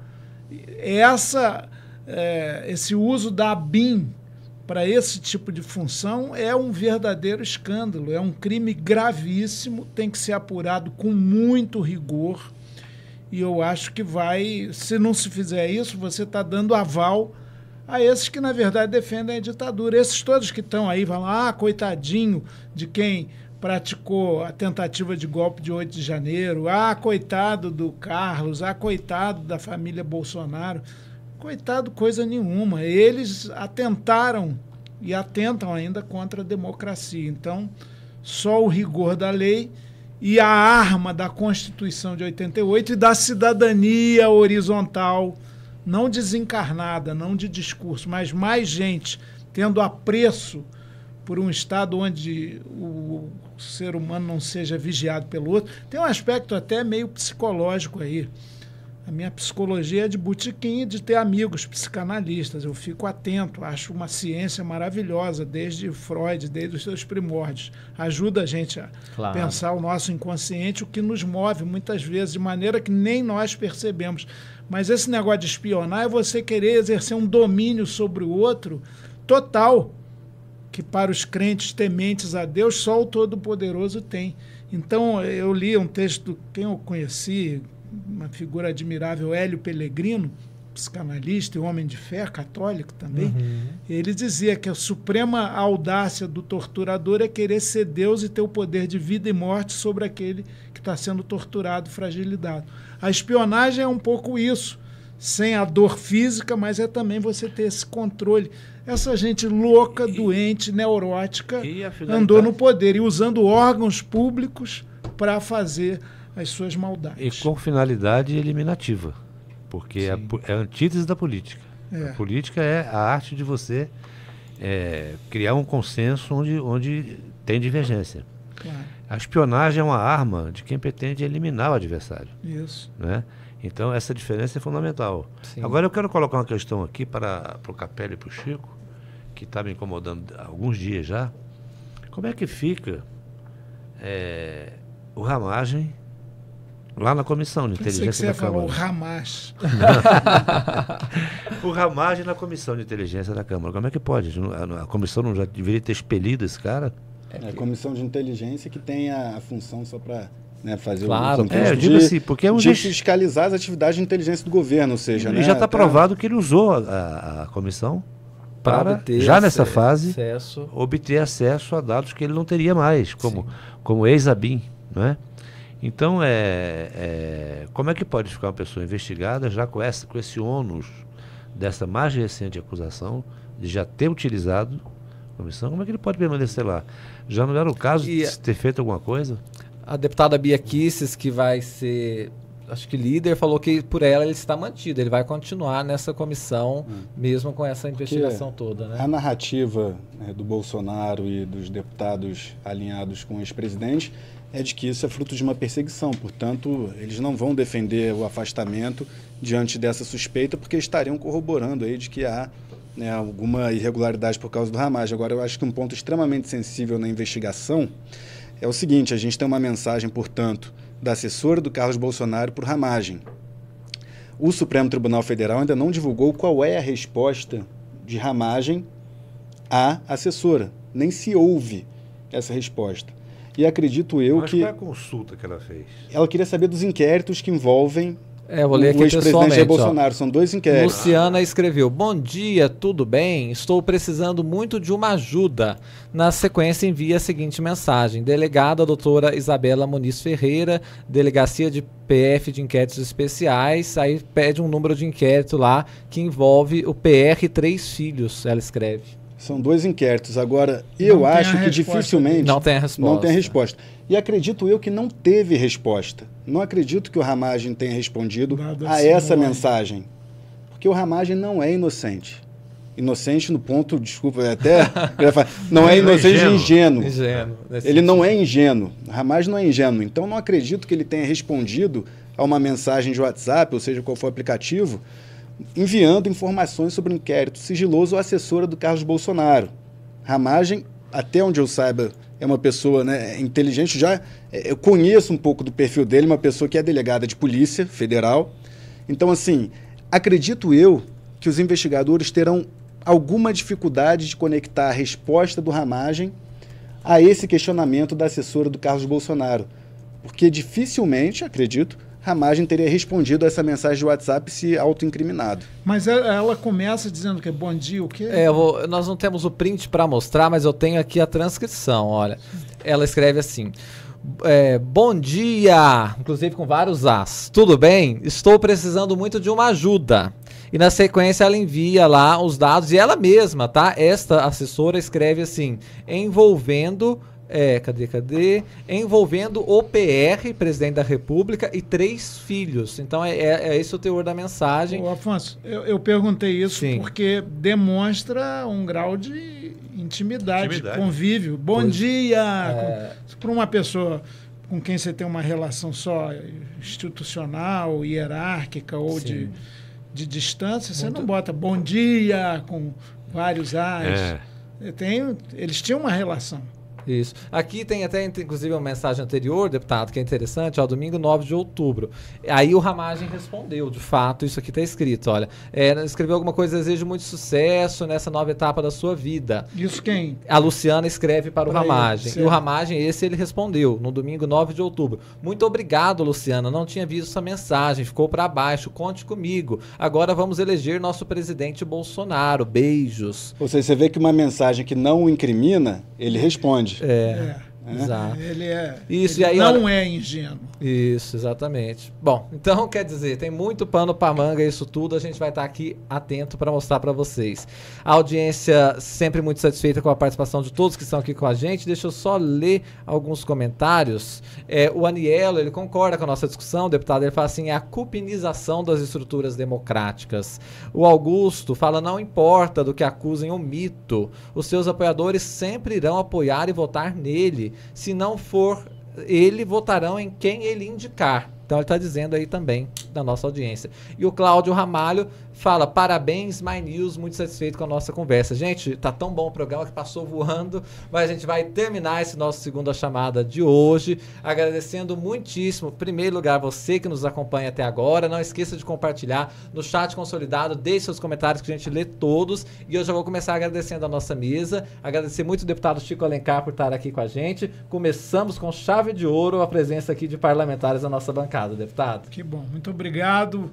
Essa, é, esse uso da BIM para esse tipo de função é um verdadeiro escândalo, é um crime gravíssimo, tem que ser apurado com muito rigor. E eu acho que vai, se não se fizer isso, você está dando aval a esses que, na verdade, defendem a ditadura. Esses todos que estão aí, vão lá, ah, coitadinho de quem praticou a tentativa de golpe de 8 de janeiro. Ah, coitado do Carlos, ah, coitado da família Bolsonaro. Coitado, coisa nenhuma. Eles atentaram e atentam ainda contra a democracia. Então, só o rigor da lei e a arma da Constituição de 88 e da cidadania horizontal, não desencarnada, não de discurso, mas mais gente tendo apreço por um estado onde o ser humano não seja vigiado pelo outro. Tem um aspecto até meio psicológico aí. A minha psicologia é de botiquim de ter amigos psicanalistas. Eu fico atento, acho uma ciência maravilhosa, desde Freud, desde os seus primórdios. Ajuda a gente a claro. pensar o nosso inconsciente, o que nos move muitas vezes de maneira que nem nós percebemos. Mas esse negócio de espionar é você querer exercer um domínio sobre o outro total que para os crentes tementes a Deus só o Todo-Poderoso tem. Então eu li um texto, quem eu conheci, uma figura admirável, Hélio Pellegrino, psicanalista e homem de fé, católico também, uhum. ele dizia que a suprema audácia do torturador é querer ser Deus e ter o poder de vida e morte sobre aquele que está sendo torturado, fragilidade. A espionagem é um pouco isso, sem a dor física, mas é também você ter esse controle essa gente louca, e, doente, neurótica, andou no poder e usando órgãos públicos para fazer as suas maldades. E com finalidade eliminativa, porque é, é, a antítese da política. É. A política é a arte de você é, criar um consenso onde, onde tem divergência. Claro. A espionagem é uma arma de quem pretende eliminar o adversário. Isso. Né? Então, essa diferença é fundamental. Sim. Agora, eu quero colocar uma questão aqui para, para o Capelli e para o Chico, que está me incomodando há alguns dias já. Como é que fica é, o ramagem lá na Comissão de Inteligência que você da Câmara? <laughs> o ramagem. o ramagem na Comissão de Inteligência da Câmara. Como é que pode? A comissão não já deveria ter expelido esse cara? É a Comissão de Inteligência que tem a, a função só para né, fazer claro, o é, eu digo de, assim, porque é um de fiscalizar as atividades de inteligência do governo, ou seja, e né, já está provado que ele usou a, a comissão para, já nessa fase, acesso. obter acesso a dados que ele não teria mais, como, como ex-ABIN, né? Então, é, é, como é que pode ficar uma pessoa investigada já com, essa, com esse ônus dessa mais recente acusação, de já ter utilizado a comissão, como é que ele pode permanecer lá? Já não era o caso e de ter feito alguma coisa? A deputada Bia Kisses, que vai ser, acho que líder, falou que por ela ele está mantido, ele vai continuar nessa comissão, hum. mesmo com essa investigação Porque toda. Né? A narrativa né, do Bolsonaro e dos deputados alinhados com o ex-presidente é de que isso é fruto de uma perseguição, portanto, eles não vão defender o afastamento diante dessa suspeita, porque estariam corroborando aí de que há né, alguma irregularidade por causa do Ramage. Agora, eu acho que um ponto extremamente sensível na investigação é o seguinte: a gente tem uma mensagem, portanto, da assessora do Carlos Bolsonaro por ramagem. O Supremo Tribunal Federal ainda não divulgou qual é a resposta de ramagem à assessora. Nem se ouve essa resposta. E acredito eu Mas que. Qual é a consulta que ela fez? Ela queria saber dos inquéritos que envolvem é, vou ler aqui o ex-presidente Jair Bolsonaro, ó. são dois inquéritos. Luciana escreveu: Bom dia, tudo bem? Estou precisando muito de uma ajuda. Na sequência, envia a seguinte mensagem: Delegada doutora Isabela Muniz Ferreira, Delegacia de PF de Inquéritos Especiais. Aí pede um número de inquérito lá que envolve o PR Três Filhos, ela escreve. São dois inquéritos. Agora, eu acho que dificilmente. Não tem a resposta. Não tem a resposta. E acredito eu que não teve resposta. Não acredito que o Ramagem tenha respondido Nada a essa mensagem. Porque o Ramagem não é inocente. Inocente no ponto, desculpa, é até. <laughs> não é, é inocente ingênuo. ingênuo. ingênuo ele não é ingênuo. Ramagem não é ingênuo. Então não acredito que ele tenha respondido a uma mensagem de WhatsApp, ou seja, qual for o aplicativo, enviando informações sobre o inquérito sigiloso à assessora do Carlos Bolsonaro. Ramagem, até onde eu saiba, é uma pessoa né, inteligente. Já é, eu conheço um pouco do perfil dele, uma pessoa que é delegada de polícia federal. Então, assim, acredito eu que os investigadores terão alguma dificuldade de conectar a resposta do Ramagem a esse questionamento da assessora do Carlos Bolsonaro. Porque dificilmente, acredito, Ramagem teria respondido a essa mensagem de WhatsApp se autoincriminado. Mas ela começa dizendo que é bom dia, o quê? É, vou, nós não temos o print para mostrar, mas eu tenho aqui a transcrição, olha. Ela escreve assim... É, bom dia, inclusive com vários as. Tudo bem? Estou precisando muito de uma ajuda. E na sequência ela envia lá os dados e ela mesma, tá? Esta assessora escreve assim: envolvendo é, cadê, cadê? Envolvendo o PR, presidente da República, e três filhos. Então é, é, é esse o teor da mensagem. Ô, Afonso, eu, eu perguntei isso Sim. porque demonstra um grau de intimidade, intimidade. convívio. Bom pois, dia! É... Para uma pessoa com quem você tem uma relação só institucional, hierárquica ou de, de distância, você Muito... não bota bom dia com vários A's. É. Tem, eles tinham uma relação. Isso. Aqui tem até, inclusive, uma mensagem anterior, deputado, que é interessante, ao domingo 9 de outubro. Aí o Ramagem respondeu, de fato, isso aqui está escrito, olha. É, escreveu alguma coisa, desejo muito sucesso nessa nova etapa da sua vida. Isso quem? A Luciana escreve para o Ramagem. e o Ramagem, esse ele respondeu, no domingo 9 de outubro. Muito obrigado, Luciana, não tinha visto essa mensagem, ficou para baixo, conte comigo. Agora vamos eleger nosso presidente Bolsonaro. Beijos. Ou seja, você vê que uma mensagem que não o incrimina, ele responde. É. é. É. Exato. Ele é. Isso, ele aí, não olha, é ingênuo. Isso, exatamente. Bom, então quer dizer, tem muito pano para manga isso tudo. A gente vai estar tá aqui atento para mostrar para vocês. A audiência sempre muito satisfeita com a participação de todos que estão aqui com a gente. Deixa eu só ler alguns comentários. É, o Anielo, ele concorda com a nossa discussão, deputado. Ele fala assim: é a cupinização das estruturas democráticas. O Augusto fala: não importa do que acusem o mito, os seus apoiadores sempre irão apoiar e votar nele se não for ele, votarão em quem ele indicar. Então ele está dizendo aí também da nossa audiência. E o Cláudio Ramalho fala: parabéns, My News, muito satisfeito com a nossa conversa. Gente, tá tão bom o programa que passou voando, mas a gente vai terminar esse nosso segunda chamada de hoje, agradecendo muitíssimo, em primeiro lugar, você que nos acompanha até agora. Não esqueça de compartilhar no chat consolidado, deixe seus comentários que a gente lê todos. E eu já vou começar agradecendo a nossa mesa, agradecer muito o deputado Chico Alencar por estar aqui com a gente. Começamos com chave de ouro a presença aqui de parlamentares da nossa bancada, deputado. Que bom, muito obrigado.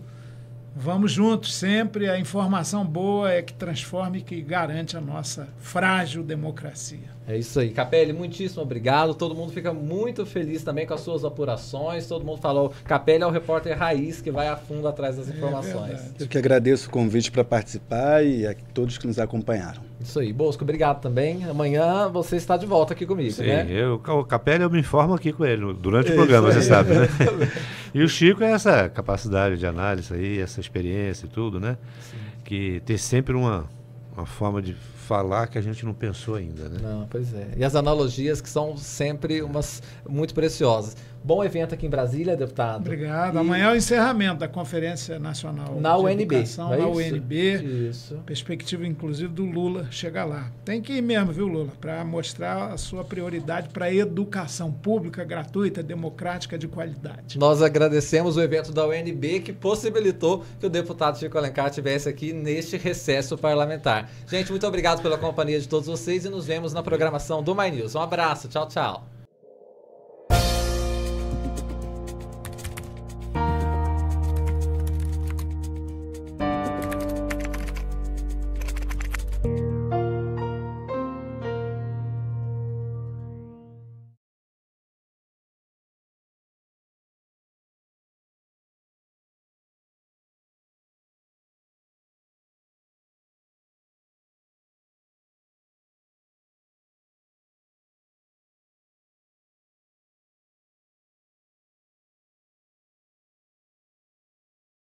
Vamos juntos sempre. A informação boa é que transforma e que garante a nossa frágil democracia. É isso aí. Capelli, muitíssimo obrigado. Todo mundo fica muito feliz também com as suas apurações. Todo mundo falou, Capelli é o repórter raiz que vai a fundo atrás das é informações. É Eu que agradeço o convite para participar e a todos que nos acompanharam. Isso aí. Bosco, obrigado também. Amanhã você está de volta aqui comigo, Sim, né? Eu, o Capelli eu me informo aqui com ele durante o programa, você sabe, né? <laughs> e o Chico é essa capacidade de análise aí, essa experiência e tudo, né? Sim. Que ter sempre uma, uma forma de falar que a gente não pensou ainda, né? Não, pois é. E as analogias que são sempre umas muito preciosas. Bom evento aqui em Brasília, deputado. Obrigado. E... Amanhã é o encerramento da Conferência Nacional na de UNB, Educação, é na UNB. Isso. Perspectiva, inclusive, do Lula chegar lá. Tem que ir mesmo, viu, Lula? Para mostrar a sua prioridade para a educação pública, gratuita, democrática, de qualidade. Nós agradecemos o evento da UNB que possibilitou que o deputado Chico Alencar estivesse aqui neste recesso parlamentar. Gente, muito obrigado pela companhia de todos vocês e nos vemos na programação do My News. Um abraço. Tchau, tchau.